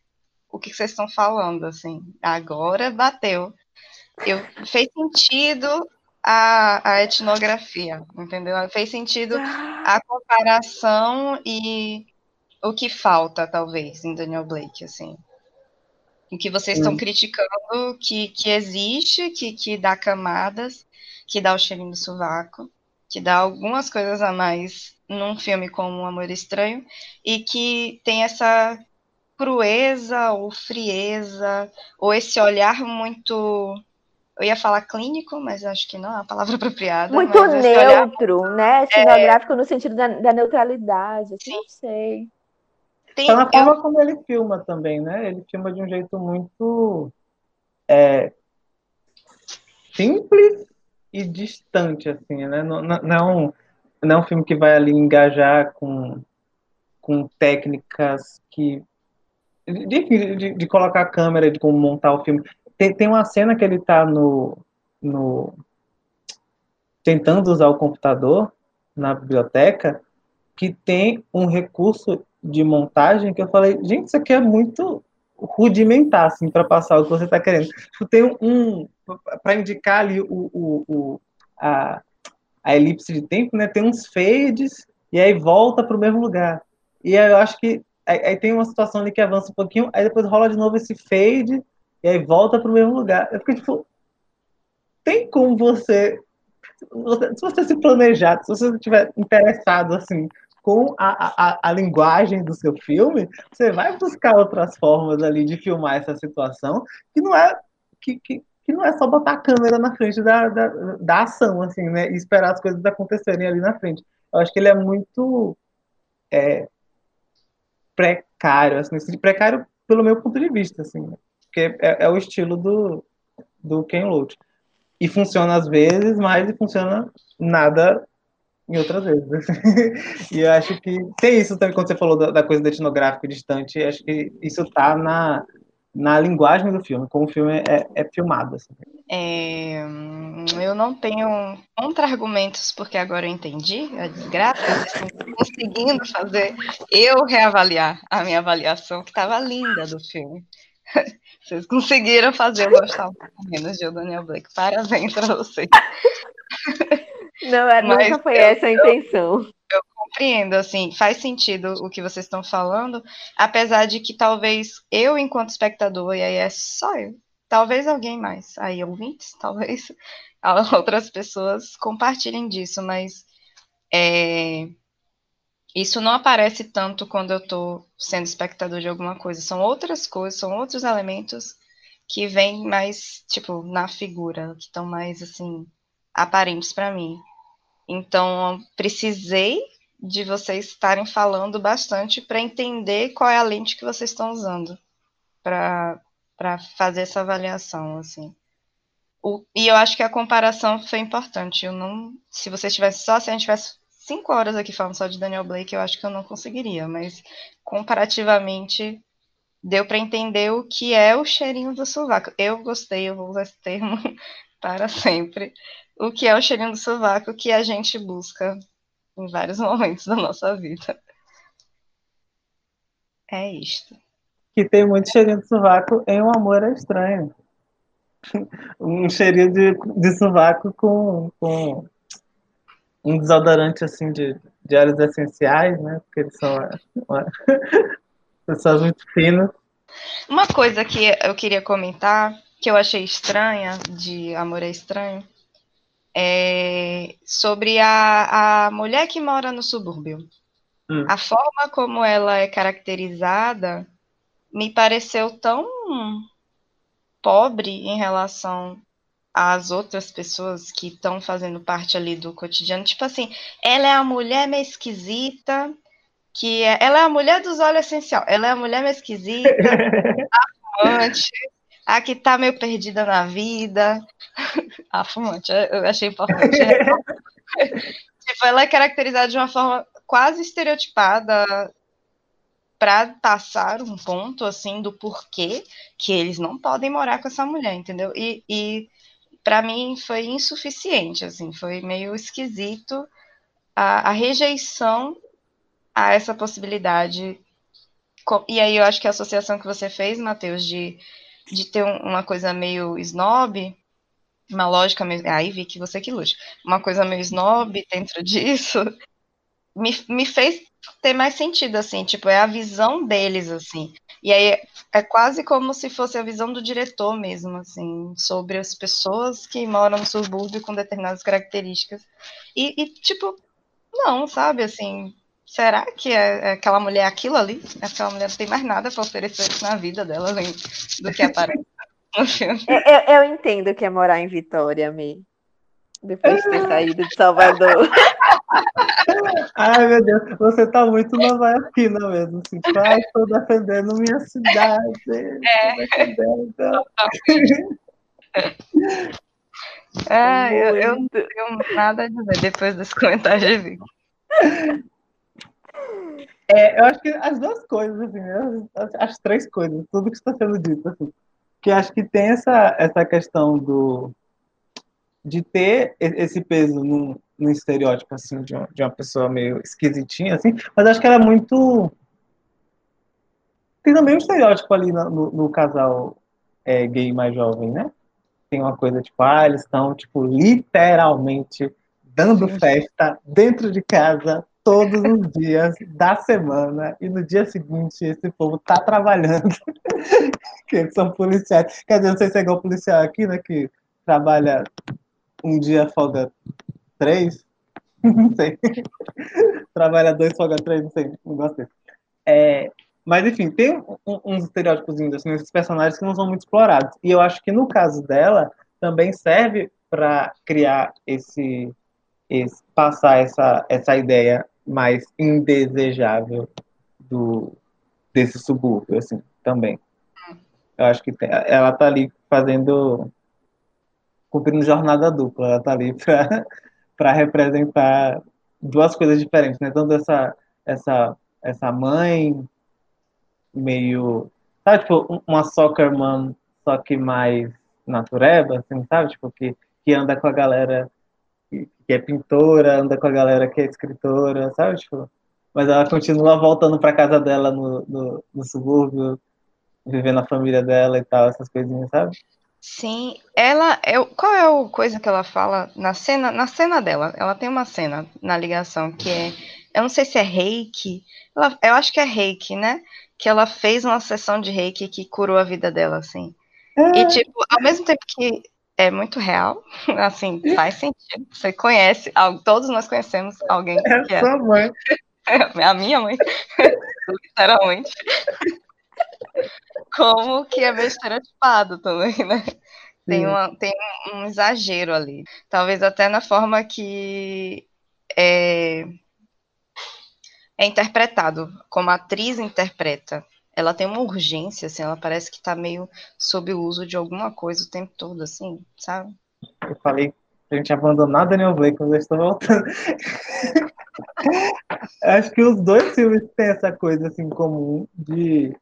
o que vocês estão falando, assim. Agora bateu. Eu, fez sentido a, a etnografia, entendeu? Fez sentido a comparação e o que falta, talvez, em Daniel Blake, assim. O que vocês estão criticando que, que existe, que, que dá camadas, que dá o cheirinho do sovaco que dá algumas coisas a mais num filme como Um Amor Estranho e que tem essa crueza ou frieza ou esse olhar muito eu ia falar clínico, mas acho que não é a palavra apropriada. Muito neutro, olhar... né? Cenográfico é... no sentido da, da neutralidade, assim, não sei. Tem, é a forma eu... como ele filma também, né? Ele filma de um jeito muito é, simples e distante, assim, né? Não, não, não, é um, não é um filme que vai ali engajar com, com técnicas que. De, de, de colocar a câmera, de como montar o filme. Tem, tem uma cena que ele tá no, no. tentando usar o computador na biblioteca, que tem um recurso de montagem que eu falei, gente, isso aqui é muito rudimentar, assim, para passar o que você está querendo. Tem um, para indicar ali o, o, o, a, a elipse de tempo, né? Tem uns fades e aí volta para o mesmo lugar. E aí eu acho que aí, aí, tem uma situação ali que avança um pouquinho, aí depois rola de novo esse fade e aí volta para o mesmo lugar. Eu fico tipo, tem como você se você se planejar, se você estiver interessado assim com a, a, a, linguagem do seu filme, você vai buscar outras formas ali de filmar essa situação, que não é que, que, que não é só botar a câmera na frente da, da, da ação, assim, né? E esperar as coisas acontecerem ali na frente. Eu acho que ele é muito é, precário, assim, precário pelo meu ponto de vista, assim, né? Porque é, é, o estilo do, do Ken Loach. E funciona às vezes, mas funciona nada em outras vezes. e eu acho que tem isso também, quando você falou da, da coisa do etnográfico distante, acho que isso tá na, na linguagem do filme, como o filme é, é filmado. Assim. É, eu não tenho contra-argumentos, porque agora eu entendi a desgraça, conseguindo fazer eu reavaliar a minha avaliação, que estava linda do filme. Vocês conseguiram fazer eu gostar um pouco menos de Daniel Blake. Parabéns para vocês. Não, é, nunca foi eu, essa a intenção. Eu, eu, compreendo, assim, faz sentido o que vocês estão falando, apesar de que talvez eu, enquanto espectador, e aí é só eu, talvez alguém mais, aí ouvintes, talvez outras pessoas compartilhem disso, mas é, isso não aparece tanto quando eu estou sendo espectador de alguma coisa. São outras coisas, são outros elementos que vêm mais, tipo, na figura, que estão mais, assim, aparentes para mim. Então, precisei de vocês estarem falando bastante para entender qual é a lente que vocês estão usando para fazer essa avaliação, assim. O, e eu acho que a comparação foi importante. Eu não, se vocês tivessem só se a gente tivesse cinco horas aqui falando só de Daniel Blake, eu acho que eu não conseguiria, mas comparativamente deu para entender o que é o cheirinho do sovaco. Eu gostei, eu vou usar esse termo para sempre. O que é o cheirinho do sovaco que a gente busca em vários momentos da nossa vida. É isto. Que tem muito cheirinho de sovaco em Um Amor é Estranho. um cheirinho de, de sovaco com, com um desodorante assim de, de óleos essenciais, né? Porque eles são uma, uma pessoas muito finas. Uma coisa que eu queria comentar, que eu achei estranha, de Amor é Estranho, é sobre a, a mulher que mora no subúrbio. Hum. A forma como ela é caracterizada me pareceu tão pobre em relação às outras pessoas que estão fazendo parte ali do cotidiano. Tipo assim, ela é a mulher meio esquisita, que é, ela é a mulher dos óleos essencial, ela é a mulher meio esquisita, a fumante, a que tá meio perdida na vida. A fumante, eu achei importante. tipo, ela é caracterizada de uma forma quase estereotipada para passar um ponto assim do porquê que eles não podem morar com essa mulher, entendeu? E, e para mim foi insuficiente, assim, foi meio esquisito a, a rejeição a essa possibilidade. E aí eu acho que a associação que você fez, Matheus, de, de ter uma coisa meio snob, uma lógica meio. Aí vi que você que luta. Uma coisa meio snob dentro disso, me, me fez ter mais sentido, assim, tipo, é a visão deles, assim. E aí é quase como se fosse a visão do diretor mesmo, assim, sobre as pessoas que moram no subúrbio com determinadas características. E, e tipo, não, sabe, assim, será que é, é aquela mulher aquilo ali? Aquela mulher não tem mais nada para oferecer na vida dela, além do que aparece no filme. Eu, eu entendo que é morar em Vitória, Mi. Depois de ter saído de Salvador. Ai, meu Deus, você tá muito novaiaquina mesmo. Assim, ai, estou defendendo minha cidade. É. Defendendo. Ah, eu, eu não tenho nada a dizer depois desse comentário de. É, eu acho que as duas coisas, assim, as, as três coisas, tudo que está sendo dito, assim, que acho que tem essa, essa questão do de ter esse peso num, num estereótipo assim de uma, de uma pessoa meio esquisitinha assim, mas acho que ela é muito tem também um estereótipo ali no, no, no casal é, gay mais jovem, né? Tem uma coisa tipo, ah, eles estão tipo literalmente dando festa dentro de casa todos os dias da semana e no dia seguinte esse povo tá trabalhando que eles são policiais. Quer dizer, não sei se é igual policial aqui, né, que trabalha um dia folga três, não sei. Trabalha dois, folga três, não sei, não gostei. É, mas enfim, tem uns estereótipos assim, nesses personagens que não são muito explorados. E eu acho que no caso dela também serve para criar esse, esse, passar essa, essa ideia mais indesejável do desse subúrbio, assim, também. Eu acho que tem, ela tá ali fazendo cumprindo jornada dupla. Ela tá ali para representar duas coisas diferentes, né? Tanto essa, essa, essa mãe meio. Sabe, tipo, uma soccer mom, só que mais natureba, assim, sabe? Tipo, que, que anda com a galera que é pintora, anda com a galera que é escritora, sabe? Tipo, mas ela continua voltando para casa dela no, no, no subúrbio, vivendo a família dela e tal, essas coisinhas, sabe? Sim, ela. Eu, qual é a coisa que ela fala na cena? Na cena dela, ela tem uma cena na ligação que é. Eu não sei se é reiki. Ela, eu acho que é reiki, né? Que ela fez uma sessão de reiki que curou a vida dela, assim. E, ah. tipo, ao mesmo tempo que é muito real, assim, faz sentido. Você conhece, todos nós conhecemos alguém é que é. Sua mãe. a minha mãe, literalmente como que é meio estereotipado também, né? Tem, uma, tem um exagero ali. Talvez até na forma que é, é interpretado, como a atriz interpreta. Ela tem uma urgência, assim, ela parece que tá meio sob o uso de alguma coisa o tempo todo, assim, sabe? Eu falei pra gente abandonar Daniel Blake quando eu estou voltando. Acho que os dois filmes têm essa coisa assim comum de,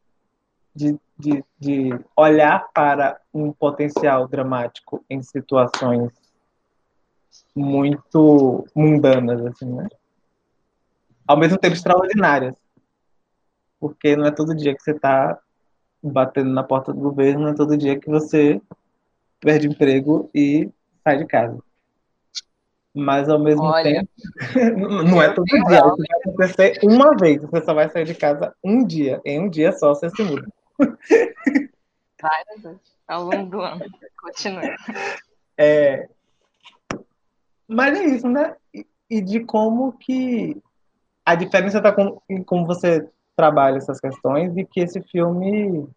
de, de, de olhar para um potencial dramático em situações muito mundanas, assim, né? Ao mesmo tempo extraordinárias. Porque não é todo dia que você está batendo na porta do governo, não é todo dia que você perde emprego e sai de casa. Mas ao mesmo Olha, tempo, não é todo dia. Isso vai acontecer uma vez. Você só vai sair de casa um dia. Em um dia só você se muda. Várias vezes. Ao longo do ano. Continua. É... Mas é isso, né? E de como que a diferença está com, em como você trabalha essas questões e que esse filme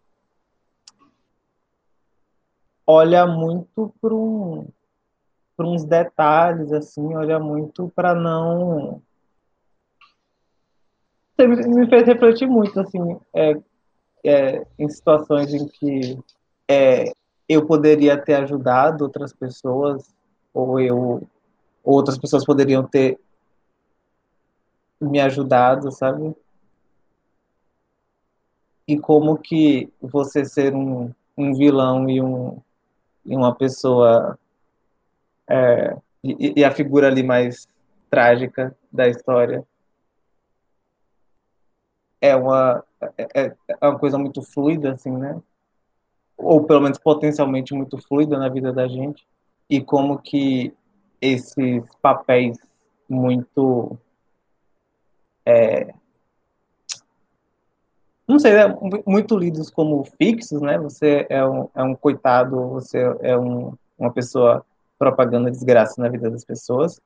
olha muito para um, uns detalhes, assim, olha muito para não. Me fez refletir muito, assim, é, é, em situações em que é, eu poderia ter ajudado outras pessoas, ou eu outras pessoas poderiam ter me ajudado, sabe? E como que você ser um, um vilão e, um, e uma pessoa é, e, e, a figura ali mais trágica da história é uma é, é, é uma coisa muito fluida assim né ou pelo menos potencialmente muito fluida na vida da gente e como que esses papéis muito é, não sei, é muito lidos como fixos, né? Você é um, é um coitado, você é um, uma pessoa propaganda desgraça na vida das pessoas.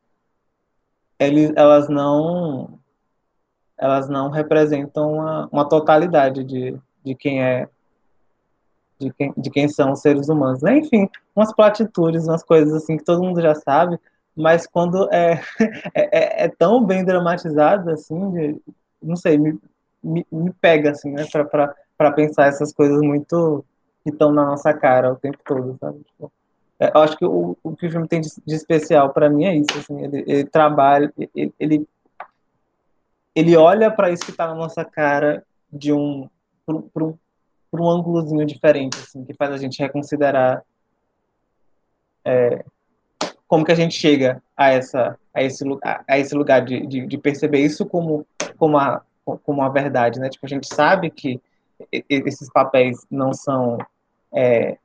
Eles, elas não elas não representam uma, uma totalidade de, de quem é de quem, de quem são os seres humanos. Né? Enfim, umas platitudes, umas coisas assim que todo mundo já sabe, mas quando é, é, é, é tão bem dramatizado, assim, de, não sei, me, me, me pega, assim, né, para pensar essas coisas muito que estão na nossa cara o tempo todo, sabe? Tipo, é, eu acho que o, o que o filme tem de, de especial para mim é isso, assim, ele, ele trabalha, ele, ele, ele olha para isso que está na nossa cara de um, por um ângulozinho diferente, assim, que faz a gente reconsiderar é, como que a gente chega a essa a esse lugar a esse lugar de, de, de perceber isso como como a como a verdade né? Tipo a gente sabe que esses papéis não são é,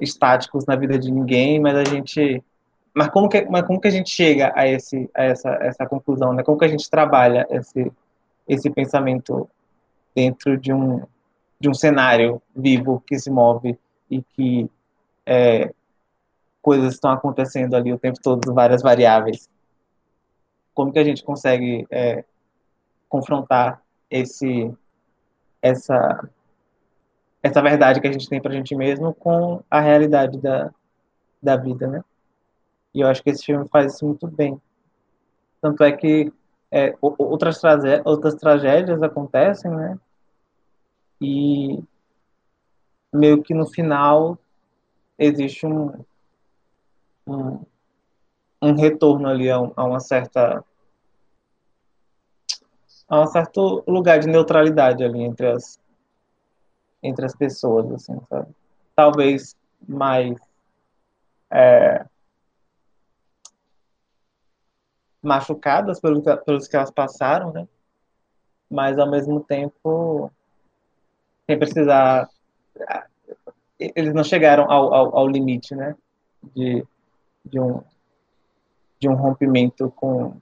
estáticos na vida de ninguém mas a gente mas como que mas como que a gente chega a esse a essa essa conclusão né como que a gente trabalha esse esse pensamento dentro de um de um cenário vivo que se move e que é, coisas estão acontecendo ali o tempo todo, várias variáveis. Como que a gente consegue é, confrontar esse, essa, essa verdade que a gente tem para a gente mesmo com a realidade da, da vida, né? E eu acho que esse filme faz isso muito bem. Tanto é que é, outras, outras tragédias acontecem, né? E meio que no final existe um, um, um retorno ali a, a, uma certa a um certo lugar de neutralidade ali entre as entre as pessoas assim sabe talvez mais é, machucadas pelos, pelos que elas passaram né mas ao mesmo tempo sem precisar eles não chegaram ao, ao, ao limite né de de um, de um rompimento com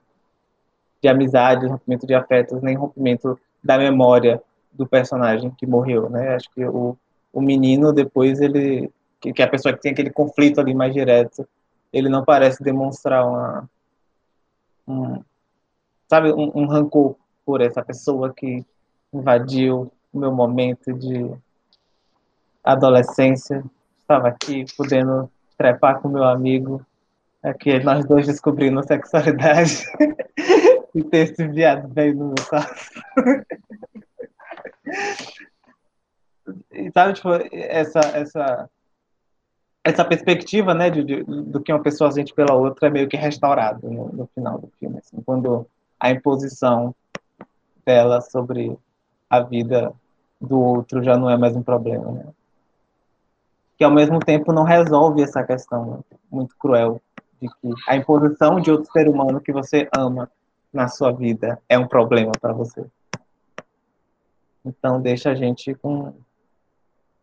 de amizade, rompimento de afetos, nem rompimento da memória do personagem que morreu, né? Acho que o, o menino depois ele que, que é a pessoa que tem aquele conflito ali mais direto, ele não parece demonstrar uma um, sabe um, um rancor por essa pessoa que invadiu o meu momento de adolescência, estava aqui podendo trepar com meu amigo Aqui, nós dois descobrindo sexualidade e ter esse viado bem no meu quarto. e sabe, tipo, essa, essa, essa perspectiva, né, de, de, do que uma pessoa sente pela outra é meio que restaurado no, no final do filme, assim, quando a imposição dela sobre a vida do outro já não é mais um problema, né? Que ao mesmo tempo não resolve essa questão muito cruel de que a imposição de outro ser humano que você ama na sua vida é um problema para você. Então deixa a gente com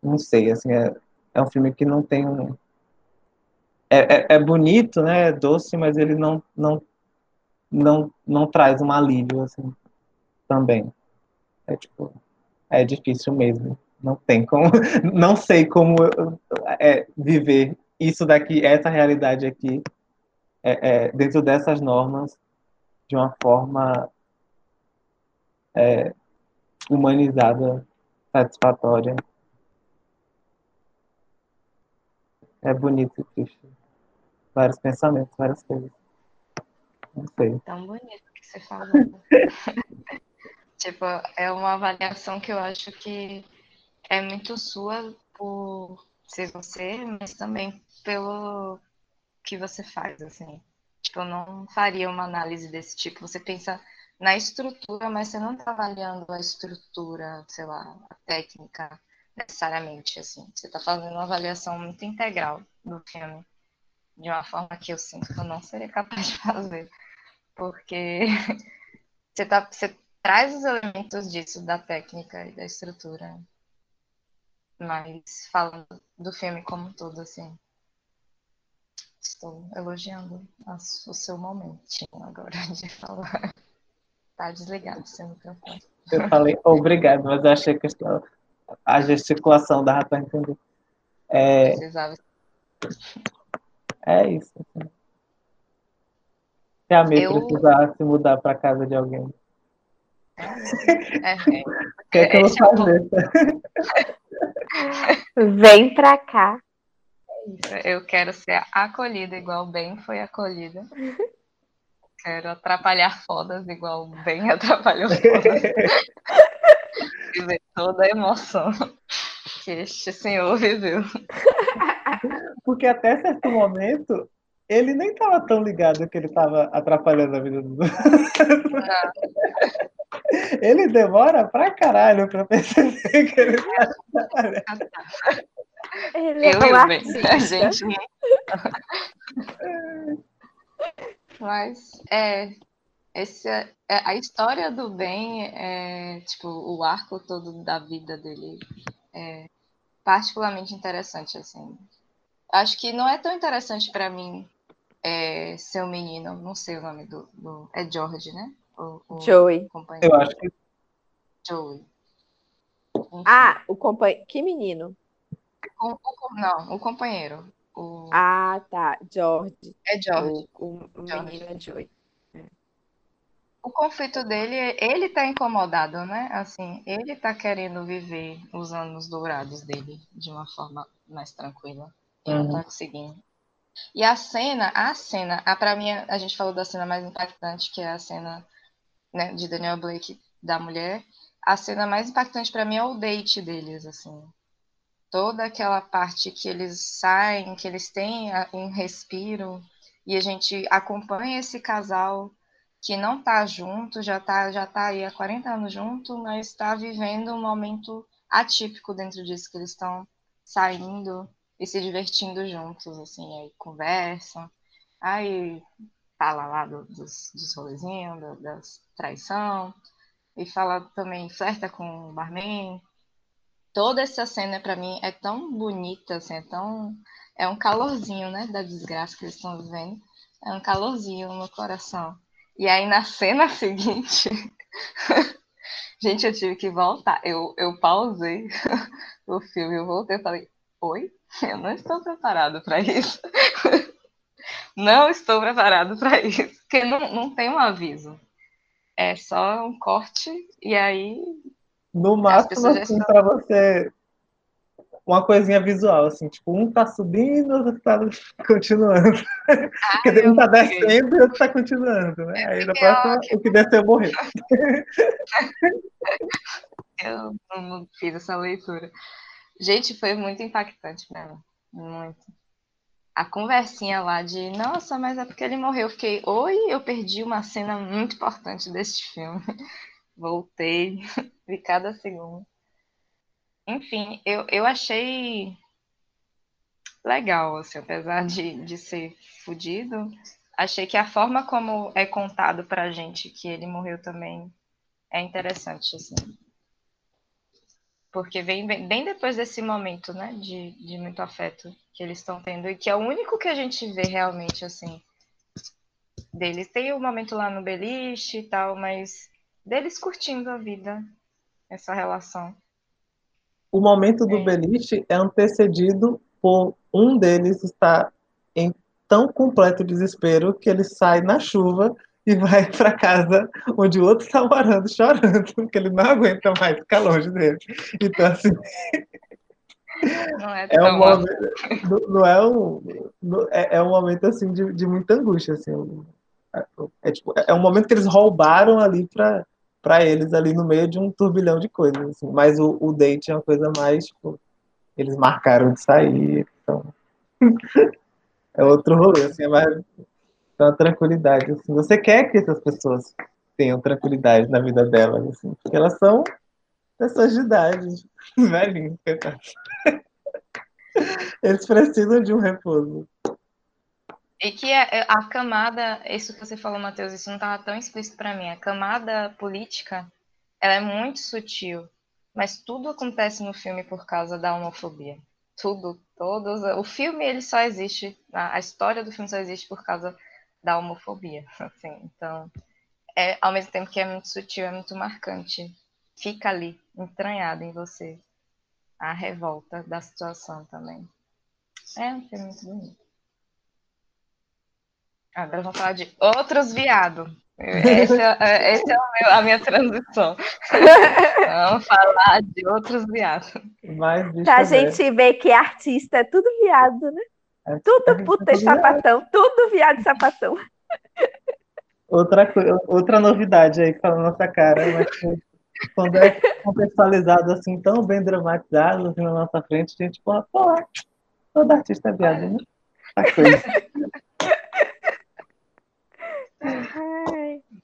não sei, assim, é, é um filme que não tem um é, é, é bonito, né? É doce, mas ele não não não não traz um alívio assim também. É tipo é difícil mesmo. Não tem como, não sei como é, viver isso daqui, essa realidade aqui, é, é, dentro dessas normas, de uma forma é, humanizada, satisfatória. É bonito triste. Vários pensamentos, várias coisas. Não sei. Tão bonito que você falou. tipo, é uma avaliação que eu acho que é muito sua por ser você, mas também pelo que você faz, assim. Tipo, eu não faria uma análise desse tipo. Você pensa na estrutura, mas você não está avaliando a estrutura, sei lá, a técnica, necessariamente, assim. Você está fazendo uma avaliação muito integral do filme, de uma forma que eu sinto que eu não seria capaz de fazer. Porque você, tá, você traz os elementos disso, da técnica e da estrutura. Mas falando do filme como um todo, assim. Estou elogiando o seu momentinho agora de falar. Tá desligado seu microfone. Eu falei obrigado, mas eu achei que a gesticulação dava para entender. É, Precisava. é isso. Se a Mê Eu- precisar se mudar para casa de alguém, É, é, é. o que é que eu vou é o fazer? Vem pra cá. Eu quero ser acolhida igual o Ben foi acolhida. Quero atrapalhar fodas igual o Ben atrapalhou fodas. Viver toda a emoção que este senhor viveu. Porque até certo momento ele nem estava tão ligado que ele estava atrapalhando a vida dos outros. Ele demora pra caralho pra perceber que ele tá atrapalhando. Ele é um artista. A gente não. Mas é, esse é, é- a história do Ben é tipo o arco todo da vida dele é particularmente interessante assim. Acho que não é tão interessante pra mim é, ser um menino, não sei o nome do, do- é George, né? O, o Joey. companheiro Eu acho que Joey. Enfim, Ah, o companheiro. Que menino? o- o- não, o companheiro. O, Ah, tá. George. é George. O, o, o George. menino é Joey. O conflito dele, ele tá incomodado, né? Assim, ele tá querendo viver os anos dourados dele de uma forma mais tranquila. E não tá conseguindo. E a cena, a cena, a, pra mim, a gente falou da cena mais impactante, que é a cena né, de Daniel Blake da mulher. A cena mais impactante pra mim é o date deles, assim. Toda aquela parte que eles saem, que eles têm um respiro, e a gente acompanha esse casal que não tá junto, já tá, já tá aí há 40 anos junto, mas está vivendo um momento atípico dentro disso, que eles estão saindo e se divertindo juntos, assim, aí conversam, aí fala lá do- dos, dos rolezinhos, da, das traição, e fala também, flerta com o barman. Toda essa cena, pra mim, é tão bonita, assim, é tão... É um calorzinho, né, da desgraça que eles estão vivendo. É um calorzinho no coração. E aí na cena seguinte, gente, eu tive que voltar. Eu, eu pausei o filme, eu voltei e falei, oi? Eu não estou preparado para isso. Não estou preparado para isso. Porque não, não tem um aviso. É só um corte e aí. No máximo, assim, estão- pra você. Uma coisinha visual, assim, tipo, um tá subindo, outro tá continuando. Quer dizer, um tá descendo e outro tá continuando, né? Aí na ó, próxima, o que desceu morreu. Eu não fiz essa leitura. Gente, foi muito impactante mim. Muito. a conversinha lá de, nossa, mas é porque ele morreu. Eu fiquei, oi, eu perdi uma cena muito importante deste filme. Voltei, de cada segundo. Enfim, eu, eu achei legal, assim, apesar de, de ser fudido, achei que a forma como é contado pra gente que ele morreu também é interessante, assim. Porque vem bem, bem depois desse momento, né, de, de muito afeto que eles estão tendo, e que é o único que a gente vê realmente, assim, deles. Tem o um momento lá no beliche e tal, mas deles curtindo a vida, essa relação. O momento do é. beliche é antecedido por um deles estar em tão completo desespero que ele sai na chuva e vai para casa onde o outro está morando, chorando, porque ele não aguenta mais ficar longe dele. Então, assim. Não é, é um momento, não é um, é, é um momento assim de, de muita angústia assim é, é, tipo, é um momento que eles roubaram ali para para eles ali no meio de um turbilhão de coisas assim. mas o, o date é uma coisa mais tipo, eles marcaram de sair então é outro rolê assim é mais uma tranquilidade. Assim. Você quer que essas pessoas tenham tranquilidade na vida delas, assim, porque elas são pessoas de idade, velhinhos, Eles precisam de um repouso. E que a, a, camada, isso que você falou, Matheus, isso não estava tão explícito para mim. A camada política, ela é muito sutil, mas tudo acontece no filme por causa da homofobia. Tudo, todos. O filme ele só existe, a, a história do filme só existe por causa da homofobia, assim. Então, é ao mesmo tempo que é muito sutil, é muito marcante. Fica ali, entranhado em você a revolta da situação também. É um filme muito bonito. Agora vamos falar de outros viados. Esse é, é, esse é meu, a minha transição. Vamos falar de outros viados. Mas, pra gente ver que artista é tudo viado, né? É, tudo puta e sapatão, tudo viado e sapatão. Outra, outra novidade aí que tá na nossa cara, mas quando é contextualizado assim, tão bem dramatizado assim, na nossa frente, a gente fala, pô, todo artista é viado, né? A coisa.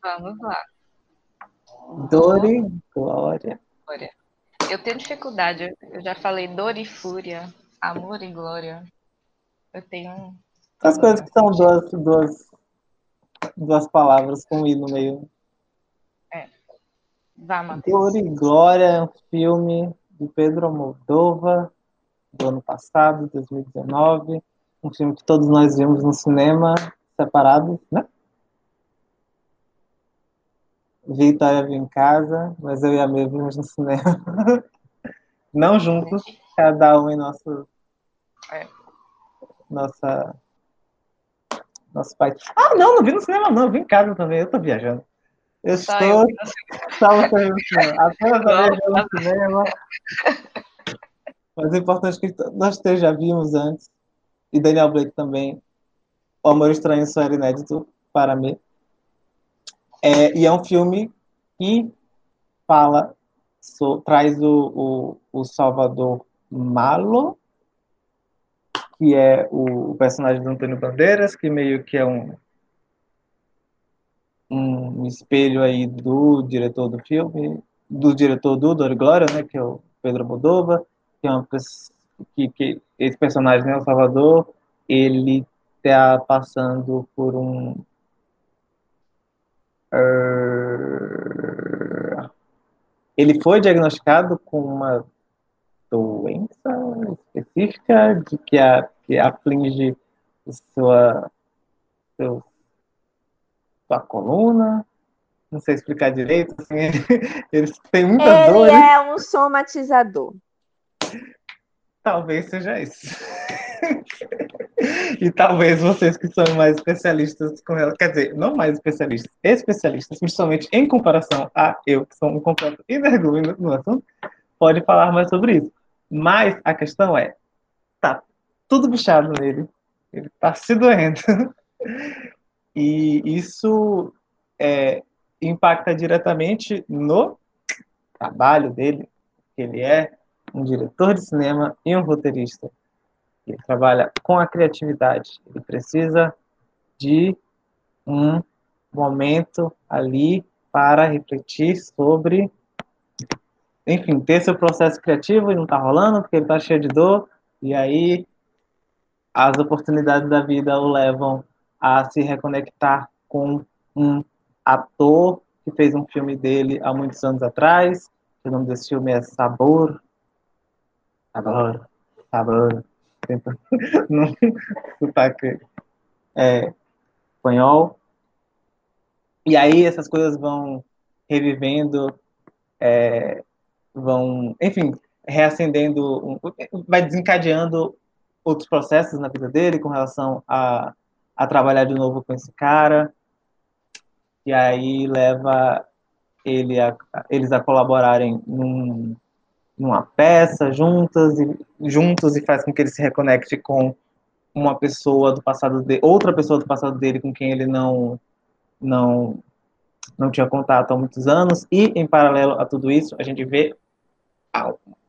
Vamos lá. Dor e glória. glória. Eu tenho dificuldade, eu já falei dor e fúria, amor e glória. Eu tenho. As coisas que são duas, duas, duas palavras com i no meio. É. Vá, Matheus. Dor e Glória é um filme de Pedro Moldova, do ano passado, 2019. Um filme que todos nós vimos no cinema, separados, né? Vitória viu em casa, mas eu e a Meia vimos no cinema. Não juntos, cada um em nosso. É nossa nosso pai. Ah, não, não vi no cinema, não, vi em casa também, eu tô viajando. Eu tá, estou. Estava no cinema. Apenas viajando no cinema. Mas o importante é que nós três já vimos antes, e Daniel Blake também. O Amor Estranho só era inédito para mim. É, e é um filme que fala, so, traz o, o, o Salvador Malo, que é o, personagem do Antônio Bandeiras, que meio que é um, um espelho aí do diretor do filme, do diretor do Dor Glória, né, que é o Pedro Moldova, que é uma que, que esse personagem, né, o Salvador, ele está passando por um uh, ele foi diagnosticado com uma doença específica de que, a, que aflige sua, seu, sua coluna. Não sei explicar direito. Assim, eles têm muitas Ele dores. Ele é um somatizador. Talvez seja isso. e talvez vocês que são mais especialistas com ela, quer dizer, não mais especialistas, especialistas, principalmente em comparação a eu, que sou um completo energúmeno no assunto, pode falar mais sobre isso. Mas a questão é, tá tudo bichado nele, ele tá se doendo. e isso é, impacta diretamente no trabalho dele, que ele é um diretor de cinema e um roteirista. Ele trabalha com a criatividade. Ele precisa de um momento ali para refletir sobre, enfim, ter seu processo criativo e não está rolando porque ele está cheio de dor e aí as oportunidades da vida o levam a se reconectar com um ator que fez um filme dele há muitos anos atrás. O nome desse filme é Sabor. Sabor. Sabor. No sotaque é, espanhol. E aí essas coisas vão revivendo, é, vão, enfim, reacendendo, vai desencadeando outros processos na vida dele com relação a, a trabalhar de novo com esse cara. E aí leva ele a, eles a colaborarem num, numa peça juntas e juntos e faz com que ele se reconecte com uma pessoa do passado de outra pessoa do passado dele com quem ele não não não tinha contato há muitos anos. E em paralelo a tudo isso a gente vê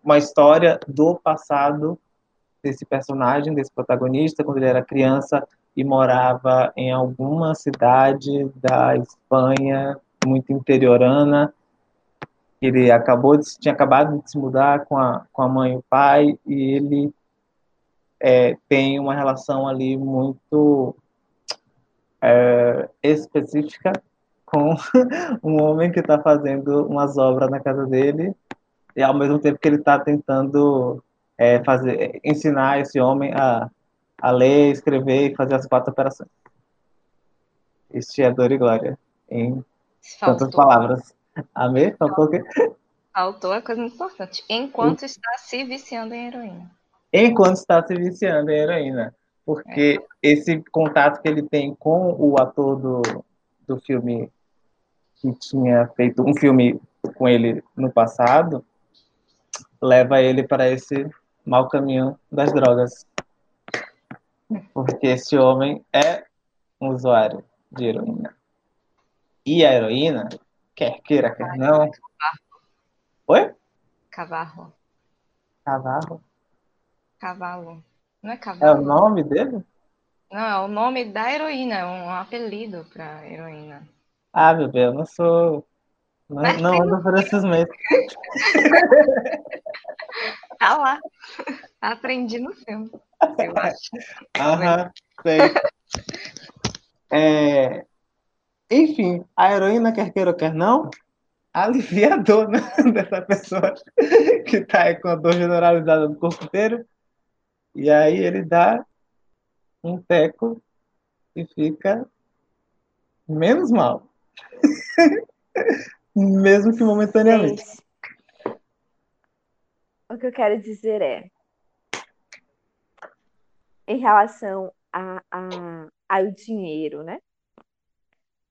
uma história do passado desse personagem desse protagonista quando ele era criança e morava em alguma cidade da Espanha muito interiorana ele acabou de, tinha acabado de se mudar com a, com a mãe e o pai e ele é, tem uma relação ali muito é, específica com um homem que está fazendo umas obras na casa dele e ao mesmo tempo que ele está tentando é, fazer ensinar esse homem a, a ler, escrever e fazer as quatro operações. Este é Dor e Glória, em Faltou. tantas palavras. Amém? Faltou o quê? Faltou a coisa importante. Enquanto está se viciando em heroína enquanto está se viciando em heroína. Porque é. esse contato que ele tem com o ator do, do filme que tinha feito um filme com ele no passado leva ele para esse mau caminho das drogas. Porque esse homem é um usuário de heroína. E a heroína, quer queira, quer não. Oi? Cavarro. Cavarro? Cavalo. Não é cavalo? É o nome dele? Não, é o nome da heroína, é um apelido para heroína. Ah, meu Deus, eu não sou. Não, não ando por esses meios. tá lá. Aprendi no filme, eu acho. Aham, sei. É... Enfim, a heroína, quer queira ou quer não, alivia a dor né, dessa pessoa que está com a dor generalizada no corpo inteiro e aí ele dá um teco e fica menos mal. Mesmo que momentaneamente. O que eu quero dizer é, em relação a, a, ao dinheiro, né?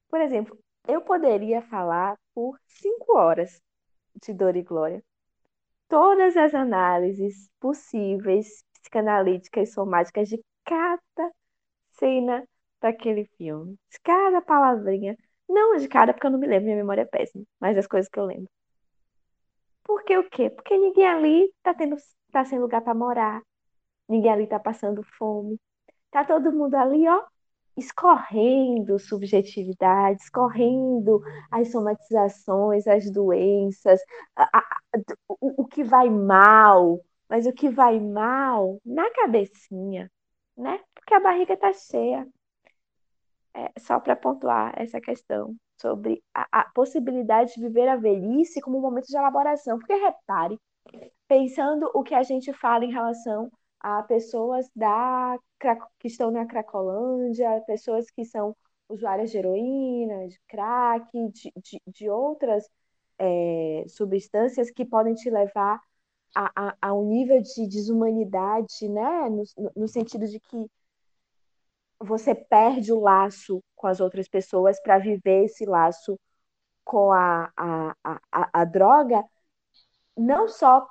Por exemplo, eu poderia falar por cinco horas de dor e glória. Todas as análises possíveis psicanalíticas e somáticas de cada cena daquele filme. De cada palavrinha. Não de cada, porque eu não me lembro, minha memória é péssima, mas as coisas que eu lembro. Porque o quê? Porque ninguém ali tá, tendo, tá sem lugar para morar. Ninguém ali tá passando fome. Tá todo mundo ali, ó, escorrendo subjetividade, escorrendo as somatizações, as doenças, a, a, o, o que vai mal, mas o que vai mal na cabecinha, né? Porque a barriga está cheia. É, só para pontuar essa questão sobre a, a, possibilidade de viver a velhice como um momento de elaboração. Porque repare, pensando o que a gente fala em relação a pessoas da, que estão na Cracolândia, pessoas que são usuárias de heroína, de crack, de, de, de outras é, substâncias que podem te levar a, a, a um nível de desumanidade, né? No, no sentido de que você perde o laço com as outras pessoas para viver esse laço com a, a, a, a, droga, não só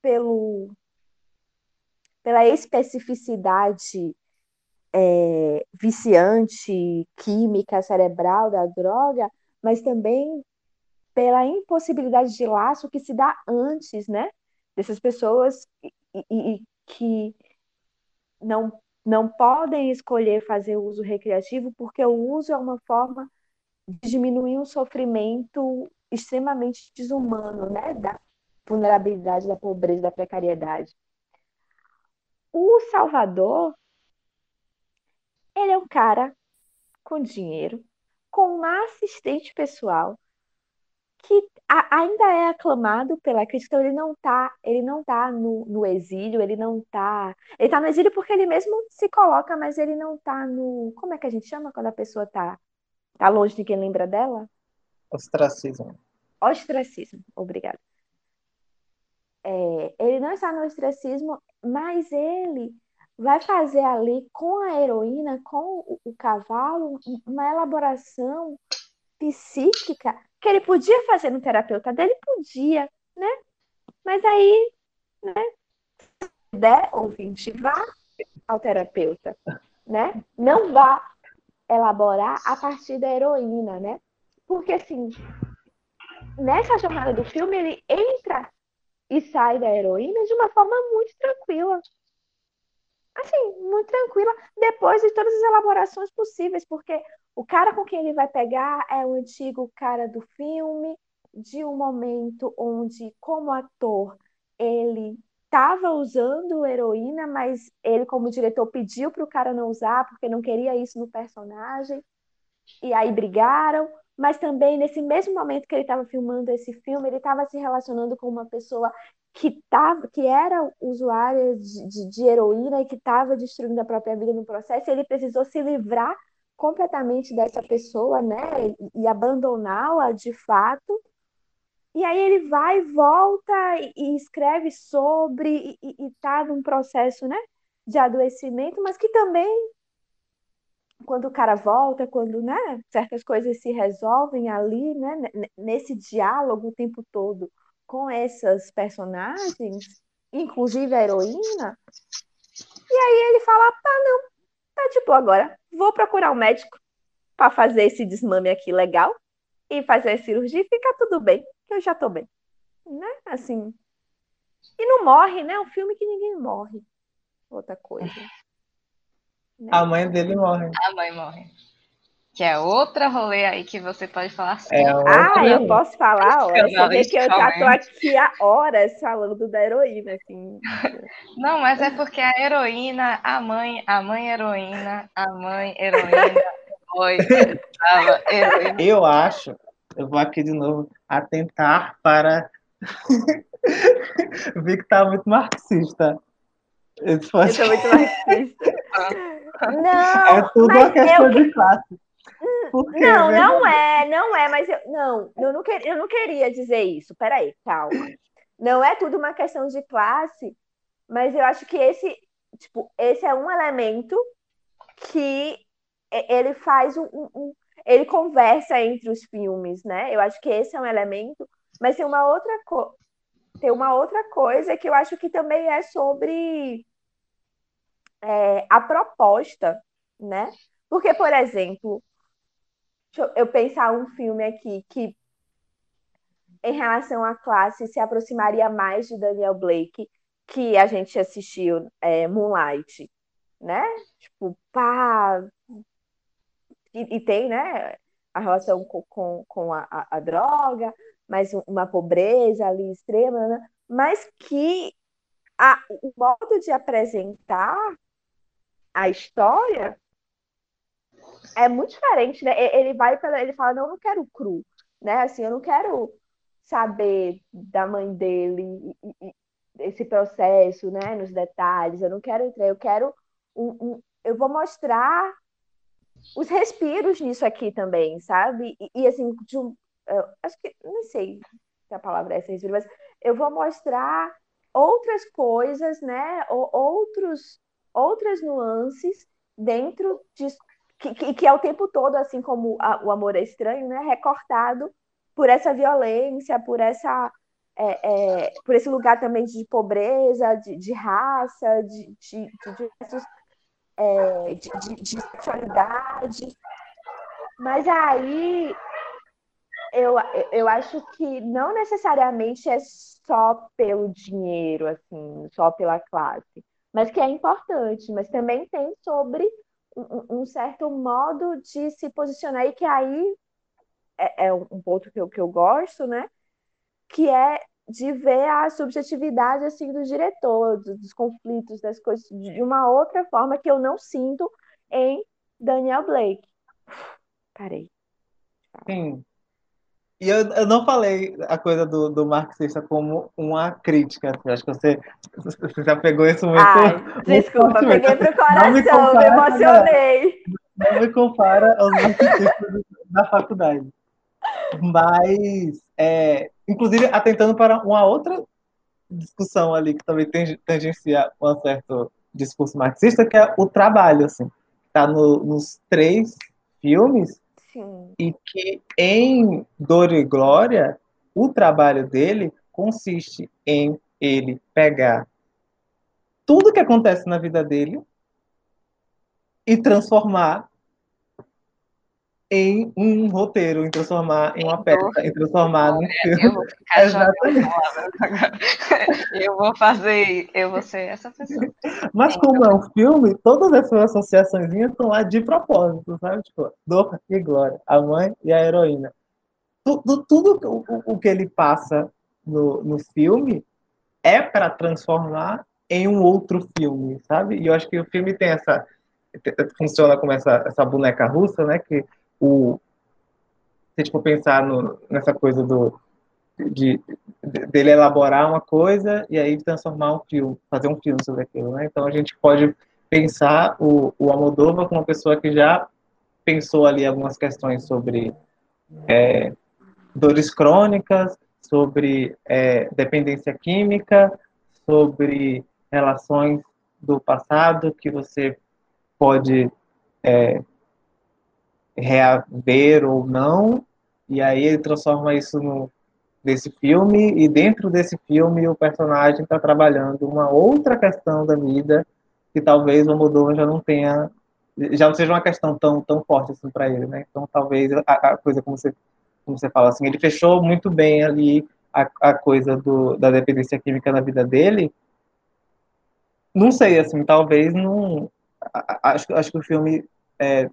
pelo, pela especificidade é, viciante, química, cerebral da droga, mas também pela impossibilidade de laço que se dá antes, né? Dessas pessoas e, e, e que não, não podem escolher fazer uso recreativo, porque o uso é uma forma de diminuir um sofrimento extremamente desumano, né? Da vulnerabilidade, da pobreza, da precariedade. O Salvador, ele é um cara com dinheiro, com uma assistente pessoal que ainda é aclamado pela crítica, ele não tá, ele não tá no, no exílio, ele não tá, ele tá no exílio porque ele mesmo se coloca, mas ele não tá no, como é que a gente chama quando a pessoa tá, tá longe de quem lembra dela? Ostracismo. Ostracismo, obrigada. É, ele não está no ostracismo, mas ele vai fazer ali com a heroína, com o, o cavalo, uma elaboração psíquica que ele podia fazer no terapeuta dele, podia, né? Mas aí, né? Se der ouvinte, vá ao terapeuta, né? Não vá elaborar a partir da heroína, né? Porque assim, nessa jornada do filme ele entra e sai da heroína de uma forma muito tranquila. Assim, muito tranquila, depois de todas as elaborações possíveis, porque o cara com quem ele vai pegar é o antigo cara do filme, de um momento onde, como ator, ele estava usando heroína, mas ele, como diretor, pediu para o cara não usar, porque não queria isso no personagem. E aí brigaram mas também nesse mesmo momento que ele estava filmando esse filme, ele estava se relacionando com uma pessoa que, tava, que era usuária de, de, de heroína e que estava destruindo a própria vida no processo, ele precisou se livrar completamente dessa pessoa, né, e, e abandoná-la de fato. E aí ele vai, volta e, e escreve sobre, e está num processo, né, de adoecimento, mas que também quando o cara volta, quando né, certas coisas se resolvem ali, né, nesse diálogo o tempo todo com essas personagens, inclusive a heroína, e aí ele fala: tá, não, tá tipo agora, vou procurar um médico para fazer esse desmame aqui legal e fazer a cirurgia e ficar tudo bem, que eu já tô bem. Né? Assim. E não morre, né? Um filme que ninguém morre. Outra coisa. Né? A mãe dele morre. A mãe morre. Que é outra rolê aí que você pode falar assim. É ah, eu posso falar? Ó, você vê que eu já tô aqui há horas falando da heroína, assim. Não, mas é porque a heroína, a mãe, a mãe heroína, a mãe heroína, foi, heroína. Eu acho, eu vou aqui de novo, atentar para. Vi que tá muito marxista. Esse foi... Eu tô muito marxista. Não, é tudo uma questão eu... de classe. Porque, não, né? não é, não é, mas eu não, eu não, quer, eu não queria dizer isso. Peraí, calma. Não é tudo uma questão de classe, mas eu acho que esse, tipo, esse é um elemento que ele faz um, um, ele conversa entre os filmes, né? Eu acho que esse é um elemento, mas tem uma outra co tem uma outra coisa que eu acho que também é sobre é, a proposta, né? Porque, por exemplo, eu pensar um filme aqui que, em relação à classe, se aproximaria mais de Daniel Blake, que a gente assistiu é, Moonlight, né? Tipo, pá. E, e tem, né? A relação com, com, com a, a, a droga, mas uma pobreza ali extrema, né? mas que a, o modo de apresentar a história é muito diferente, né? Ele vai pela, ele fala, não, eu não quero cru, né? Assim, eu não quero saber da mãe dele esse processo, né? Nos detalhes, eu não quero entrar, eu quero um, um, eu vou mostrar os respiros nisso aqui também, sabe? E, e assim, um, acho que não sei se a palavra é essa respiro, mas eu vou mostrar outras coisas, né? Ou outros outras nuances dentro de que, que, que é o tempo todo, assim como a, o amor é estranho, né? Recortado por essa violência, por essa é, é, por esse lugar também de pobreza, de, de raça, de, de, de diversos é, de, de, de, sexualidade. Mas aí eu, eu acho que não necessariamente é só pelo dinheiro, assim, só pela classe mas que é importante, mas também tem sobre um, um certo modo de se posicionar e que aí é, é um ponto que eu, que eu gosto, né? Que é de ver a subjetividade assim do diretor, dos, dos conflitos, das coisas de uma outra forma que eu não sinto em Daniel Blake. Parei. Sim. E eu, eu não falei a coisa do, do marxista como uma crítica. Eu acho que você, você já pegou isso muito. Ai, desculpa, muito peguei pro coração, me, me emocionei. Não me compara aos marxistas da faculdade. Mas, é, inclusive, atentando para uma outra discussão ali que também tangencia um certo discurso marxista, que é o trabalho, assim. Está no, nos três filmes Sim. e que em Dor e Glória, o trabalho dele consiste em ele pegar tudo que acontece na vida dele e transformar em um roteiro, em transformar em uma peça, em transformar num filme. Eu vou ficar Exatamente. Eu vou fazer, eu vou ser essa pessoa. Mas como é um filme, todas essas associações estão lá de propósito, sabe? Tipo, dor e glória, a mãe e a heroína. Tudo, tudo o, o que ele passa no, no filme é para transformar em um outro filme, sabe? E eu acho que o filme tem essa funciona como essa, essa boneca russa, né? Que o se for pensar no, nessa coisa do de, de, dele elaborar uma coisa e aí transformar um filme, fazer um filme sobre aquilo, né? Então a gente pode pensar o, o Almodóvar como uma pessoa que já pensou ali algumas questões sobre é, dores crônicas, sobre é, dependência química, sobre relações do passado que você pode é, reaver ou não, e aí ele transforma isso no, filme, e dentro desse filme o personagem está trabalhando uma outra questão da vida que talvez o Moldova já não tenha, já não seja uma questão tão, tão forte assim para ele, né? Então talvez a, a, coisa como você, como você fala assim, ele fechou muito bem ali a, a coisa do, da dependência química na vida dele. Não sei, assim, talvez não. Acho, acho que o filme é,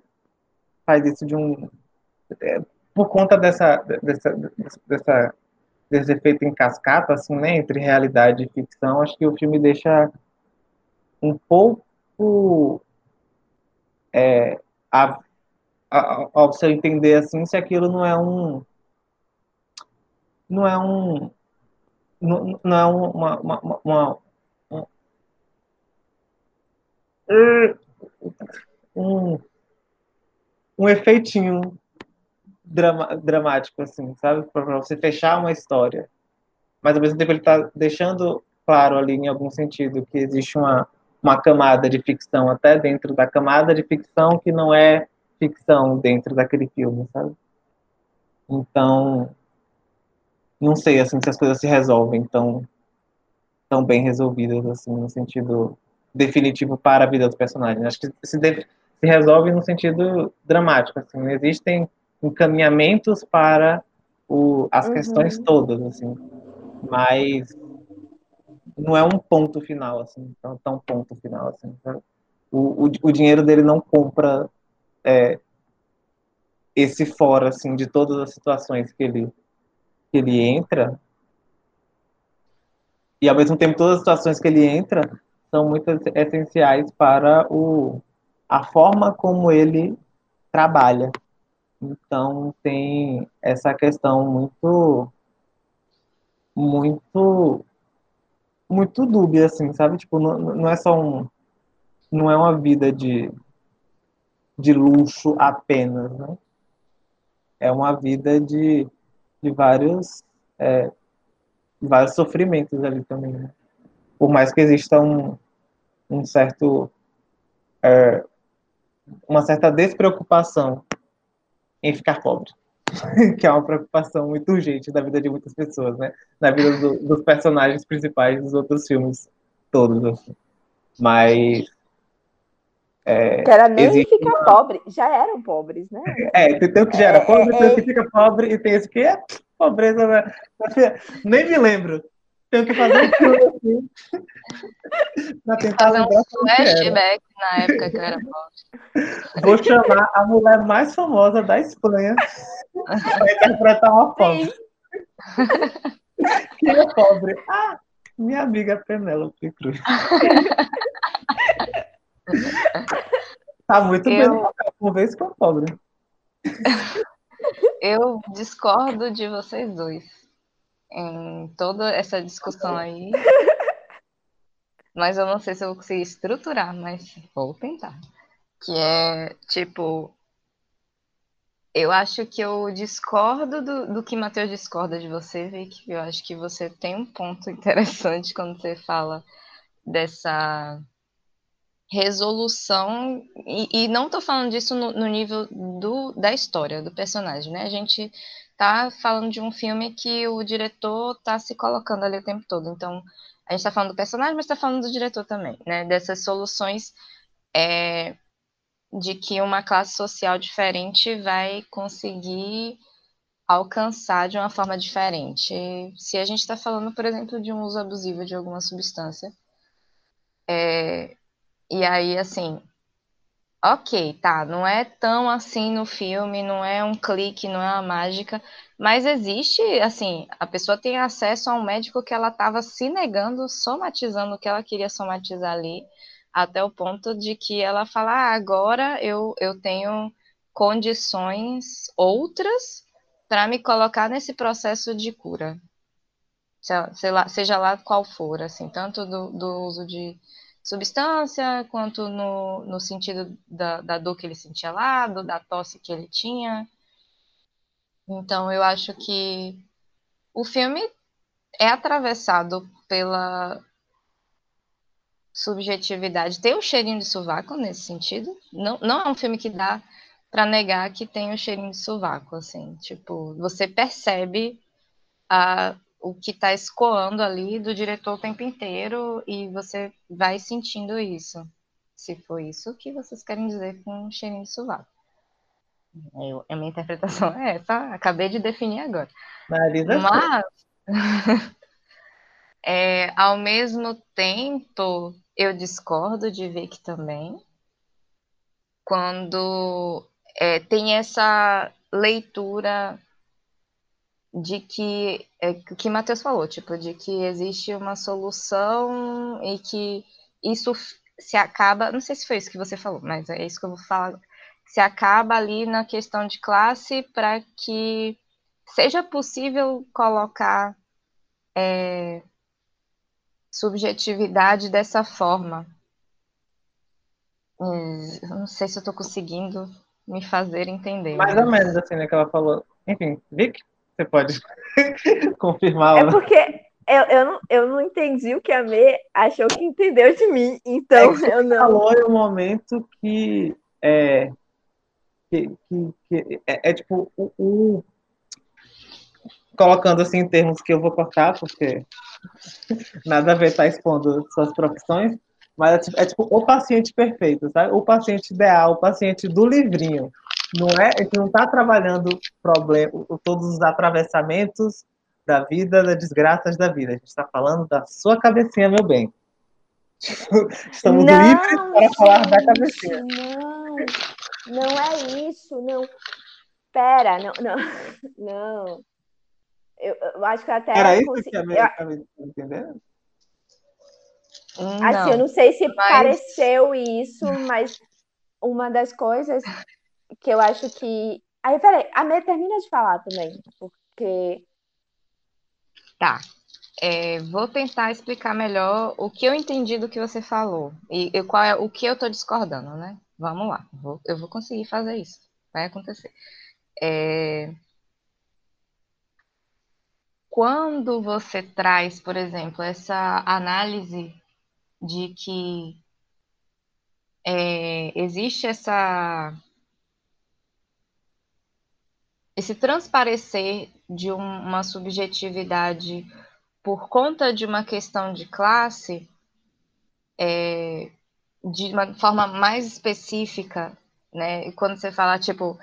faz isso de um é, por conta dessa, dessa, dessa desse efeito em cascata assim né entre realidade e ficção acho que o filme deixa um pouco é, a, a, ao seu entender assim se aquilo não é um não é um não, não é uma, uma, uma, uma um, um um efeitinho drama, dramático, assim, sabe? Para você fechar uma história. Mas ao mesmo tempo ele está deixando claro ali, em algum sentido, que existe uma, uma camada de ficção até dentro da camada de ficção que não é ficção dentro daquele filme, sabe? Então, não sei assim se as coisas se resolvem tão tão bem resolvidas assim no sentido definitivo para a vida dos personagens. Acho que se deve, se resolve no sentido dramático. Assim, existem encaminhamentos para o, as uhum. questões todas, assim, mas não é um ponto final, assim, tão, tão ponto final, assim. O, o, o, dinheiro dele não compra é, esse fora, assim, de todas as situações que ele, que ele entra. E, ao mesmo tempo, todas as situações que ele entra são muito essenciais para o, a forma como ele trabalha. Então tem essa questão muito muito muito dúbia assim, sabe? Tipo, não, não é só um não é uma vida de de luxo apenas, né? É uma vida de, de vários é, vários sofrimentos ali também, né? Por mais que exista um, um certo é, uma certa despreocupação em ficar pobre, que é uma preocupação muito urgente da vida de muitas pessoas, né? Na vida do, dos personagens principais dos outros filmes todos, assim. Mas é, que era nem existe... ficar pobre, já eram pobres, né? É, tem o que já era é, pobre, é, tem o que fica pobre e tem esse que é pobreza. Né? Nem me lembro. Tenho que fazer um filme assim. pra tentar Fazer um que flashback na época que eu era pobre. Vou chamar a mulher mais famosa da Espanha para interpretar uma pobre. Quem é pobre? Ah, minha amiga Penélope Cruz. Tá muito bem Eu- vez que é pobre. Eu discordo de vocês dois em toda essa discussão aí. Mas eu não sei se eu vou conseguir estruturar, mas vou tentar. Que é, tipo, eu acho que eu discordo do, do que Matheus discorda de você, Vicky. Eu acho que você tem um ponto interessante quando você fala dessa resolução, e, e não tô falando disso no, no nível do, da história, do personagem, né? A gente tá falando de um filme que o diretor tá se colocando ali o tempo todo. Então, a gente tá falando do personagem, mas tá falando do diretor também, né? Dessas soluções é, de que uma classe social diferente vai conseguir alcançar de uma forma diferente. Se a gente está falando, por exemplo, de um uso abusivo de alguma substância, é, e aí, assim, ok, tá, não é tão assim no filme, não é um clique, não é uma mágica, mas existe, assim, a pessoa tem acesso a um médico que ela estava se negando, somatizando o que ela queria somatizar ali, até o ponto de que ela fala, ah, agora eu, eu tenho condições outras para me colocar nesse processo de cura. Se- sei lá- seja lá qual for, assim, tanto do, do uso de substância, quanto no, no sentido da, da dor que ele sentia lá, do- da tosse que ele tinha. Então, eu acho que o filme é atravessado pela subjetividade. Tem o cheirinho de sovaco nesse sentido. Não, não é um filme que dá para negar que tem o cheirinho de sovaco, assim. Tipo, você percebe a, o que está escoando ali do diretor o tempo inteiro e você vai sentindo isso. Se foi isso que vocês querem dizer com cheirinho de sovaco. Eu, a minha interpretação é essa, acabei de definir agora. Marisa, Mas, é, ao mesmo tempo, eu discordo de Vic também, quando é, tem essa leitura de que, é, que Matheus falou, tipo, de que existe uma solução e que isso se acaba, não sei se foi isso que você falou, mas é isso que eu vou falar, se acaba ali na questão de classe para que seja possível colocar é, subjetividade dessa forma. Hum, eu não sei se eu estou conseguindo me fazer entender. mais ou menos assim, né, que ela falou. Enfim, Vic, você pode confirmar. É porque eu, eu, não, eu não entendi o que a Mê achou que entendeu de mim, então É eu não. falou em um momento que é, que, que- que é, é tipo o, o- colocando assim em termos que eu vou cortar porque nada a ver estar expondo suas profissões, mas é tipo, é tipo o paciente perfeito, sabe? O paciente ideal, o paciente do livrinho. Não é, a gente não está trabalhando problema, todos os atravessamentos da vida, das desgraças da vida. A gente está falando da sua cabecinha, meu bem. Estamos Não, livres para falar da gente, cabecinha. Não, não é isso, não. Pera, não, não, não. Eu, eu acho que eu até Era isso consegui- que a eu- minha estava entendendo? Assim, eu não sei se mas- pareceu isso, mas uma das coisas que eu acho que. Aí, peraí, a Mê termina de falar também, porque. Tá. É, vou tentar explicar melhor o que eu entendi do que você falou e, e qual é o que eu estou discordando, né? Vamos lá, vou- eu vou conseguir fazer isso, vai acontecer. É, quando você traz, por exemplo, essa análise de que é, existe essa esse transparecer de um- uma subjetividade por conta de uma questão de classe, é, de uma forma mais específica, né? E quando você fala, tipo,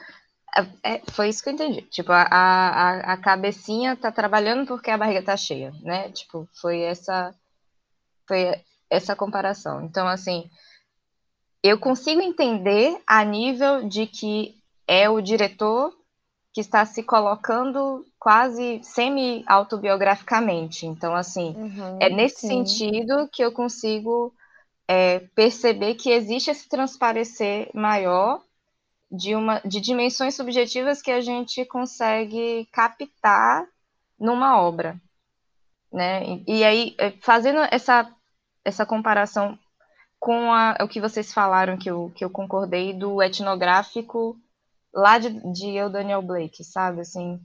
É, é, foi isso que eu entendi. Tipo, a, a, a cabecinha tá trabalhando porque a barriga tá cheia, né? Tipo, foi essa foi essa comparação. Então, assim, eu consigo entender a nível de que é o diretor que está se colocando quase semi-autobiograficamente. Então, assim, uhum, é nesse sim. sentido que eu consigo é, perceber que existe esse transparecer maior de, uma, de dimensões subjetivas que a gente consegue captar numa obra. Né? E, e aí, é, fazendo essa, essa comparação com a, o que vocês falaram, que eu, que eu concordei, do etnográfico lá de, de eu, Daniel Blake, sabe? Assim,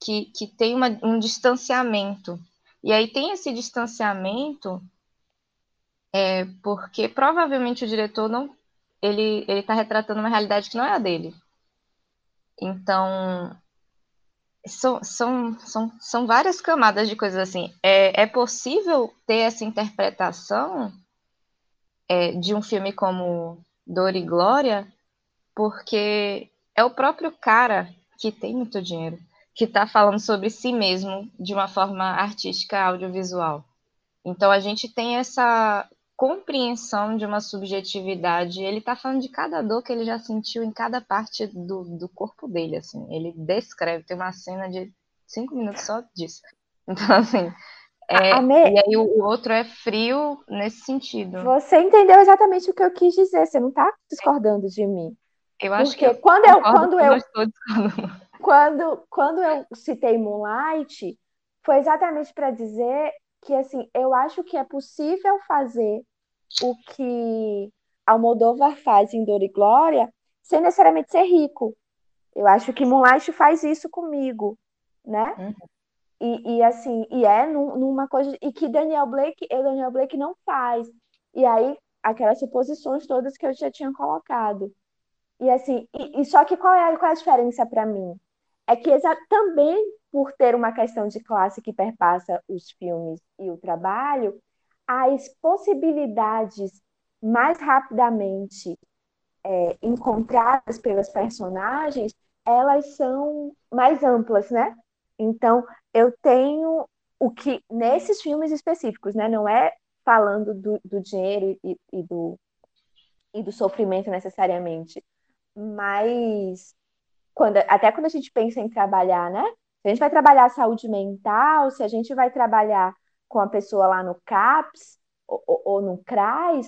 que, que tem uma, um distanciamento. E aí tem esse distanciamento é, porque provavelmente o diretor não ele está retratando uma realidade que não é a dele. Então são, são, são, são várias camadas de coisas assim. É, é possível ter essa interpretação é, de um filme como Dor e Glória, porque é o próprio cara que tem muito dinheiro que está falando sobre si mesmo de uma forma artística audiovisual. Então a gente tem essa compreensão de uma subjetividade. Ele está falando de cada dor que ele já sentiu em cada parte do, do corpo dele, assim. Ele descreve, tem uma cena de cinco minutos só disso. Então, assim, é. E aí o, outro é frio nesse sentido. Você entendeu exatamente o que eu quis dizer, você não está discordando de mim. Eu acho Porque que quando eu, quando eu, quando, quando eu citei Moonlight, foi exatamente para dizer que assim, eu acho que é possível fazer o que Almodóvar faz em Dor e Glória sem necessariamente ser rico. Eu acho que Moonlight faz isso comigo, né? Uhum. E, e, assim, e é num, numa coisa e que Daniel Blake, eu Daniel Blake não faz. E aí aquelas suposições todas que eu já tinha colocado. E assim, e, e só que qual é, qual é a diferença para mim? É que também por ter uma questão de classe que perpassa os filmes e o trabalho, as possibilidades mais rapidamente é, encontradas pelas personagens, elas são mais amplas, né? Então, eu tenho o que, nesses filmes específicos, né? Não é falando do, do dinheiro e, e, do, e do sofrimento necessariamente, mas quando, até quando a gente pensa em trabalhar, né? Se a gente vai trabalhar saúde mental, se a gente vai trabalhar com a pessoa lá no CAPS ou, ou, ou no CRAS,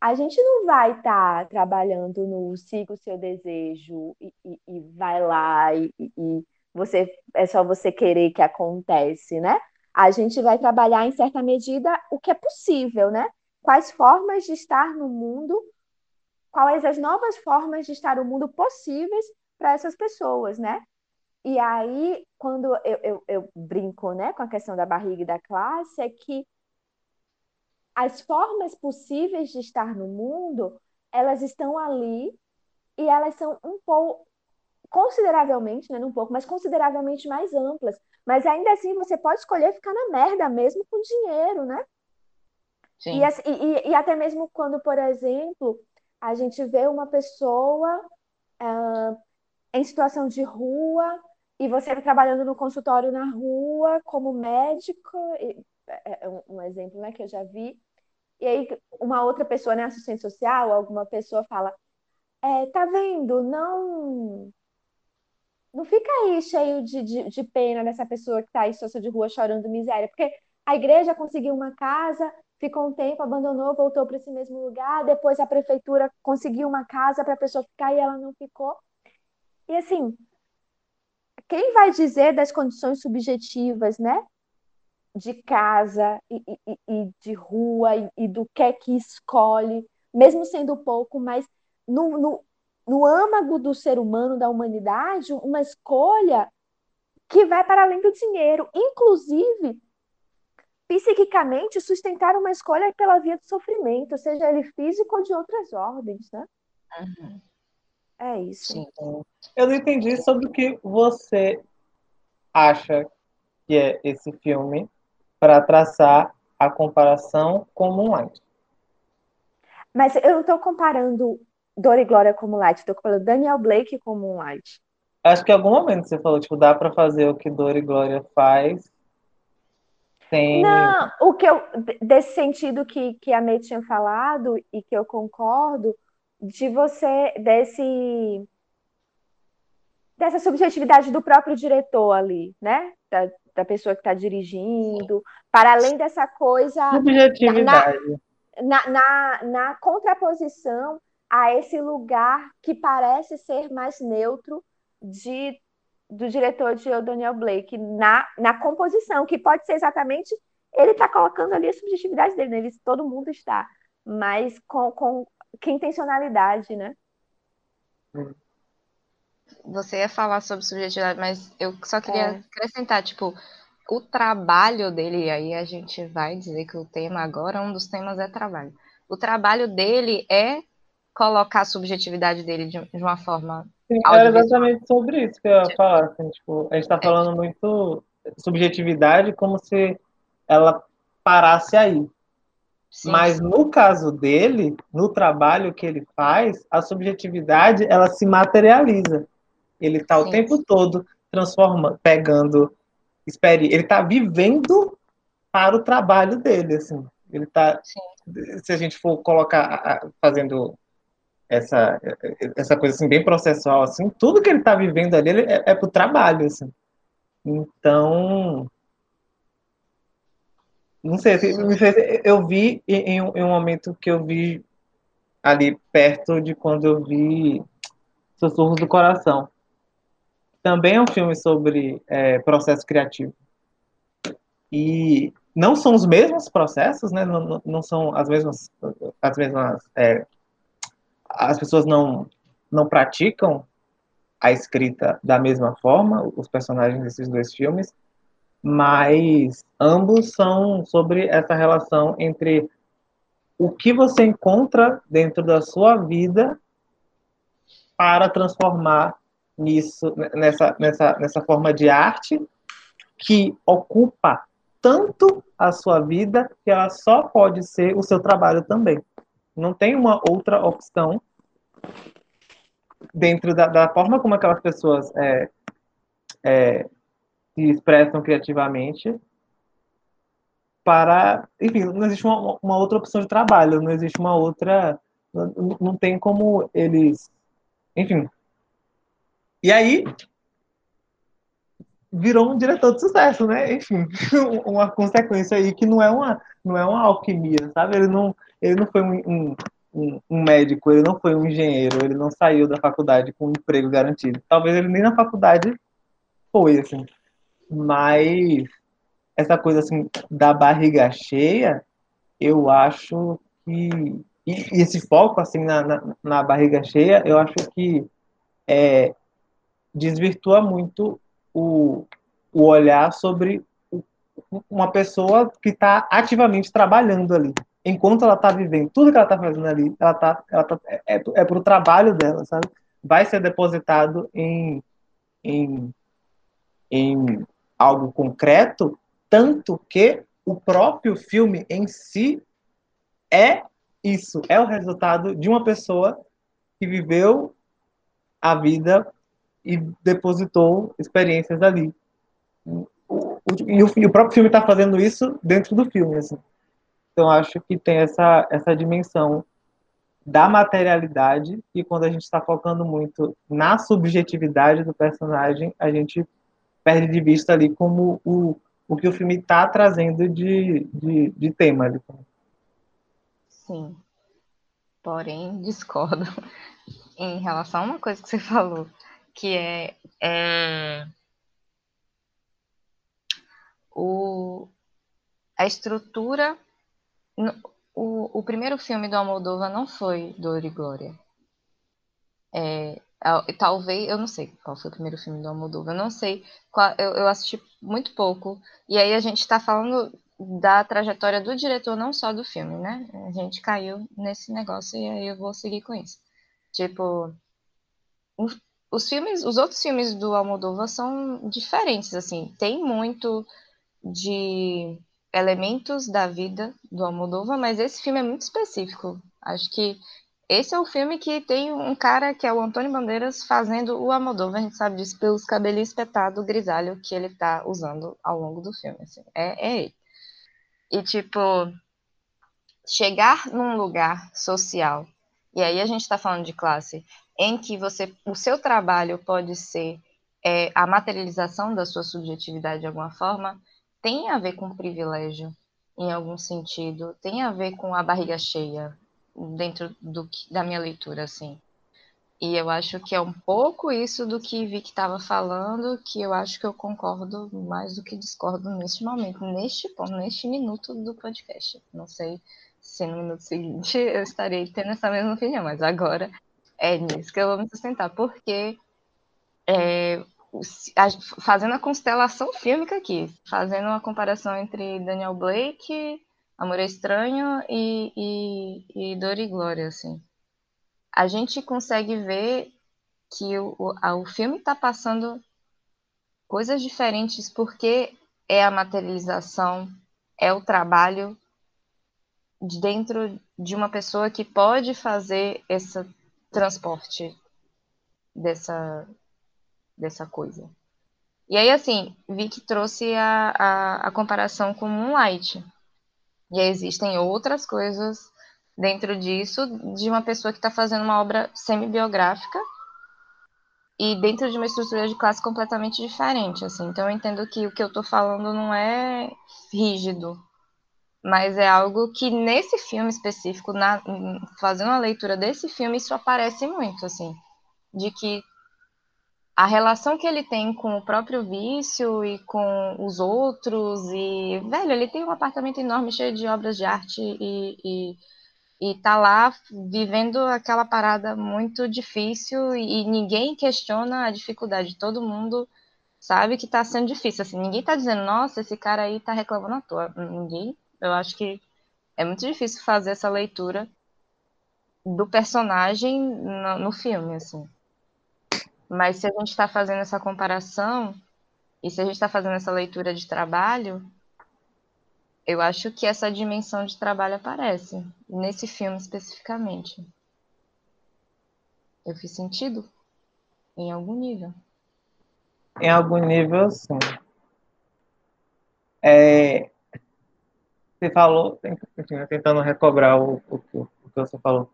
a gente não vai estar tá trabalhando no siga o seu desejo e, e, e vai lá e, e, você é só você querer que acontece, né? A gente vai trabalhar em certa medida o que é possível, né? Quais formas de estar no mundo quais as novas formas de estar no mundo possíveis para essas pessoas, né? E aí, quando eu, eu, eu, brinco né, com a questão da barriga e da classe, é que as formas possíveis de estar no mundo, elas estão ali e elas são um pouco, consideravelmente, né, um pouco, mas consideravelmente mais amplas. Mas ainda assim, você pode escolher ficar na merda mesmo com dinheiro, né? Sim. E, e, e até mesmo quando, por exemplo, a gente vê uma pessoa uh, em situação de rua e você trabalhando no consultório na rua como médico, é, é um exemplo né, que eu já vi, e aí uma outra pessoa, né, assistente social, alguma pessoa fala, é, tá vendo, não não fica aí cheio de, de, de pena dessa pessoa que está em situação de rua chorando miséria, porque a igreja conseguiu uma casa, ficou um tempo, abandonou, voltou para esse mesmo lugar, depois a prefeitura conseguiu uma casa para a pessoa ficar e ela não ficou. E assim, quem vai dizer das condições subjetivas, né? De casa e, e, e de rua e, e, do que é que escolhe, mesmo sendo pouco, mas no, no, no âmago do ser humano, da humanidade, uma escolha que vai para além do dinheiro, inclusive psiquicamente sustentar uma escolha pela via do sofrimento, seja ele físico ou de outras ordens, né? Uhum. É isso. Sim. Eu não entendi sobre o que você acha que é esse filme para traçar a comparação com Moonlight. Mas eu não estou comparando Dor e Glória com Moonlight, estou comparando Daniel Blake com Moonlight. Acho que em algum momento você falou, tipo, dá pra fazer o que Dor e Glória faz. Sem... Não, o que eu, desse sentido que, que a May tinha falado e que eu concordo, de você, desse, dessa subjetividade do próprio diretor ali, né? Da, da pessoa que está dirigindo, para além dessa coisa. Subjetividade. Na, na, na contraposição a esse lugar que parece ser mais neutro de, do diretor de Daniel Blake na, na composição, que pode ser exatamente ele está colocando ali a subjetividade dele, né? ele, todo mundo está, mas com, com que intencionalidade, né? Você ia falar sobre subjetividade, mas eu só queria é. acrescentar, tipo, o trabalho dele, aí a gente vai dizer que o tema agora, um dos temas é trabalho. O trabalho dele é colocar a subjetividade dele de, de uma forma. Sim, era exatamente sobre isso que eu ia falar. Assim, tipo, a gente está falando é. muito subjetividade como se ela parasse aí. Sim. Mas no caso dele, no trabalho que ele faz, a subjetividade ela se materializa. Ele está o tempo todo transformando, pegando, espere, ele está vivendo para o trabalho dele, assim. Ele está, se a gente for colocar, fazendo essa, essa coisa assim, bem processual, assim, tudo que ele está vivendo ali é, é para o trabalho, assim. Então, não sei, assim, eu vi em, um momento que eu vi ali perto de quando eu vi Sussurros do Coração. Também é um filme sobre é, processo criativo. E não são os mesmos processos, né? Não, não são as mesmas, as mesmas é, as pessoas não, não praticam a escrita da mesma forma, os personagens desses dois filmes, mas ambos são sobre essa relação entre o que você encontra dentro da sua vida para transformar nisso nessa nessa nessa forma de arte que ocupa tanto a sua vida que ela só pode ser o seu trabalho também. Não tem uma outra opção dentro da, da forma como aquelas pessoas é, é, se expressam criativamente para, enfim, não existe uma, uma, outra opção de trabalho, não existe uma outra, não, não tem como eles, enfim. E aí virou um diretor de sucesso, né? Enfim, uma consequência aí que não é uma, não é uma alquimia, sabe? Ele não, ele não foi um, um, um, médico, ele não foi um engenheiro, ele não saiu da faculdade com um emprego garantido. Talvez ele nem na faculdade foi, assim. Mas essa coisa assim da barriga cheia, eu acho que e, esse foco assim na, na, na, barriga cheia, eu acho que é, desvirtua muito o, o olhar sobre uma pessoa que está ativamente trabalhando ali enquanto ela está vivendo tudo que ela está fazendo ali, ela tá, ela tá, é, é, é para o trabalho dela, sabe? Vai ser depositado em, em, em algo concreto, tanto que o próprio filme em si é isso, é o resultado de uma pessoa que viveu a vida e depositou experiências ali. E o, e o próprio filme está fazendo isso dentro do filme, assim. Então, acho que tem essa, essa dimensão da materialidade e quando a gente está focando muito na subjetividade do personagem, a gente perde de vista ali como o, o que o filme está trazendo de, de, de tema. Ali. Sim. Porém, discordo em relação a uma coisa que você falou, que é, é o, a estrutura o, o primeiro filme do Almodóvar não foi Dor e Glória. É, talvez, eu não sei qual foi o primeiro filme do Almodóvar, eu não sei, qual, eu, eu assisti muito pouco, e aí a gente está falando da trajetória do diretor, não só do filme, né? A gente caiu nesse negócio e aí eu vou seguir com isso. Tipo, os filmes, os outros filmes do Almodóvar são diferentes, assim, tem muito de elementos da vida do Almodóvar, mas esse filme é muito específico. Acho que esse é o filme que tem um cara que é o Antônio Bandeiras fazendo o Almodóvar, a gente sabe disso pelos cabelos espetados grisalho que ele tá usando ao longo do filme, assim. É, é ele. E, tipo, chegar num lugar social, e aí a gente está falando de classe, em que você, o seu trabalho pode ser é, a materialização da sua subjetividade de alguma forma, tem a ver com privilégio, em algum sentido, tem a ver com a barriga cheia, dentro do, da minha leitura, assim. E eu acho que é um pouco isso do que Vic estava falando, que eu acho que eu concordo mais do que discordo neste momento, neste ponto, neste minuto do podcast. Não sei se no minuto seguinte eu estarei tendo essa mesma opinião, mas agora é nisso que eu vou me sustentar, porque é, fazendo a constelação fílmica aqui, fazendo uma comparação entre Daniel Blake, Amor Estranho e, e, e Dor e Glória, assim. A gente consegue ver que o, o, o filme está passando coisas diferentes porque é a materialização, é o trabalho de dentro de uma pessoa que pode fazer esse transporte dessa, dessa coisa. E aí, assim, vi que trouxe a, a, a comparação com Moonlight. E aí existem outras coisas dentro disso, de uma pessoa que está fazendo uma obra semi-biográfica e dentro de uma estrutura de classe completamente diferente, assim. Então eu entendo que o que eu estou falando não é rígido, mas é algo que nesse filme específico, na, fazendo a leitura desse filme, isso aparece muito, assim, de que a relação que ele tem com o próprio vício e com os outros, e, velho, ele tem um apartamento enorme cheio de obras de arte e, e, e tá lá vivendo aquela parada muito difícil e, ninguém questiona a dificuldade, todo mundo sabe que tá sendo difícil, assim, ninguém tá dizendo, nossa, esse cara aí tá reclamando à toa, ninguém. Eu acho que é muito difícil fazer essa leitura do personagem no, no filme, assim. Mas se a gente está fazendo essa comparação e se a gente está fazendo essa leitura de trabalho, eu acho que essa dimensão de trabalho aparece nesse filme especificamente. Eu fiz sentido? Em algum nível. Em algum nível, sim. É, você falou, tentando recobrar o, o, o, que você falou.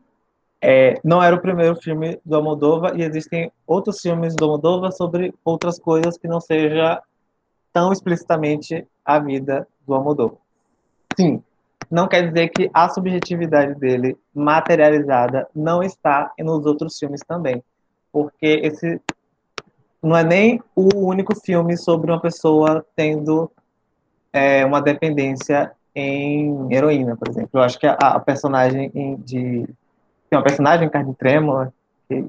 É, não era o primeiro filme do Almodóvar e existem outros filmes do Almodóvar sobre outras coisas que não seja tão explicitamente a vida do Almodóvar. Sim, não quer dizer que a subjetividade dele materializada não está nos outros filmes também, porque esse não é nem o único filme sobre uma pessoa tendo é, uma dependência em Heroína, por exemplo. Eu acho que a, a personagem de. Tem uma personagem em Carne Trêmula, que,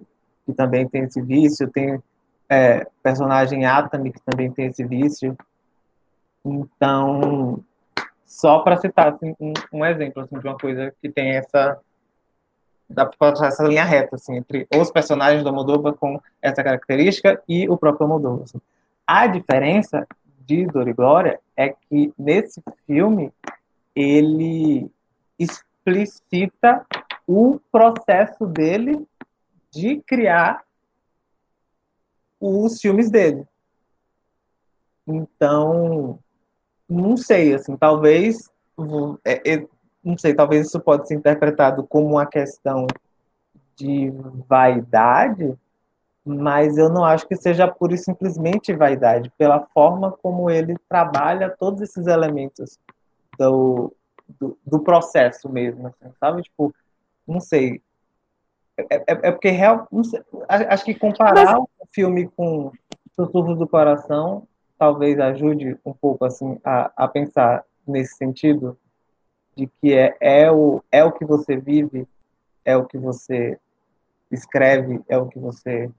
que também tem esse vício, tem é, personagem Atami, que também tem esse vício. Então, só para citar assim, um, um, exemplo assim, de uma coisa que tem essa dá para essa linha reta assim, entre os personagens do Moldova com essa característica e o próprio Moldova. Assim. A diferença de Dor e Glória é que nesse filme ele explicita o processo dele de criar os filmes dele. Então, não sei, assim, talvez, é, é, não sei, talvez isso pode ser interpretado como uma questão de vaidade, mas eu não acho que seja pura e simplesmente vaidade, pela forma como ele trabalha todos esses elementos do, do, do processo mesmo, assim, sabe? Tipo, não sei. É, é, é porque real, sei, acho que comparar Mas... o filme com Sussurros do Coração talvez ajude um pouco assim a, a pensar nesse sentido de que é, é, o, é o que você vive, é o que você escreve, é o que você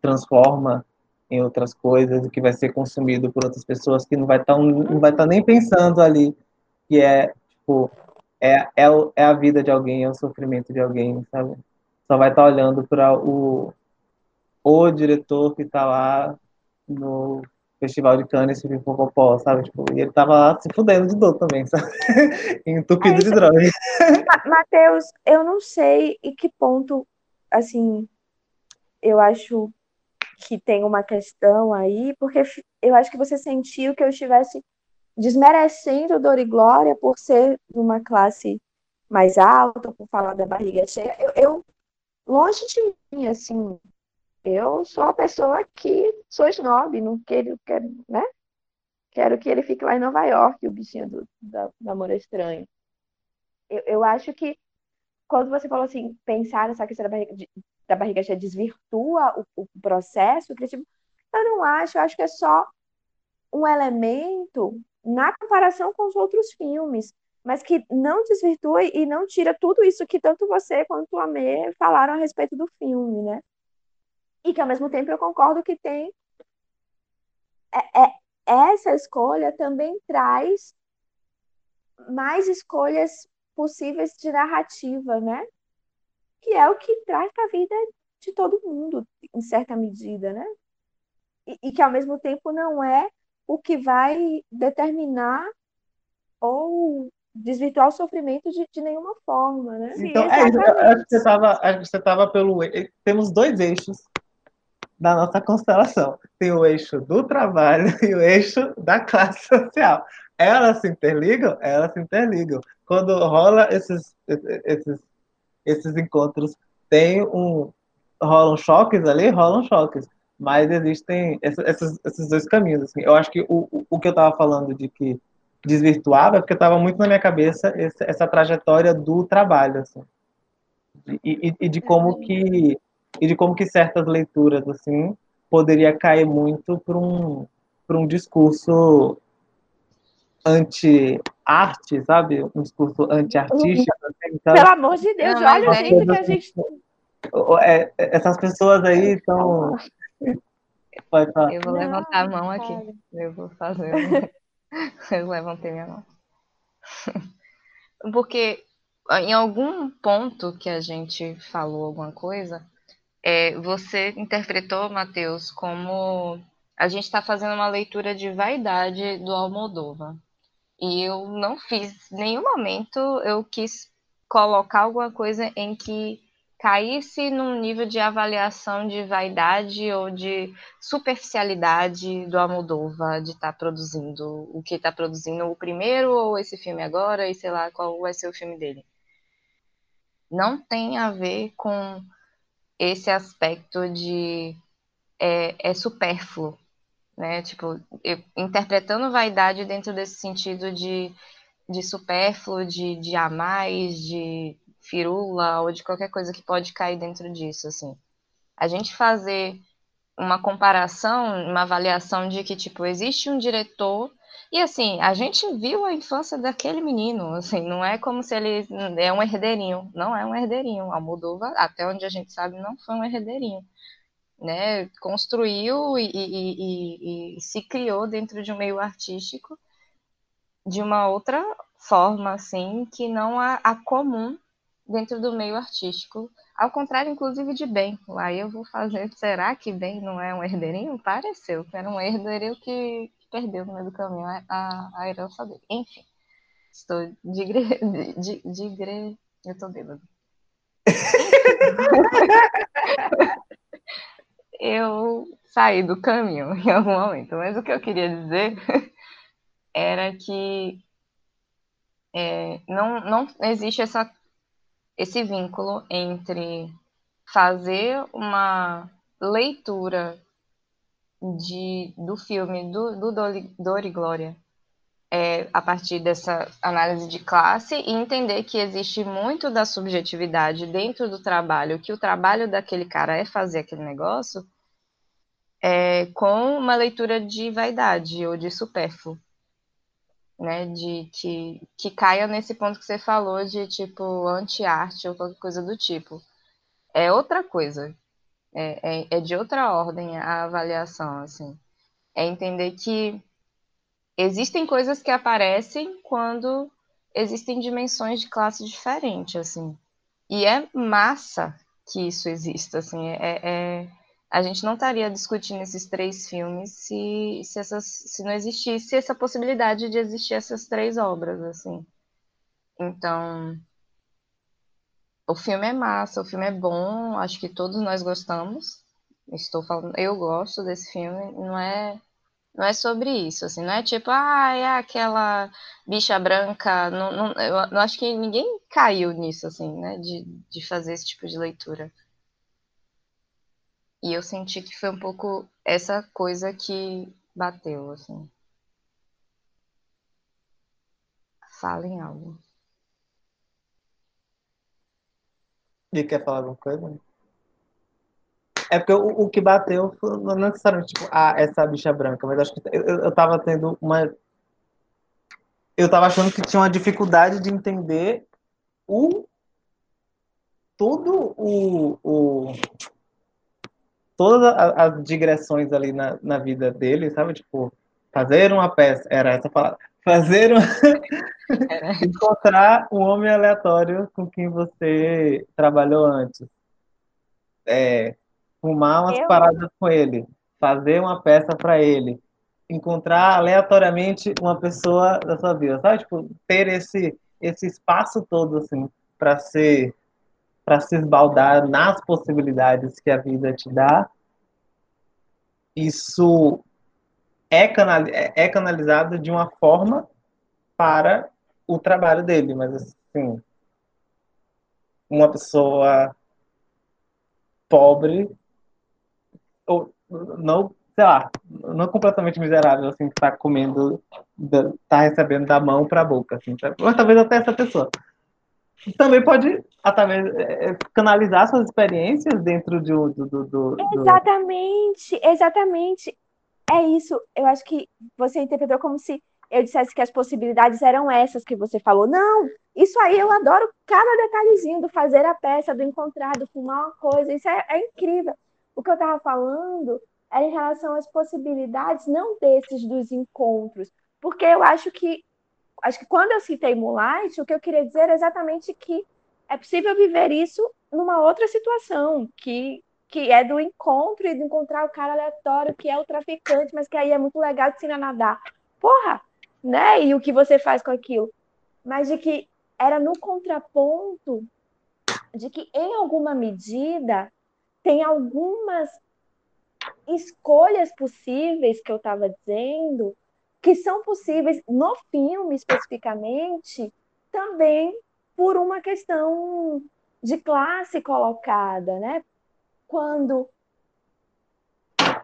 transforma em outras coisas, o que vai ser consumido por outras pessoas que não vai estar não vai estar nem pensando ali que é, tipo, é, é, é a vida de alguém, é o sofrimento de alguém, sabe? Só vai estar olhando para o, o diretor que está lá no, Festival de Cannes, esse pipopopó, sabe? Tipo, e ele tava lá se fudendo de dor também, sabe? Entupido É de droga. Ma- Matheus, eu não sei em que ponto, assim, eu acho que tem uma questão aí, porque eu acho que você sentiu que eu estivesse desmerecendo Dor e Glória por ser de uma classe mais alta, por falar da barriga cheia. Eu, eu longe de mim, assim, eu sou uma pessoa que sou snob, não quero, quero, né? Quero que ele fique lá em Nova York, o bichinho do, da, do Amor Estranho. Eu, eu acho que quando você falou assim, pensar nessa questão da barriga, de- da barriga cheia desvirtua o, o processo criativo, eu não acho, eu acho que é só um elemento na comparação com os outros filmes, mas que não desvirtua e não tira tudo isso que tanto você quanto a Mê falaram a respeito do filme, né? E que ao mesmo tempo eu concordo que tem é- é- essa escolha também traz mais escolhas possíveis de narrativa, né? Que é o que traz para a vida de todo mundo, em certa medida, né? E, e que ao mesmo tempo não é o que vai determinar ou desvirtuar o sofrimento de, de nenhuma forma, né? Então, é acho que você tava, acho que você tava pelo. Temos dois eixos da nossa constelação. Tem o eixo do trabalho e o eixo da classe social. Elas se interligam? Elas se interligam. Quando rola esses, esses, esses encontros, tem um. rolam choques ali? Rolam choques. Mas existem esses, esses, esses dois caminhos. Assim. Eu acho que o, o- que eu estava falando de que desvirtuava, é porque estava muito na minha cabeça esse- essa trajetória do trabalho. Assim e, e- e de como que e de como que certas leituras assim poderia cair muito para um para um discurso anti-arte, sabe? Um discurso anti-artístico. assim, sabe? Pelo amor de Deus, olha o é jeito que a gente. É, essas pessoas aí estão. Pode falar. Eu vou Não, levantar a mão aqui. cara. Eu vou fazer. Eu levantei minha mão. Porque em algum ponto que a gente falou alguma coisa, é, você interpretou, Matheus, como a gente está fazendo uma leitura de vaidade do Almodóvar. E eu não fiz, em nenhum momento eu quis colocar alguma coisa em que caísse num nível de avaliação de vaidade ou de superficialidade do Almodóvar de estar produzindo o que está produzindo o primeiro ou esse filme agora e sei lá qual vai ser o filme dele. Não tem a ver com esse aspecto de é, é supérfluo, né? Tipo, eu- interpretando vaidade dentro desse sentido de, de supérfluo, de, de a mais, de firula ou de qualquer coisa que pode cair dentro disso, assim. A gente fazer uma comparação, uma avaliação de que, tipo, existe um diretor e, assim, a gente viu a infância daquele menino, assim, não é como se ele é um herdeirinho, não é um herdeirinho. Almodóvar, até onde a gente sabe, não foi um herdeirinho né, construiu e, e- e- e se criou dentro de um meio artístico de uma outra forma, assim, que não a, a comum dentro do meio artístico. Ao contrário, inclusive, de bem. Aí eu vou fazer, será que bem não é um herdeirinho? Pareceu era um herdeiro que perdeu no meio do caminho a, a, herança dele. Enfim, estou digre... de, de, digre... Eu tô bêbado. eu saí do caminho em algum momento. Mas o que eu queria dizer era que é, não, não existe essa, esse vínculo entre fazer uma leitura de, do filme do, do Dor- e Glória é, a partir dessa análise de classe e entender que existe muito da subjetividade dentro do trabalho, que o trabalho daquele cara é fazer aquele negócio, é, com uma leitura de vaidade ou de supérfluo, né? De que, que caia nesse ponto que você falou de tipo anti-arte ou qualquer coisa do tipo. É outra coisa. É, é, é de outra ordem a avaliação, assim. É entender que existem coisas que aparecem quando existem dimensões de classe diferentes, assim. E é massa que isso exista, assim. É, é, a gente não estaria discutindo esses três filmes se, se, essas, se não existisse essa possibilidade de existir essas três obras, assim. Então, o filme é massa, o filme é bom, acho que todos nós gostamos. Estou falando, eu gosto desse filme, não é não é sobre isso, assim, não é tipo, ah, é aquela bicha branca, não, não, eu acho que ninguém caiu nisso, assim, né, de, de fazer esse tipo de leitura. E eu senti que foi um pouco essa coisa que bateu, assim. Falem algo. E quer falar alguma coisa? É porque o, o que bateu não necessariamente tipo, ah, essa bicha branca, mas acho que eu, eu tava tendo uma. Eu tava achando que tinha uma dificuldade de entender o. Todo o. o todas as digressões ali na, na vida dele, sabe? Tipo, fazer uma peça, era essa palavra. Fazer uma... encontrar um homem aleatório com quem você trabalhou antes. É, fumar umas eu... paradas com ele, fazer uma peça para ele, encontrar aleatoriamente uma pessoa da sua vida, sabe? Tipo, ter esse esse espaço todo assim para ser para se esbaldar nas possibilidades que a vida te dá. Isso é, canal, é, é canalizado de uma forma para o trabalho dele, mas assim, uma pessoa pobre ou não, sei lá, não completamente miserável, assim, que tá comendo, tá recebendo da mão pra boca, assim, mas talvez até essa pessoa. Também pode, talvez, é, é, canalizar suas experiências dentro do, do, do, do... Exatamente, exatamente. É isso. Eu acho que você interpretou como se eu dissesse que as possibilidades eram essas que você falou. Não, isso aí eu adoro cada detalhezinho do fazer a peça, do encontrar, do fumar uma coisa. Isso é, é incrível. O que eu estava falando era em relação às possibilidades, não desses dos encontros, porque eu acho que acho que quando eu citei Moonlight, o que eu queria dizer é exatamente que é possível viver isso numa outra situação, que, que é do encontro e de encontrar o cara aleatório que é o traficante, mas que aí é muito legal de ensinar a nadar. Porra, né? E o que você faz com aquilo. Mas de que era no contraponto de que, em alguma medida, tem algumas escolhas possíveis que eu estava dizendo, que são possíveis no filme especificamente, também por uma questão de classe colocada, né? Quando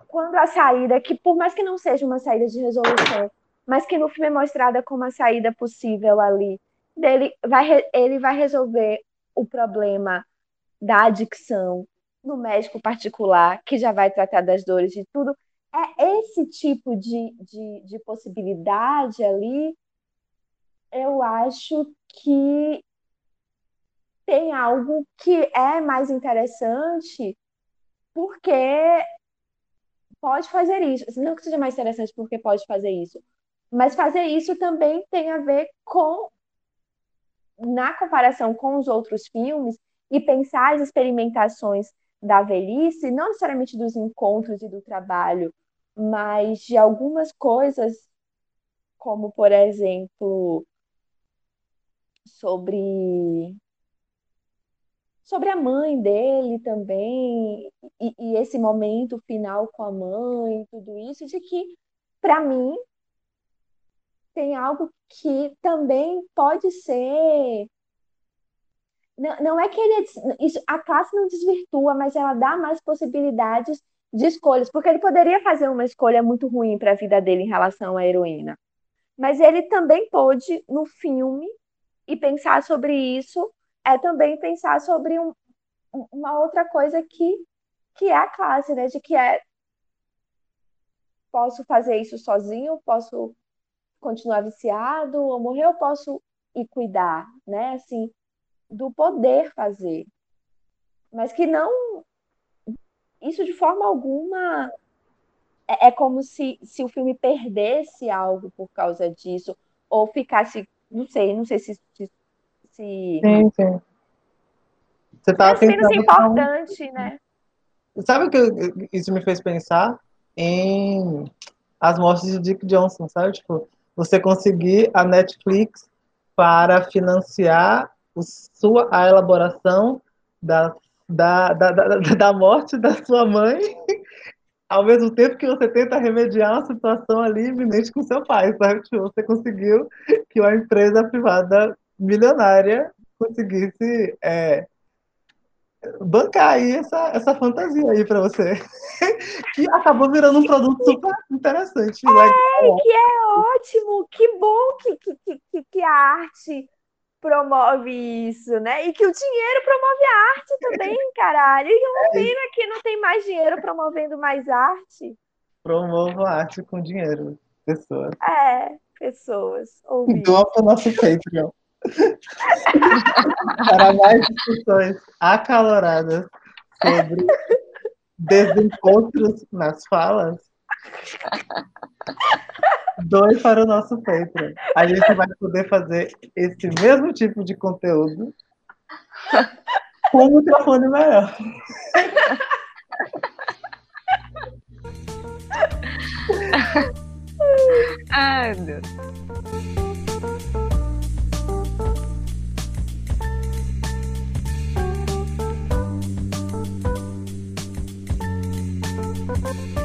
quando a saída, que por mais que não seja uma saída de resolução, mas que no filme é mostrada como a saída possível ali, dele vai ele vai resolver o problema da adicção no médico particular, que já vai tratar das dores de tudo. É esse tipo de, de, de possibilidade ali, eu acho que tem algo que é mais interessante, porque pode fazer isso. Não que seja mais interessante porque pode fazer isso, mas fazer isso também tem a ver com, na comparação com os outros filmes, e pensar as experimentações da velhice, não necessariamente dos encontros e do trabalho, mas de algumas coisas, como, por exemplo, sobre sobre a mãe dele também e, e, esse momento final com a mãe, tudo isso, de que para mim tem algo que também pode ser não, não é que ele é isso, a classe não desvirtua, mas ela dá mais possibilidades de escolhas, porque ele poderia fazer uma escolha muito ruim para a vida dele em relação à heroína. Mas ele também pôde, no filme, e pensar sobre isso, é também pensar sobre um, uma outra coisa que, que é a classe, né? De que é posso fazer isso sozinho, posso continuar viciado ou morrer, eu posso ir cuidar, né? Assim, do poder fazer. Mas que não. Isso de forma alguma é, é como se, se o filme perdesse algo por causa disso, ou ficasse. Não sei, não sei se. se, se... Sim, sim. Você tava menos importante, né? sabe o que isso me fez pensar? Em as mortes de Dick Johnson, sabe? Tipo, você conseguir a Netflix para financiar o sua, a elaboração da, da, da, da, da morte da sua mãe, ao mesmo tempo que você tenta remediar uma situação ali iminente com seu pai, sabe? Tipo, você conseguiu que uma empresa privada milionária conseguisse é, bancar aí essa, essa fantasia aí para você. que acabou virando um produto super interessante. É, que é ótimo, que bom que, que, que, que a arte promove isso, né? E que o dinheiro promove a arte também, caralho. E uma pena que não tem mais dinheiro promovendo mais arte. Promovo a arte com dinheiro, pessoas. É, pessoas. Doa para o nosso Patreon. Para mais discussões acaloradas sobre desencontros nas falas, Dois para o nosso Patreon. A gente vai poder fazer esse mesmo tipo de conteúdo com um microfone maior. Ai, Deus. thank